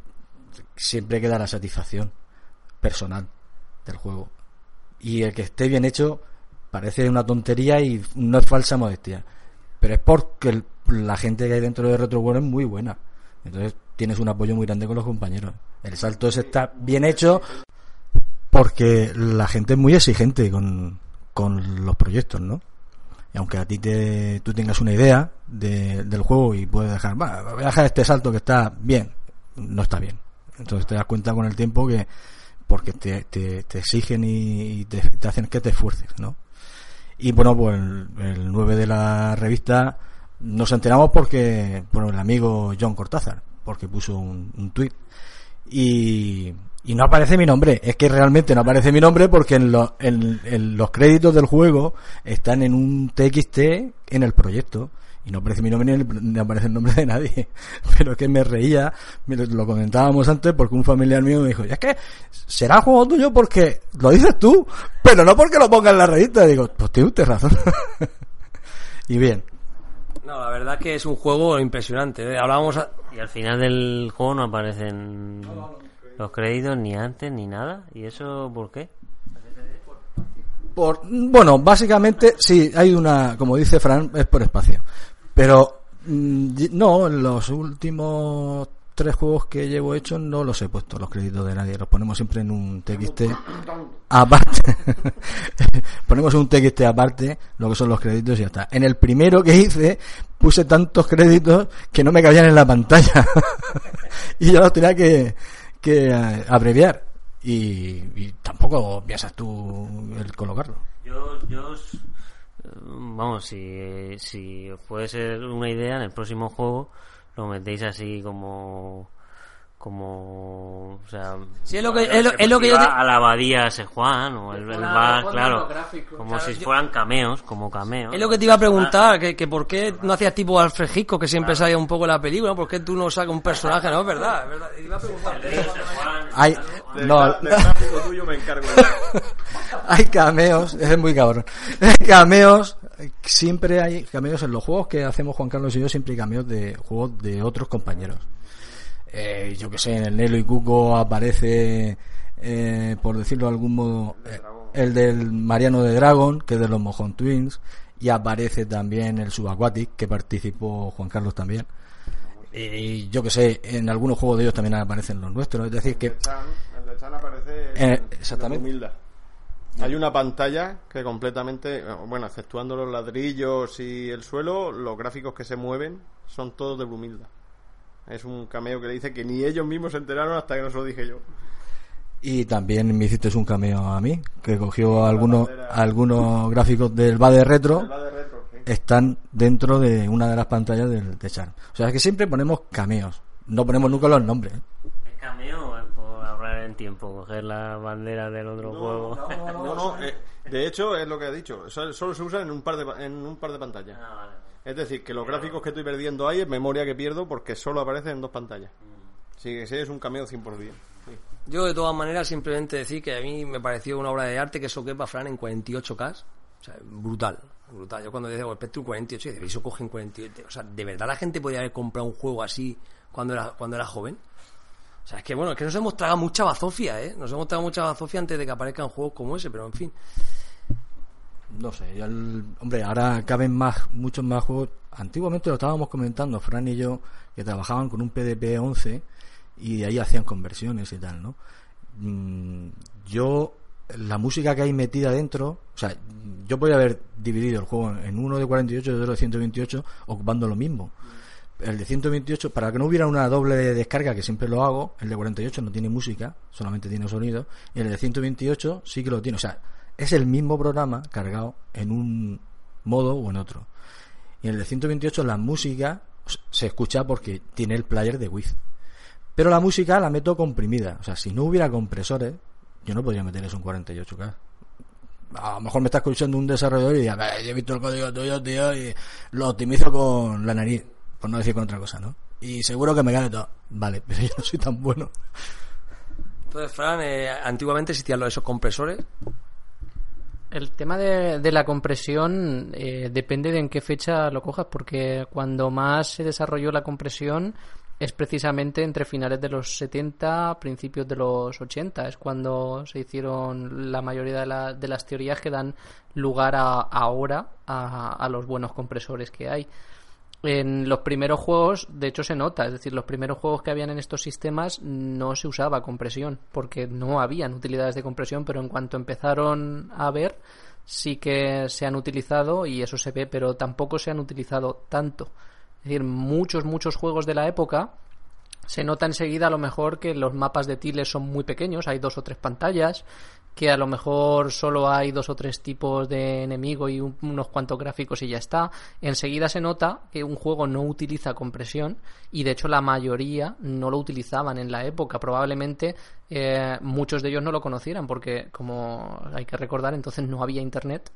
siempre queda la satisfacción personal del juego. Y el que esté bien hecho parece una tontería y no es falsa modestia. Pero es porque la gente que hay dentro de Retro World es muy buena. Entonces tienes un apoyo muy grande con los compañeros. El salto ese está bien hecho porque la gente es muy exigente con, con los proyectos, ¿no? Y aunque a ti te, tú tengas una idea de- del juego y puedes dejar, "Va, voy a dejar este salto que está bien, no está bien. Entonces te das cuenta con el tiempo que porque te, te, exigen y te, hacen que te esfuerces, ¿no? Y bueno, pues el, el 9 de la revista nos enteramos porque por el amigo John Cortázar, porque puso un, un tuit y, y no aparece mi nombre. Es que realmente no aparece mi nombre porque en, lo- en- en los créditos del juego están en un TXT en el proyecto. Y no aparece mi nombre ni, el- ni aparece el nombre de nadie. Pero es que me reía, lo, comentábamos antes porque un familiar mío me dijo, "Y es que será juego tuyo porque lo dices tú, pero no porque lo pongas en la revista. Y digo, pues tiene usted razón. y bien, No, la verdad que es un juego impresionante. ¿eh? Hablábamos a- Y al final del juego no aparecen los créditos ni antes ni nada. ¿Y eso por qué? Por, bueno, básicamente sí, hay una, como dice Fran, es por espacio. Pero mm, no, los últimos tres juegos que llevo hechos no los he puesto los créditos de nadie, los ponemos siempre en un TXT aparte. ponemos un TXT aparte, lo que son los créditos y ya está. En el primero que hice puse tantos créditos que no me cabían en la pantalla y yo los tenía que, que eh, abreviar y, tampoco piensas tú el colocarlo. Yo, yo eh, vamos, si, si puede ser una idea, en el próximo juego lo metéis así como como o sea Sí, es lo que- es lo- es lo que yo te- a la abadía San Juan o el, el Claro, bar claro como Claro, si yo- fueran cameos como cameos Es lo que te iba a preguntar, que, que por qué no hacías tipo Alfred Hitchcock, que siempre salía un poco en la película, ¿por qué tú no sacas un personaje? No, es verdad, es verdad. Te iba a preguntar. Hay, no, tuyo me encargo hay cameos, es muy cabrón. cameos, siempre hay cameos en los juegos que hacemos Juan Carlos y yo, siempre hay cameos de juegos de otros compañeros. Eh, yo que sé, en el Nelo y Cuco aparece, eh, por decirlo de algún modo, eh, el del Mariano de Dragon, que es de los Mojón Twins, y aparece también el Subaquatic, que participó Juan Carlos también. Y yo que sé, en algunos juegos de ellos también aparecen los nuestros. Es decir, que El Chan, el de Chan aparece Eh, en- exactamente. Hay una pantalla que completamente, bueno, exceptuando los ladrillos y el suelo, los gráficos que se mueven son todos de Brumilda. Es un cameo que le dice que ni ellos mismos se enteraron hasta que no se lo dije yo. Y también me hiciste un cameo a mí, que cogió algunos, algunos gráficos del BADE Retro, Va de retro, sí. están dentro de una de las pantallas del de Char. O sea, es que siempre ponemos cameos, no ponemos nunca los nombres. ¿eh? es cameo es por ahorrar en tiempo coger la bandera del otro juego No, no, eh, de hecho es lo que ha dicho. Solo, se usan en un par de en un par de pantallas. Ah, vale. Es decir, que los gráficos que estoy perdiendo ahí es memoria que pierdo porque solo aparecen en dos pantallas. Sí, sí, es un cameo 100%. Sí. Yo, de todas maneras, simplemente decir que a mí me pareció una obra de arte que eso quepa Fran en 48K. O sea, brutal, brutal. Yo cuando "Oh, Spectrum 48, y eso coge en 48. O sea, ¿de verdad la gente podía haber comprado un juego así cuando era, cuando era joven? O sea, es que bueno, es que nos hemos tragado mucha bazofia, ¿eh? Nos hemos tragado mucha bazofia antes de que aparezcan juegos como ese, pero en fin. No sé, el- hombre, ahora caben más, muchos más juegos. Antiguamente lo estábamos comentando, Fran y yo, que trabajaban con un PDP 11 y de ahí hacían conversiones y tal, ¿no? Mm, yo, la música que hay metida dentro, o sea, yo podría haber dividido el juego en uno de 48 y otro de 128, ocupando lo mismo. El de 128, para que no hubiera una doble descarga, que siempre lo hago, el de 48 no tiene música, solamente tiene sonido, y el de 128 sí que lo tiene. O sea, es el mismo programa cargado en un modo o en otro. Y en el de 128 la música se escucha porque tiene el player de Wiz. Pero la música la meto comprimida. O sea, si no hubiera compresores, yo no podría meter eso en 48K. A lo mejor me está escuchando un desarrollador y diga, "Bah, yo he visto el código tuyo, tío, y lo optimizo con la nariz, por no decir con otra cosa, ¿no? Y seguro que me cae todo. Vale, pero yo no soy tan bueno. Entonces, Fran, eh, antiguamente existían esos compresores. El tema de, de la compresión eh, depende de en qué fecha lo cojas, porque cuando más se desarrolló la compresión es precisamente entre finales de los 70, principios de los 80. Es cuando se hicieron la mayoría de, la- de las teorías que dan lugar a, ahora a, a los buenos compresores que hay. En los primeros juegos, de hecho, se nota, es decir, los primeros juegos que habían en estos sistemas no se usaba compresión, porque no habían utilidades de compresión, pero en cuanto empezaron a ver, sí que se han utilizado y eso se ve, pero tampoco se han utilizado tanto. Es decir, muchos, muchos juegos de la época se nota enseguida a lo mejor que los mapas de tiles son muy pequeños, hay dos o tres pantallas, que a lo mejor solo hay dos o tres tipos de enemigo y un- unos cuantos gráficos y ya está. Enseguida se nota que un juego no utiliza compresión y de hecho la mayoría no lo utilizaban en la época. Probablemente eh, muchos de ellos no lo conocieran porque como hay que recordar entonces no había internet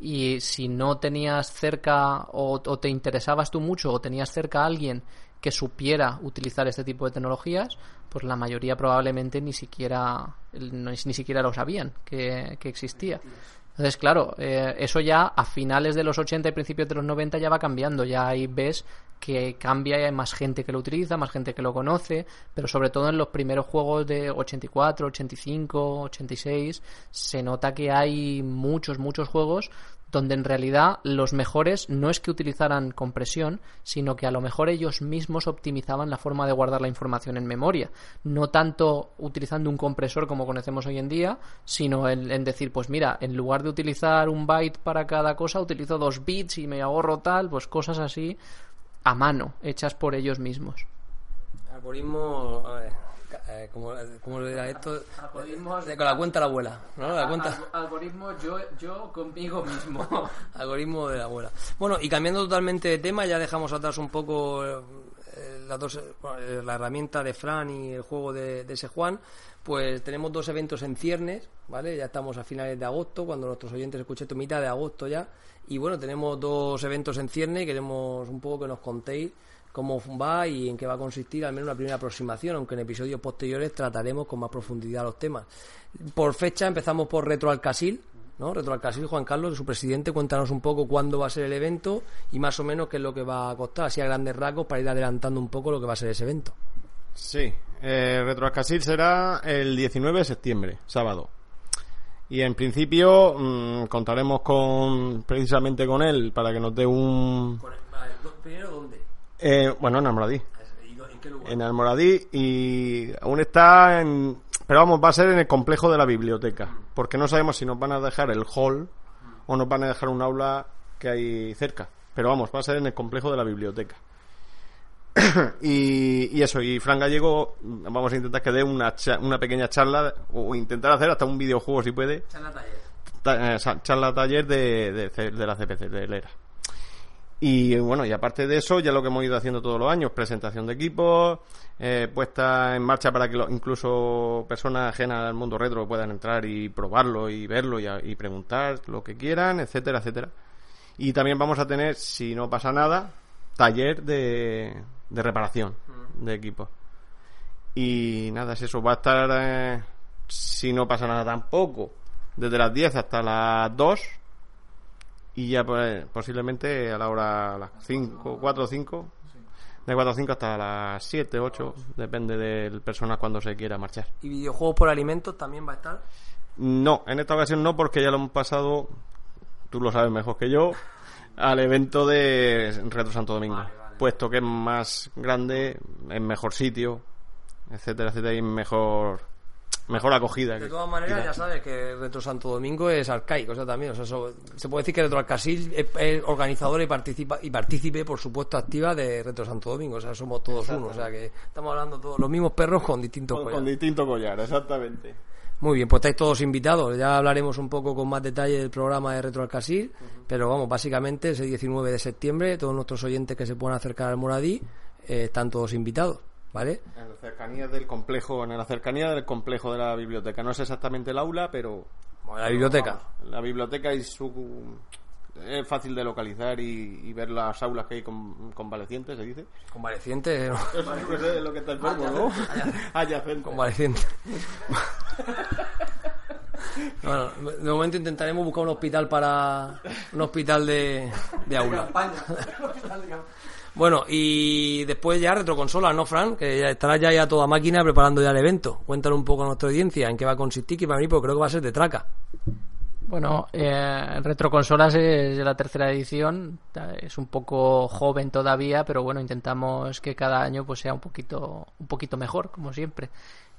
y si no tenías cerca o, o te interesabas tú mucho o tenías cerca a alguien que supiera utilizar este tipo de tecnologías, pues la mayoría probablemente ni siquiera ni siquiera lo sabían que, que existía. Entonces, claro, eh, eso ya a finales de los 80 y principios de los 90 ya va cambiando. Ya ahí ves que cambia y hay más gente que lo utiliza, más gente que lo conoce, pero sobre todo en los primeros juegos de 84, 85, 86, se nota que hay muchos, muchos juegos donde en realidad los mejores no es que utilizaran compresión, sino que a lo mejor ellos mismos optimizaban la forma de guardar la información en memoria. No tanto utilizando un compresor como conocemos hoy en día, sino en, en decir, pues mira, en lugar de utilizar un byte para cada cosa, utilizo dos bits y me ahorro tal, pues cosas así a mano, hechas por ellos mismos. Algoritmo, eh, ¿cómo, cómo lo dirá esto? Algoritmos- De- con la cuenta de la abuela, ¿no? La cuenta, Algoritmo yo, yo conmigo mismo. algoritmo de la abuela. Bueno, y cambiando totalmente de tema, ya dejamos atrás un poco eh, las dos, eh, eh, la herramienta de Fran y el juego de, de ese Juan. Pues tenemos dos eventos en ciernes, ¿vale? Ya estamos a finales de agosto, cuando nuestros oyentes escuchen esto, mitad de agosto ya. Y bueno, tenemos dos eventos en ciernes y queremos un poco que nos contéis cómo va y en qué va a consistir, al menos una primera aproximación, aunque en episodios posteriores trataremos con más profundidad los temas. Por fecha empezamos por Retro Alcasil, ¿no? Retro Alcasil, Juan Carlos, su presidente, cuéntanos un poco cuándo va a ser el evento y más o menos qué es lo que va a costar, así a grandes rasgos, para ir adelantando un poco lo que va a ser ese evento. Sí, eh, Retroascasil será el 19 de septiembre, sábado. Y en principio mm, contaremos con precisamente con él para que nos dé un... Primero, ¿dónde? Eh, bueno, en Almoradí. ¿En qué lugar? En Almoradí y aún está en... Pero vamos, va a ser en el complejo de la biblioteca. Porque no sabemos si nos van a dejar el hall o nos van a dejar un aula que hay cerca. Pero vamos, va a ser en el complejo de la biblioteca. y, y eso, y Fran Gallego, vamos a intentar que dé una, cha- una pequeña charla, o intentar hacer hasta un videojuego si puede, ta- eh, sa- charla taller de, de, de la CPC, de Lera. Y bueno, y aparte de eso, ya lo que hemos ido haciendo todos los años, presentación de equipos, eh, puesta en marcha para que lo- incluso personas ajenas al mundo retro puedan entrar y probarlo y verlo y, preguntar lo que quieran, etcétera, etcétera. Y también vamos a tener, si no pasa nada, taller de, de reparación de equipos. Y nada, es eso. Va a estar, eh, si no pasa nada tampoco, desde las 10 hasta las 2. Y ya pues, posiblemente a la hora a las 5, 4 o 5. De 4 o 5 hasta las 7, 8. Depende del personal cuando se quiera marchar. ¿Y videojuegos por alimentos también va a estar? No, en esta ocasión no, porque ya lo hemos pasado, tú lo sabes mejor que yo, al evento de Retro Santo Domingo. Puesto que es más grande, en mejor sitio, etcétera, etcétera, y mejor, mejor acogida. De que- todas maneras, ya sabes que Retro Santo Domingo es arcaico, o sea, también, o sea, eso- se puede decir que Retro Alcasil es, es organizadora y participa y partícipe, por supuesto, activa de Retro Santo Domingo, o sea, somos todos uno, o sea, que estamos hablando todos los mismos perros con distintos Con, collares. con distinto collar, exactamente. Muy bien, pues estáis todos invitados. Ya hablaremos un poco con más detalle del programa de Retro Alcasil, pero vamos, básicamente ese 19 de septiembre, todos nuestros oyentes que se puedan acercar al Moradí eh, están todos invitados, ¿vale? En las cercanías del complejo, en la cercanía del complejo de la biblioteca. No es exactamente el aula, pero Bueno, la biblioteca. Vamos, la biblioteca y su es fácil de localizar y, y ver las aulas que hay con convalecientes, se dice. Convaleciente, ¿no? es lo que está enfermo, ¿no? Adyacente. Convaleciente. Bueno, de momento intentaremos buscar un hospital para un hospital de, de aula. Bueno, y después ya retroconsolas, ¿no, Fran? Que ya estará ya, ya toda máquina preparando ya el evento. Cuéntale un poco a nuestra audiencia en qué va a consistir, que para mí pues creo que va a ser de traca. Bueno, eh, Retroconsolas es la tercera edición, es un poco joven todavía, pero bueno, intentamos que cada año pues sea un poquito, un poquito mejor, como siempre.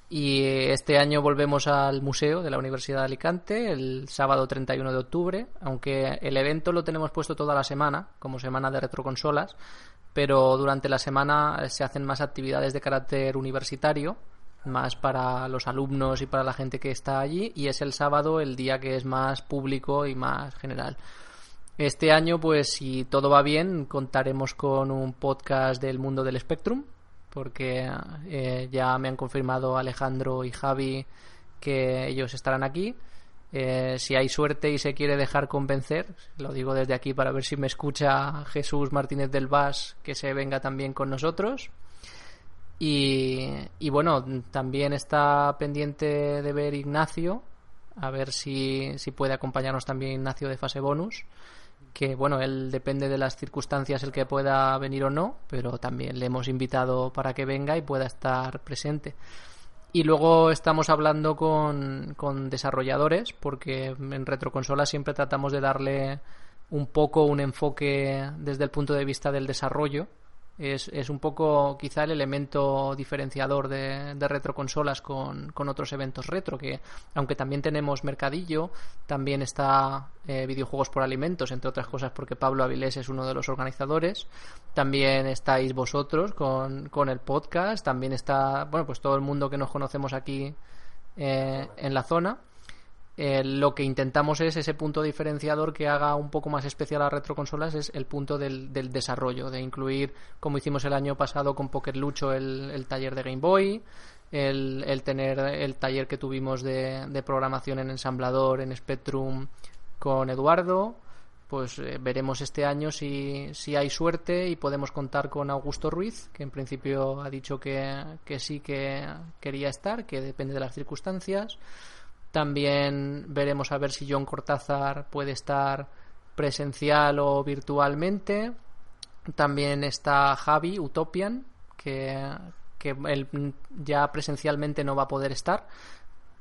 Y este año volvemos al museo de la Universidad de Alicante el sábado 31 de octubre, aunque el evento lo tenemos puesto toda la semana, como semana de retroconsolas, pero durante la semana eh, se hacen más actividades de carácter universitario, más para los alumnos y para la gente que está allí y es el sábado el día que es más público y más general. Este año, pues si todo va bien, contaremos con un podcast del mundo del Spectrum, porque eh, ya me han confirmado Alejandro y Javi que ellos estarán aquí. Eh, si hay suerte y se quiere dejar convencer, lo digo desde aquí para ver si me escucha Jesús Martínez del Vas, que se venga también con nosotros. Y, y bueno, también está pendiente de ver Ignacio, a ver si, si puede acompañarnos también Ignacio de fase bonus, que bueno, él depende de las circunstancias el que pueda venir o no, pero también le hemos invitado para que venga y pueda estar presente. Y luego estamos hablando con, con desarrolladores, porque en retroconsola siempre tratamos de darle un poco un enfoque desde el punto de vista del desarrollo. Es, es un poco quizá el elemento diferenciador de, de retroconsolas con, con otros eventos retro, que aunque también tenemos mercadillo, también está eh, videojuegos por alimentos, entre otras cosas porque Pablo Avilés es uno de los organizadores, también estáis vosotros con, con el podcast, también está, bueno, pues todo el mundo que nos conocemos aquí eh, en la zona. Eh, lo que intentamos es ese punto diferenciador que haga un poco más especial a retroconsolas es el punto del, del desarrollo, de incluir, como hicimos el año pasado con Poker Lucho, el, el taller de Game Boy, el, el, tener el taller que tuvimos de, de, programación en ensamblador en Spectrum con Eduardo. Pues eh, veremos este año si, si hay suerte y podemos contar con Augusto Ruiz, que en principio ha dicho que, que sí que quería estar, que depende de las circunstancias. También veremos a ver si John Cortázar puede estar presencial o virtualmente. También está Javi Utopian, que, que ya presencialmente no va a poder estar,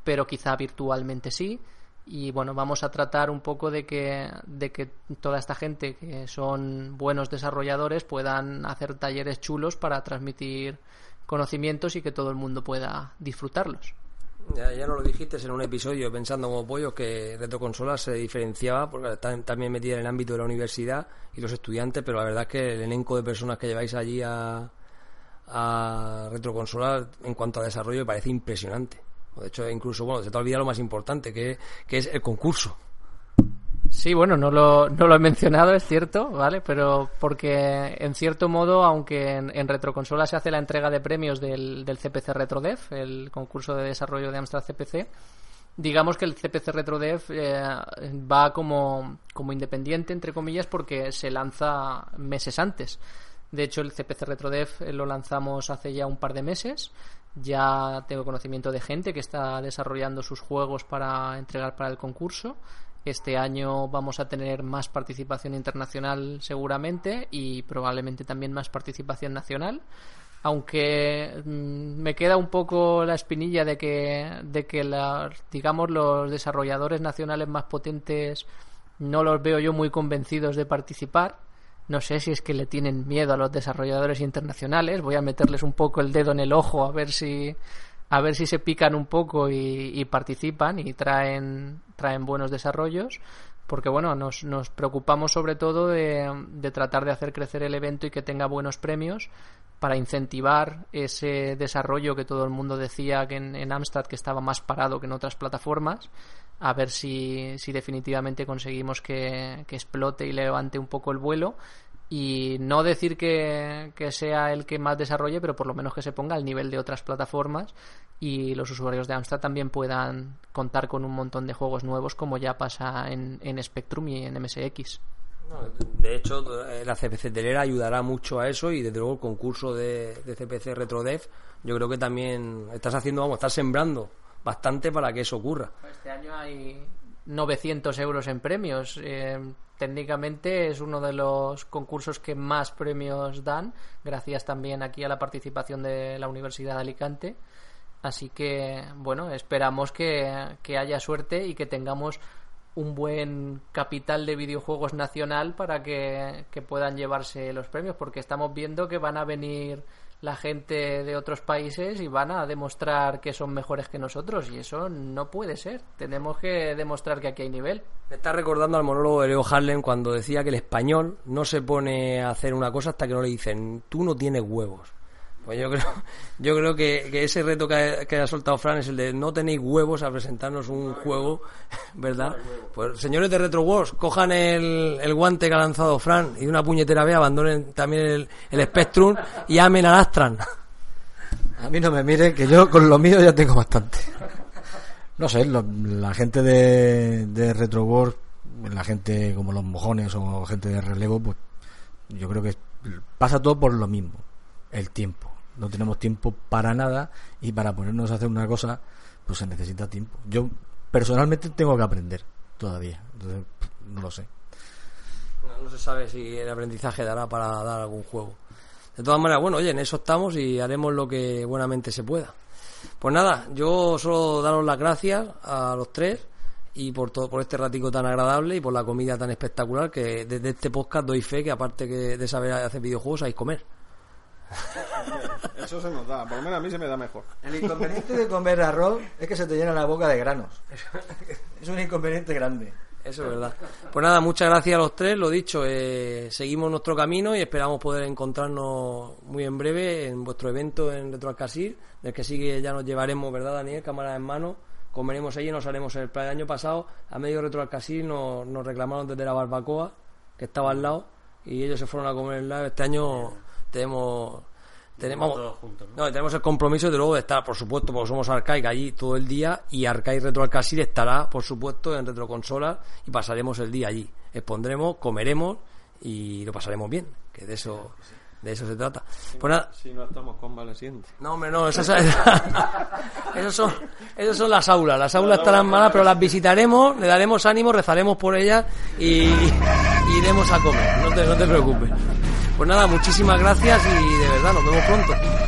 pero quizá virtualmente sí. Y bueno, vamos a tratar un poco de que, de que toda esta gente que son buenos desarrolladores puedan hacer talleres chulos para transmitir conocimientos y que todo el mundo pueda disfrutarlos. Ya, ya no lo dijiste en un episodio pensando como pollo que Retroconsolas se diferenciaba porque está también metida en el ámbito de la universidad y los estudiantes, pero la verdad es que el elenco de personas que lleváis allí a, a en cuanto a desarrollo parece impresionante. De hecho, incluso, bueno, se te ha olvidado lo más importante, que, que es el concurso. Sí, bueno, no lo, no lo he mencionado, es cierto, ¿vale? Pero porque, en cierto modo, aunque en, en Retroconsola se hace la entrega de premios del, del CPC RetroDev, el concurso de desarrollo de Amstrad CPC, digamos que el CPC RetroDev eh, va como, como independiente, entre comillas, porque se lanza meses antes. De hecho, el CPC RetroDev lo lanzamos hace ya un par de meses. Ya tengo conocimiento de gente que está desarrollando sus juegos para entregar para el concurso. Este año vamos a tener más participación internacional seguramente y probablemente también más participación nacional. Aunque mmm, me queda un poco la espinilla de que, de que la, digamos, los desarrolladores nacionales más potentes no los veo yo muy convencidos de participar. No sé si es que le tienen miedo a los desarrolladores internacionales. Voy a meterles un poco el dedo en el ojo a ver si a ver si se pican un poco y, participan y traen, traen buenos desarrollos porque bueno, nos, nos preocupamos sobre todo de, de, tratar de hacer crecer el evento y que tenga buenos premios para incentivar ese desarrollo que todo el mundo decía que en, en Amstrad que estaba más parado que en otras plataformas a ver si, si definitivamente conseguimos que, que explote y levante un poco el vuelo y no decir que, que, sea el que más desarrolle, pero por lo menos que se ponga al nivel de otras plataformas y los usuarios de Amstrad también puedan contar con un montón de juegos nuevos como ya pasa en, en Spectrum y en MSX. De hecho, la CPC Telera ayudará mucho a eso y desde luego el concurso de, de CPC RetroDev yo creo que también estás haciendo, vamos, estás sembrando bastante para que eso ocurra. Este año hay 900 euros en premios. Eh, técnicamente es uno de los concursos que más premios dan, gracias también aquí a la participación de la Universidad de Alicante. Así que, bueno, esperamos que, que haya suerte y que tengamos un buen capital de videojuegos nacional para que, que puedan llevarse los premios, porque estamos viendo que van a venir la gente de otros países y van a demostrar que son mejores que nosotros y eso no puede ser. Tenemos que demostrar que aquí hay nivel. Me está recordando al monólogo de Leo Harlem cuando decía que el español no se pone a hacer una cosa hasta que no le dicen tú no tienes huevos. Pues yo creo, yo creo que, que ese reto que ha, que ha, soltado Fran es el de no tenéis huevos a presentarnos un juego, ¿verdad? Pues señores de Retro Wars, cojan el, el guante que ha lanzado Fran y una puñetera vez abandonen también el, el Spectrum y amen al Astran. A mí no me miren, que yo con lo mío ya tengo bastante. No sé, lo, la gente de, de Retro Wars, la gente como los mojones o gente de relevo, pues yo creo que pasa todo por lo mismo, el tiempo no tenemos tiempo para nada y para ponernos a hacer una cosa pues se necesita tiempo. Yo personalmente tengo que aprender todavía. Entonces no lo sé. No, no, se sabe si el aprendizaje dará para dar algún juego. De todas maneras bueno oye en eso estamos y haremos lo que buenamente se pueda. Pues nada yo solo daros las gracias a los tres y por todo por este ratico tan agradable y por la comida tan espectacular que desde este podcast doy fe que aparte que de saber hacer videojuegos hay comer. Eso se nos da, por lo menos a mí se me da mejor. El inconveniente de comer arroz es que se te llena la boca de granos. Es un inconveniente grande. Eso es verdad. Pues nada, muchas gracias a los tres. Lo dicho, eh, seguimos nuestro camino y esperamos poder encontrarnos muy en breve en vuestro evento en Retroalcasir, del que sí que ya nos llevaremos, ¿verdad, Daniel? Cámara en mano. Comeremos allí y nos haremos el plan. El año pasado, a medio Retroalcasir, nos, nos reclamaron desde la barbacoa, que estaba al lado, y ellos se fueron a comer el lado. Este año tenemos tenemos, Todos juntos, ¿no? no, tenemos el compromiso de luego de estar, por supuesto, porque somos Arcaic allí todo el día y Arcaic Retro Alcasir estará, por supuesto, en retroconsola y pasaremos el día allí. Expondremos, comeremos y lo pasaremos bien, que de eso de eso se trata. Pues nada, Si no estamos convalecientes. no, hombre, no, esas, son, esos son las aulas. Las aulas estarán malas, pero las visitaremos, le daremos ánimo, rezaremos por ellas y, y iremos a comer. No te, no te preocupes. Pues nada, muchísimas gracias y de verdad, nos vemos pronto.